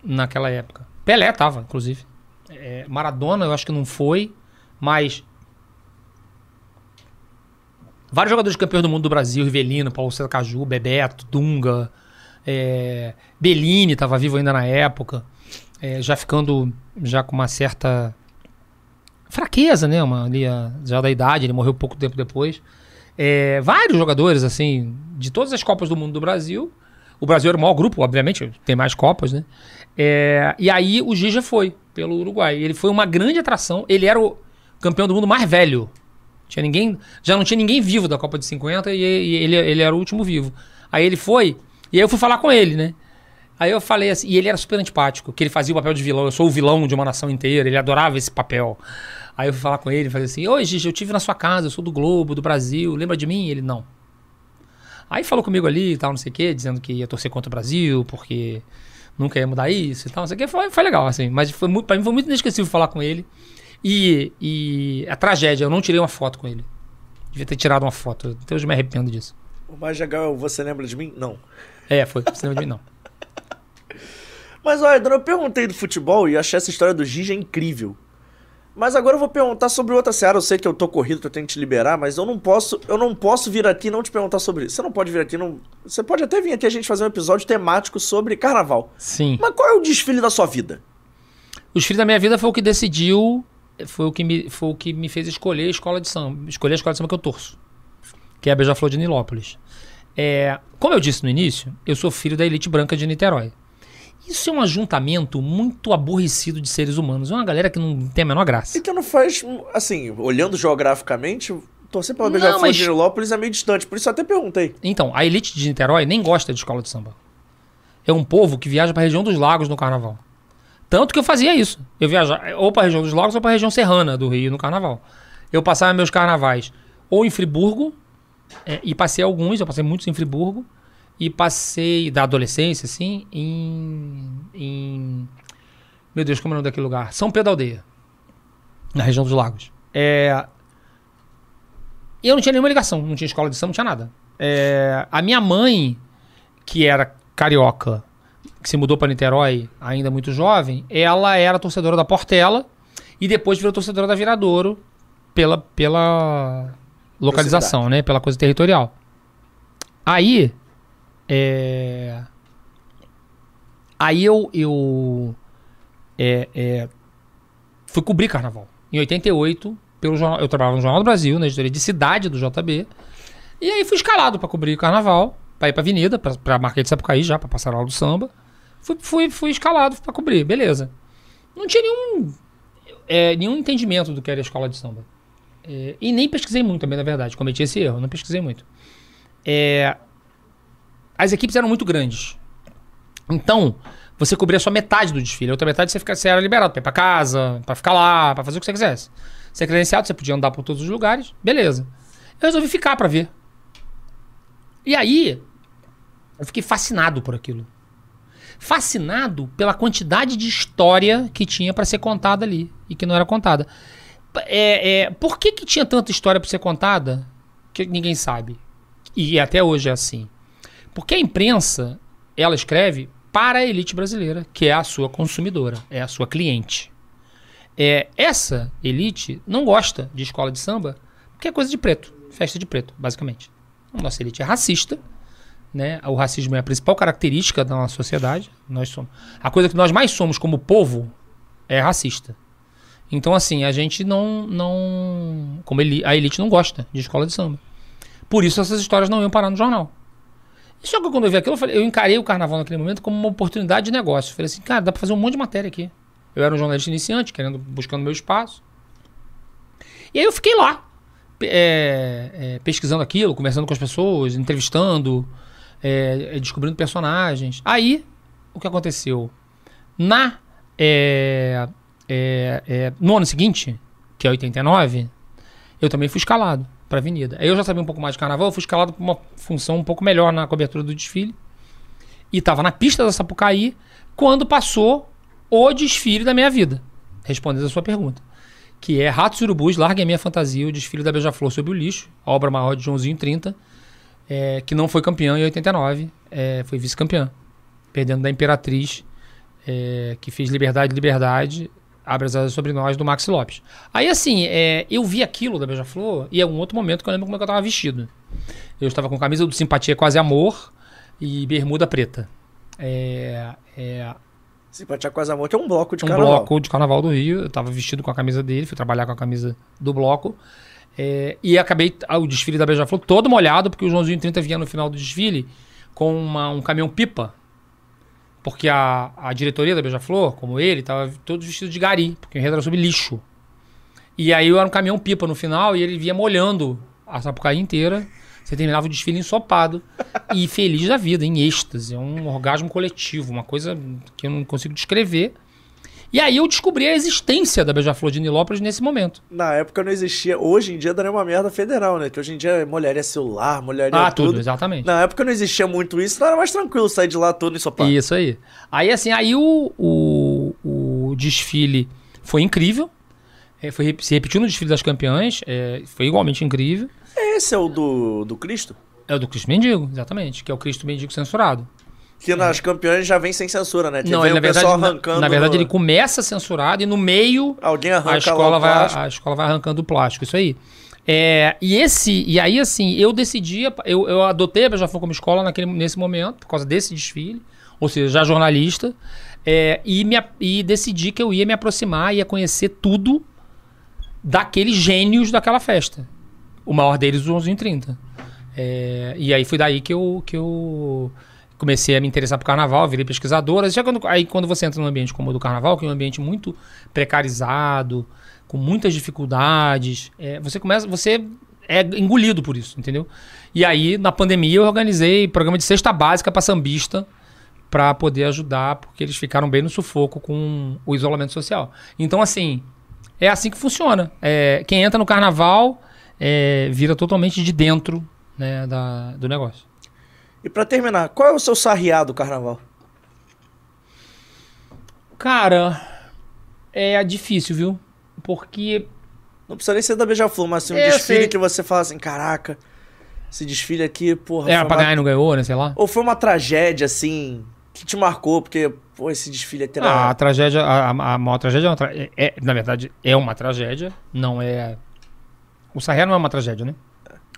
naquela época. Pelé tava, inclusive. É, Maradona eu acho que não foi, mas vários jogadores campeões do mundo do Brasil, Rivelino, Paulo Caju, Bebeto, Dunga, é, Bellini estava vivo ainda na época, é, já ficando já com uma certa fraqueza, né, uma, ali, já da idade, ele morreu pouco tempo depois. É, vários jogadores, assim, de todas as Copas do Mundo do Brasil. O Brasil era o maior grupo, obviamente, tem mais Copas, né? É, e aí o Gija foi pelo Uruguai. Ele foi uma grande atração. Ele era o campeão do mundo mais velho. Tinha ninguém, já não tinha ninguém vivo da Copa de 50 e, e ele, ele era o último vivo. Aí ele foi, e aí eu fui falar com ele, né? Aí eu falei assim, e ele era super antipático, que ele fazia o papel de vilão. Eu sou o vilão de uma nação inteira, ele adorava esse papel. Aí eu fui falar com ele falei assim: Oi, Gigi, eu tive na sua casa, eu sou do Globo, do Brasil, lembra de mim? Ele não. Aí falou comigo ali e tal, não sei o quê, dizendo que ia torcer contra o Brasil, porque nunca ia mudar isso e tal, não sei o quê. Foi, foi legal, assim. Mas foi muito, pra mim foi muito inesquecível falar com ele. E, e a tragédia, eu não tirei uma foto com ele. Devia ter tirado uma foto. Até hoje eu me arrependo disso. O mais legal é o você lembra de mim? Não. É, foi. Você lembra de mim, não. Mas olha, eu perguntei do futebol e achei essa história do Gigi incrível. Mas agora eu vou perguntar sobre outra seara. Eu sei que eu tô corrido, que eu tenho que te liberar, mas eu não posso, eu não posso vir aqui e não te perguntar sobre isso. Você não pode vir aqui, não. Você pode até vir aqui a gente fazer um episódio temático sobre carnaval. Sim. Mas qual é o desfile da sua vida? Os filhos da minha vida foi o que decidiu, foi o que me, foi o que me fez escolher a escola de samba, escolher a escola de samba que eu torço, que é a Beija-Flor de Nilópolis. É, como eu disse no início, eu sou filho da elite branca de Niterói. Isso é um ajuntamento muito aborrecido de seres humanos. É uma galera que não tem a menor graça. E que não faz, assim, olhando geograficamente, torcer pela Beija-Flor mas- de Nilópolis é meio distante, por isso eu até perguntei. Então, a elite de Niterói nem gosta de escola de samba. É um povo que viaja para a região dos lagos no carnaval. Tanto que eu fazia isso. Eu viajava ou para a região dos lagos ou para a região serrana do Rio no carnaval. Eu passava meus carnavais ou em Friburgo, é, e passei alguns, eu passei muitos em Friburgo, e passei da adolescência, assim, em. em meu Deus, como é o nome daquele lugar? São Pedro Aldeia, na região dos lagos. É, e eu não tinha nenhuma ligação, não tinha escola de samba, não tinha nada. É, a minha mãe, que era carioca, que se mudou para Niterói ainda muito jovem, ela era torcedora da Portela e depois virou torcedora da Viradouro pela, pela localização, né? Pela coisa territorial. Aí, é... Aí eu, eu é, é, fui cobrir carnaval. Em 88, pelo jornal, eu trabalhava no Jornal do Brasil, na editoria de cidade do JB. E aí fui escalado para cobrir carnaval, para ir pra avenida, pra, pra Marquês de Sapucaí já, pra passar lá do samba. Fui, fui, fui escalado para cobrir, beleza. Não tinha nenhum, é, nenhum entendimento do que era escola de samba. É, e nem pesquisei muito também, na verdade. Cometi esse erro, não pesquisei muito. É, as equipes eram muito grandes. Então, você cobria só metade do desfile. A outra metade você, fica, você era liberado pra ir pra casa, pra ficar lá, pra fazer o que você quisesse. Você é credenciado, você podia andar por todos os lugares, beleza. Eu resolvi ficar pra ver. E aí, eu fiquei fascinado por aquilo. Fascinado pela quantidade de história que tinha pra ser contada ali e que não era contada. É, é, por que, que tinha tanta história pra ser contada? Que ninguém sabe. E até hoje é assim. Porque a imprensa, ela escreve para a elite brasileira, que é a sua consumidora, é a sua cliente. É, essa elite não gosta de escola de samba, porque é coisa de preto, festa de preto, basicamente. A nossa elite é racista, né? O racismo é a principal característica da nossa sociedade. Nós somos a coisa que nós mais somos como povo é racista. Então assim, a gente não não como eli- a elite não gosta de escola de samba. Por isso essas histórias não iam parar no jornal. Só que quando eu vi aquilo, eu, falei- eu encarei o carnaval naquele momento como uma oportunidade de negócio. Falei assim, cara, dá pra fazer um monte de matéria aqui. Eu era um jornalista iniciante, querendo, buscando meu espaço. E aí eu fiquei lá, é, é, pesquisando aquilo, conversando com as pessoas, entrevistando, é, é, descobrindo personagens. Aí, o que aconteceu? Na, é, é, no ano seguinte, que é 89, eu também fui escalado pra avenida. Aí eu já sabia um pouco mais de carnaval, eu fui escalado pra uma função um pouco melhor na cobertura do desfile. E tava na pista da Sapucaí quando passou o desfile da minha vida. Respondendo a sua pergunta. Que é Ratos Urubus, Largue a Minha Fantasia, o desfile da Beija-Flor sob o lixo, obra maior de Joãozinho 30, é, que não foi campeã em 89, é, foi vice-campeã. Perdendo da Imperatriz, é, que fez Liberdade, Liberdade, Abre as asas sobre nós, do Max Lopes. Aí, assim, é, eu vi aquilo da Beija-Flor e é um outro momento que eu lembro como é que eu tava vestido. Eu estava com camisa do Simpatia Quase Amor e bermuda preta. É, é, Simpatia Quase Amor, que é um bloco de um carnaval. bloco de carnaval do Rio. Eu tava vestido com a camisa dele, fui trabalhar com a camisa do bloco. É, e acabei ah, o desfile da Beija-Flor todo molhado, porque o Joãozinho 30 vinha no final do desfile com uma- um caminhão pipa. Porque a, a diretoria da Beija-Flor, como ele, tava todos vestidos de gari, porque o enredo era sobre lixo. E aí eu era um caminhão pipa no final e ele vinha molhando a Sapucaí inteira. Você terminava o desfile ensopado e feliz da vida, em êxtase. É um orgasmo coletivo, uma coisa que eu não consigo descrever. E aí eu descobri a existência da Beija-Flor de Nilópolis nesse momento. Na época não existia. Hoje em dia daria uma merda federal, né? Que hoje em dia molharia celular, molharia Ah, tudo. tudo, exatamente. Na época não existia muito isso, então era mais tranquilo sair de lá todo ensopado. Isso aí. Aí, assim, aí o, o, o desfile foi incrível. É, foi, se repetiu no desfile das campeãs. é, foi igualmente incrível. Esse é o do, do Cristo? É o do Cristo Mendigo, exatamente. Que é o Cristo Mendigo censurado. Que nas campeões já vem sem censura, né? Que Não, ele, o na verdade, arrancando. na verdade ele começa censurado e no meio Alguém arranca a escola, vai, a escola vai arrancando o plástico, isso aí. É, e esse, e aí assim, eu decidi, eu, eu adotei a Beija-Flor como escola naquele, nesse momento, por causa desse desfile, ou seja, já jornalista, é, e, me, e decidi que eu ia me aproximar, ia conhecer tudo daqueles gênios daquela festa. O maior deles, o 11 em 30. É, e aí foi daí que eu, que eu comecei a me interessar por carnaval, virei pesquisadora. Já quando, aí quando você entra num ambiente como o do carnaval, que é um ambiente muito precarizado, com muitas dificuldades, é, você começa, você é engolido por isso, entendeu? E aí, na pandemia, eu organizei programa de cesta básica para sambista para poder ajudar, porque eles ficaram bem no sufoco com o isolamento social. Então, assim, é assim que funciona. É, quem entra no carnaval é, vira totalmente de dentro né, da, do negócio. E pra terminar, qual é o seu sarriá do carnaval? Cara, é difícil, viu? Porque Não precisa nem ser da Beija-Flor, mas assim, um É, eu desfile sei. que você fala assim, caraca, esse desfile aqui, porra, era foi pra uma- ganhar e não ganhou, né? Sei lá. Ou foi uma tragédia, assim, que te marcou, porque, pô, esse desfile aqui Ah, era... a tragédia, a, a- a maior tragédia é, uma tra- é- é- na verdade, é uma tragédia, não é. O Sarré não é uma tragédia, né?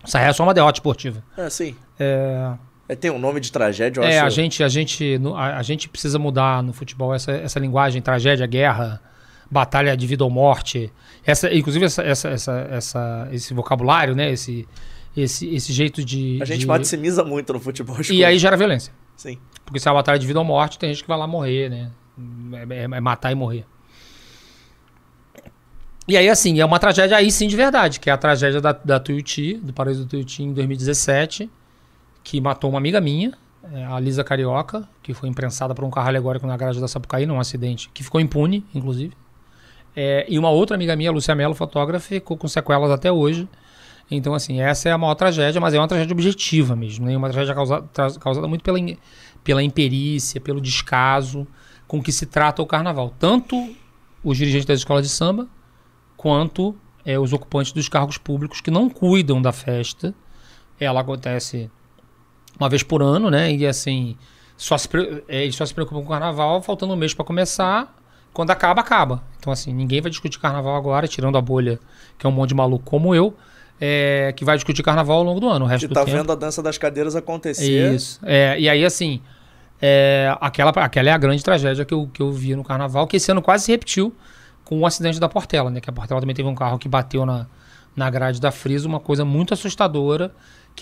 O Sarré é só uma derrota esportiva. É, assim, É, é, tem um nome de tragédia, eu é acho. a gente, a gente, a, gente precisa mudar no futebol essa, essa linguagem tragédia, guerra, batalha de vida ou morte. Essa, inclusive essa, essa, essa, essa- esse vocabulário, né? Esse, esse, esse jeito de. A gente de- maximiza muito no futebol. E coisas. aí gera violência. Sim. Porque se é uma batalha de vida ou morte, tem gente que vai lá morrer, né? É, é- é matar e morrer. E aí, assim, é uma tragédia aí sim de verdade, que é a tragédia da, da Tuiuti, do Paraíso do Tuiuti em 2017, que matou uma amiga minha, é, a Lisa Carioca, que foi imprensada por um carro alegórico na garagem da Sapucaí, num acidente, que ficou impune, inclusive. É, e uma outra amiga minha, Lúcia Mello, fotógrafa, ficou com sequelas até hoje. Então, assim, essa é a maior tragédia, mas é uma tragédia objetiva mesmo, né? Uma tragédia causa, tra- causada muito pela, pela imperícia, pelo descaso com que se trata o carnaval. Tanto os dirigentes das escolas de samba, quanto é, os ocupantes dos cargos públicos que não cuidam da festa. Ela acontece uma vez por ano, né? E assim, só se, é, eles só se preocupam com o carnaval, faltando um mês para começar. Quando acaba, acaba. Então, assim, ninguém vai discutir carnaval agora, tirando a bolha, que é um monte de maluco como eu, é, que vai discutir carnaval ao longo do ano. O resto do tá tempo. vendo a dança das cadeiras acontecer. Isso. É, e aí, assim, é, aquela, aquela é a grande tragédia que eu, que eu vi no carnaval, que esse ano quase se repetiu com o acidente da Portela, né? Que a Portela também teve um carro que bateu na, na grade da Frisa, uma coisa muito assustadora,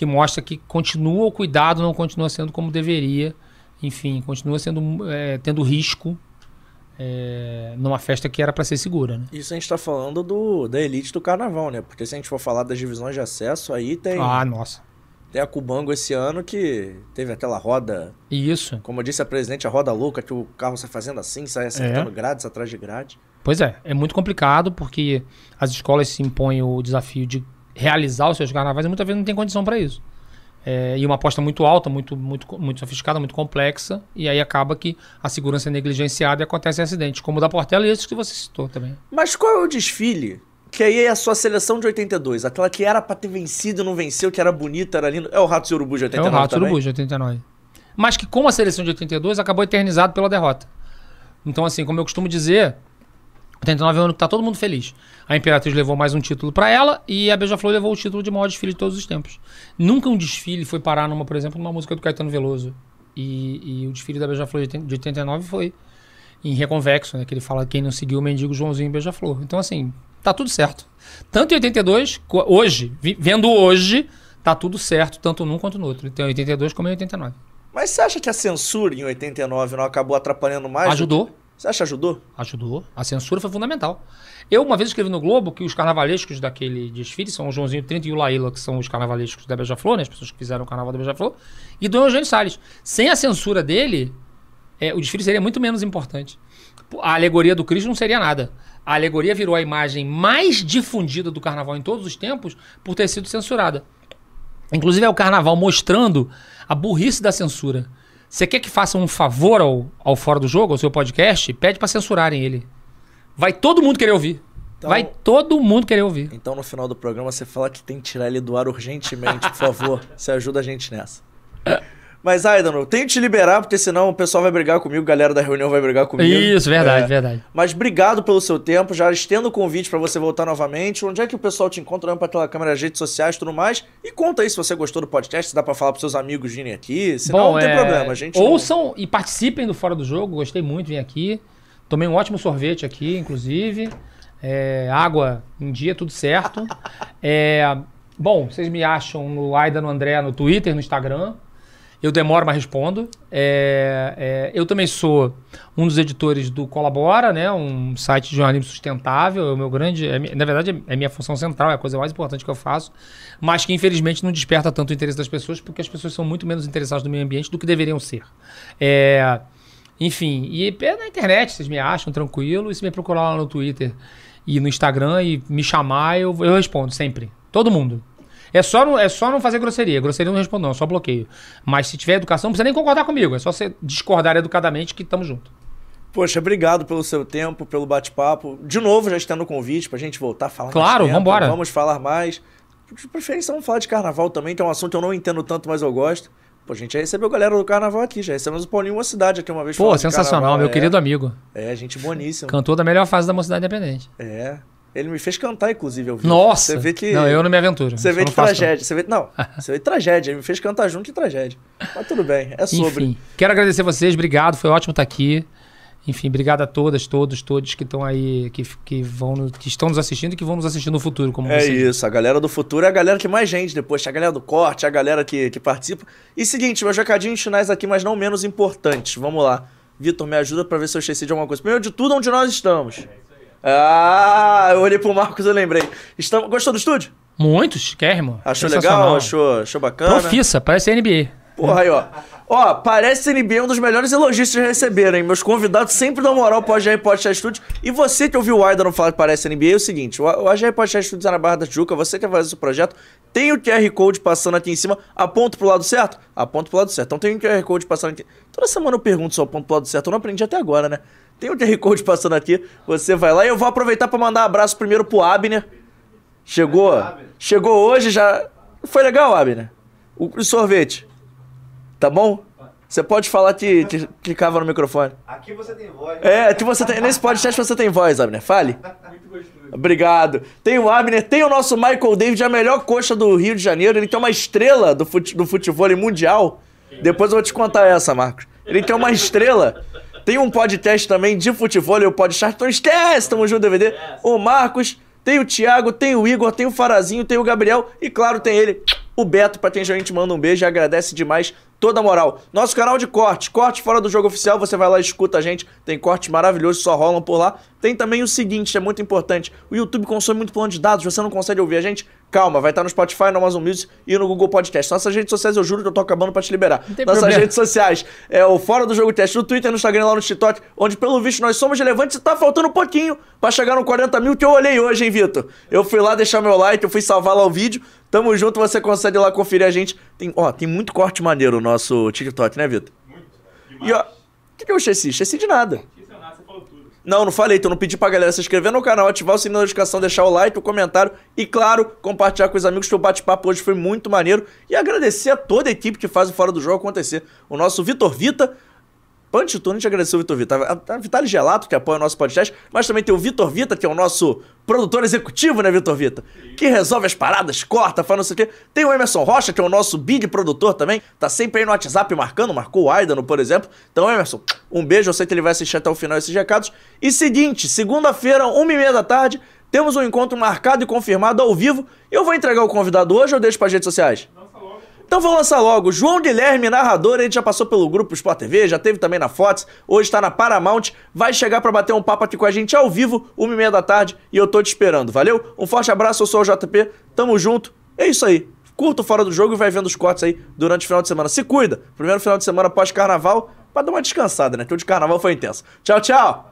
que mostra que continua o cuidado, não continua sendo como deveria. Enfim, continua sendo é, tendo risco é, numa festa que era para ser segura, né? Isso a gente tá falando do, da elite do carnaval, né? Porque se a gente for falar das divisões de acesso, aí tem, Ah, nossa. tem a Cubango esse ano que teve aquela roda, Isso. como eu disse a presidente, a roda louca, que o carro sai fazendo assim, sai acertando É. grades atrás de grade. Pois é, é muito complicado porque as escolas se impõem o desafio de realizar os seus carnavais e muitas vezes não tem condição para isso. É, e uma aposta muito alta, muito, muito, muito sofisticada, muito complexa, e aí acaba que a segurança é negligenciada e acontecem acidentes, como o da Portela e esses que você citou também. Mas qual é o desfile? Que aí é a sua seleção de 82, aquela que era pra ter vencido, não venceu, que era bonita, era lindo. É o Ratos e Urubu de É 89 o Rato também? Urubu de 89. Mas que com a seleção de 82 acabou eternizado pela derrota. Então, assim, como eu costumo dizer, 89 é o ano que tá todo mundo feliz. A Imperatriz levou mais um título pra ela e a Beija-Flor levou o título de maior desfile de todos os tempos. Nunca um desfile foi parar numa, por exemplo, numa música do Caetano Veloso. E, e o desfile da Beija-Flor de 80 de 89 foi em Reconvexo, né? Que ele fala quem não seguiu o mendigo Joãozinho e Beija-Flor. Então, assim, tá tudo certo. Tanto em 82, co- hoje, vendo hoje, tá tudo certo, tanto num quanto no outro. Então, em 82 como em 89. Mas você acha que a censura em 89 não acabou atrapalhando mais? do Ajudou. Você acha que ajudou? Ajudou. A censura foi fundamental. Eu uma vez escrevi no Globo que os carnavalescos daquele desfile são o Joãozinho 30 e o Laíla, que são os carnavalescos da Beija-Flor, né? As pessoas que fizeram o carnaval da Beija-Flor. E do Eugênio Salles. Sem a censura dele, é, o desfile seria muito menos importante. A alegoria do Cristo não seria nada. A alegoria virou a imagem mais difundida do carnaval em todos os tempos por ter sido censurada. Inclusive é o carnaval mostrando a burrice da censura. Você quer que faça um favor ao, ao Fora do Jogo, ao seu podcast? Pede pra censurarem ele. Vai todo mundo querer ouvir. Então- Vai todo mundo querer ouvir. Então no final do programa você fala que tem que tirar ele do ar urgentemente, por favor. Você ajuda a gente nessa. Mas, Aidan, eu tenho que te liberar, porque senão o pessoal vai brigar comigo, a galera da reunião vai brigar comigo. Isso, verdade, É. verdade. Mas obrigado pelo seu tempo. Já estendo o convite pra você voltar novamente. Onde é que o pessoal te encontra? Olhando pra aquela câmera, as redes sociais e tudo mais. E conta aí se você gostou do podcast, se dá pra falar pros seus amigos virem aqui. Senão não tem é, problema. Gente não- ouçam e participem do Fora do Jogo. Gostei muito de vir aqui. Tomei um ótimo sorvete aqui, inclusive. É, água em dia, tudo certo. É, bom, vocês me acham no Aida no André no Twitter, no Instagram. Eu demoro, mas respondo. É, é, eu também sou um dos editores do Colabora, né? Um site de jornalismo sustentável. É o meu grande. é na verdade, é minha função central, é a coisa mais importante que eu faço. Mas que infelizmente não desperta tanto o interesse das pessoas, porque as pessoas são muito menos interessadas no meio ambiente do que deveriam ser. É, enfim, e é na internet vocês me acham tranquilo. E se me procurar lá no Twitter e no Instagram e me chamar, eu, eu respondo sempre. Todo mundo. É só, não, é só não fazer grosseria. Grosseria não respondo, não, só bloqueio. Mas se tiver educação, não precisa nem concordar comigo. É só você discordar educadamente que tamo junto. Poxa, obrigado pelo seu tempo, pelo bate-papo. De novo, já estando o convite pra gente voltar a falar Claro, mais tempo. vambora. Vamos falar mais. De preferência, vamos falar de carnaval também, que é um assunto que eu não entendo tanto, mas eu gosto. Pô, a gente já recebeu a galera do carnaval aqui, já recebemos o Paulinho Uma Cidade aqui uma vez. Pô, sensacional, meu É, querido amigo. É, gente boníssima. Cantor da melhor fase da Mocidade Independente. É. Ele me fez cantar, inclusive, eu vi. Nossa! Você vê que. Não, eu não me aventuro. Você vê de faço, tragédia. Você vê. Não, você vê de tragédia. Ele me fez cantar junto de tragédia. Mas tudo bem, é sobre. Enfim, quero agradecer vocês, obrigado, foi ótimo estar aqui. Enfim, obrigado a todas, todos, todos que estão aí, que, que, vão, que estão nos assistindo e que vão nos assistir no futuro, como É vocês. isso, a galera do futuro é a galera que mais gente depois, a galera do corte, a galera que, que participa. E seguinte, meus recadinhos finais aqui, mas não menos importantes. Vamos lá. Vitor, me ajuda pra ver se eu esqueci de alguma coisa. Primeiro de tudo, onde nós estamos. Ah, eu olhei pro Marcos e lembrei. Estamos... Gostou do estúdio? Muitos, quer, irmão? Achou legal? Achou, achou bacana? Profissa, parece NBA. Porra, aí, ó. Ó, parece NBA um dos melhores elogios que receberam, hein? Meus convidados sempre dão moral pro AGR Podcast Studios. E você que ouviu o Aidan falar que parece NBA, é o seguinte: o o AGR Podcast Studios é na Barra da Tijuca, você quer fazer esse projeto, tem o QR Code passando aqui em cima, aponta pro lado certo? Aponta pro lado certo. Então tem o QR Code passando aqui. Toda semana eu pergunto se eu aponto pro lado certo, eu não aprendi até agora, né? Tem o QR Code passando aqui, você vai lá e eu vou aproveitar pra mandar um abraço primeiro pro Abner. Chegou? Chegou hoje já. Foi legal, Abner? O sorvete. Tá bom? Você pode falar que, que clicava no microfone. Aqui você tem voz. É, que você tem, nesse podcast você tem voz, Abner. Fale. Obrigado. Tem o Abner, tem o nosso Michael David, a melhor coxa do Rio de Janeiro. Ele tem uma estrela do, fute, do futebol mundial. Depois eu vou te contar essa, Marcos. Ele tem uma estrela. Tem um podcast também de futebol, o podcast. Então esquece, tamo junto, DVD. O Marcos, tem o Thiago, tem o Igor, tem o Farazinho, tem o Gabriel e, claro, tem ele, o Beto, pra quem a gente manda um beijo e agradece demais toda a moral. Nosso canal de corte, corte fora do jogo oficial, você vai lá e escuta a gente, tem cortes maravilhosos, só rolam por lá. Tem também o seguinte, é muito importante, o YouTube consome muito plano de dados, você não consegue ouvir a gente? Calma, vai estar no Spotify, no Amazon Music e no Google Podcast. Nossas redes sociais, eu juro que eu tô acabando pra te liberar. Nossas problema. redes sociais, é o Fora do Jogo Teste, no Twitter, no Instagram, lá no TikTok, onde pelo visto nós somos relevantes e tá faltando um pouquinho pra chegar no 40 mil que eu olhei hoje, hein, Vitor? Eu fui lá deixar meu like, eu fui salvar lá o vídeo. Tamo junto, você consegue ir lá conferir a gente. Tem, ó, tem muito corte maneiro no nosso TikTok, né, Vitor? Muito. E ó, o que, que eu esqueci? Esqueci de nada. Esqueci nada, você falou tudo. Não, não falei, então não pedi pra galera se inscrever no canal, ativar o sininho da notificação, deixar o like, o comentário e, claro, compartilhar com os amigos que o bate-papo hoje foi muito maneiro. E agradecer a toda a equipe que faz o Fora do Jogo acontecer. O nosso Vitor Vita. De tudo, a gente agradeceu o Vitor Vita. A, a Vitale Gelato, que apoia o nosso podcast, mas também tem o Vitor Vita, que é o nosso produtor executivo, né, Vitor Vita? Que resolve as paradas, corta, faz não sei o quê. Tem o Emerson Rocha, que é o nosso big produtor também, tá sempre aí no WhatsApp marcando, marcou o Aidano, por exemplo. Então, Emerson, um beijo, eu sei que ele vai assistir até o final esses recados. E seguinte, segunda-feira, uma e meia da tarde, temos um encontro marcado e confirmado ao vivo. Eu vou entregar o convidado hoje ou deixo para redes sociais? Logo. Então vamos lançar logo. João Guilherme, narrador, ele já passou pelo grupo Sport TV, já teve também na Fox, hoje tá na Paramount, vai chegar pra bater um papo aqui com a gente ao vivo, uma e meia da tarde, e eu tô te esperando, valeu? Um forte abraço, eu sou o JP, tamo junto, é isso aí. Curta o Fora do Jogo e vai vendo os cortes aí durante o final de semana. Se cuida, primeiro final de semana pós-carnaval, pra dar uma descansada, né? Que o de carnaval foi intenso. Tchau, tchau!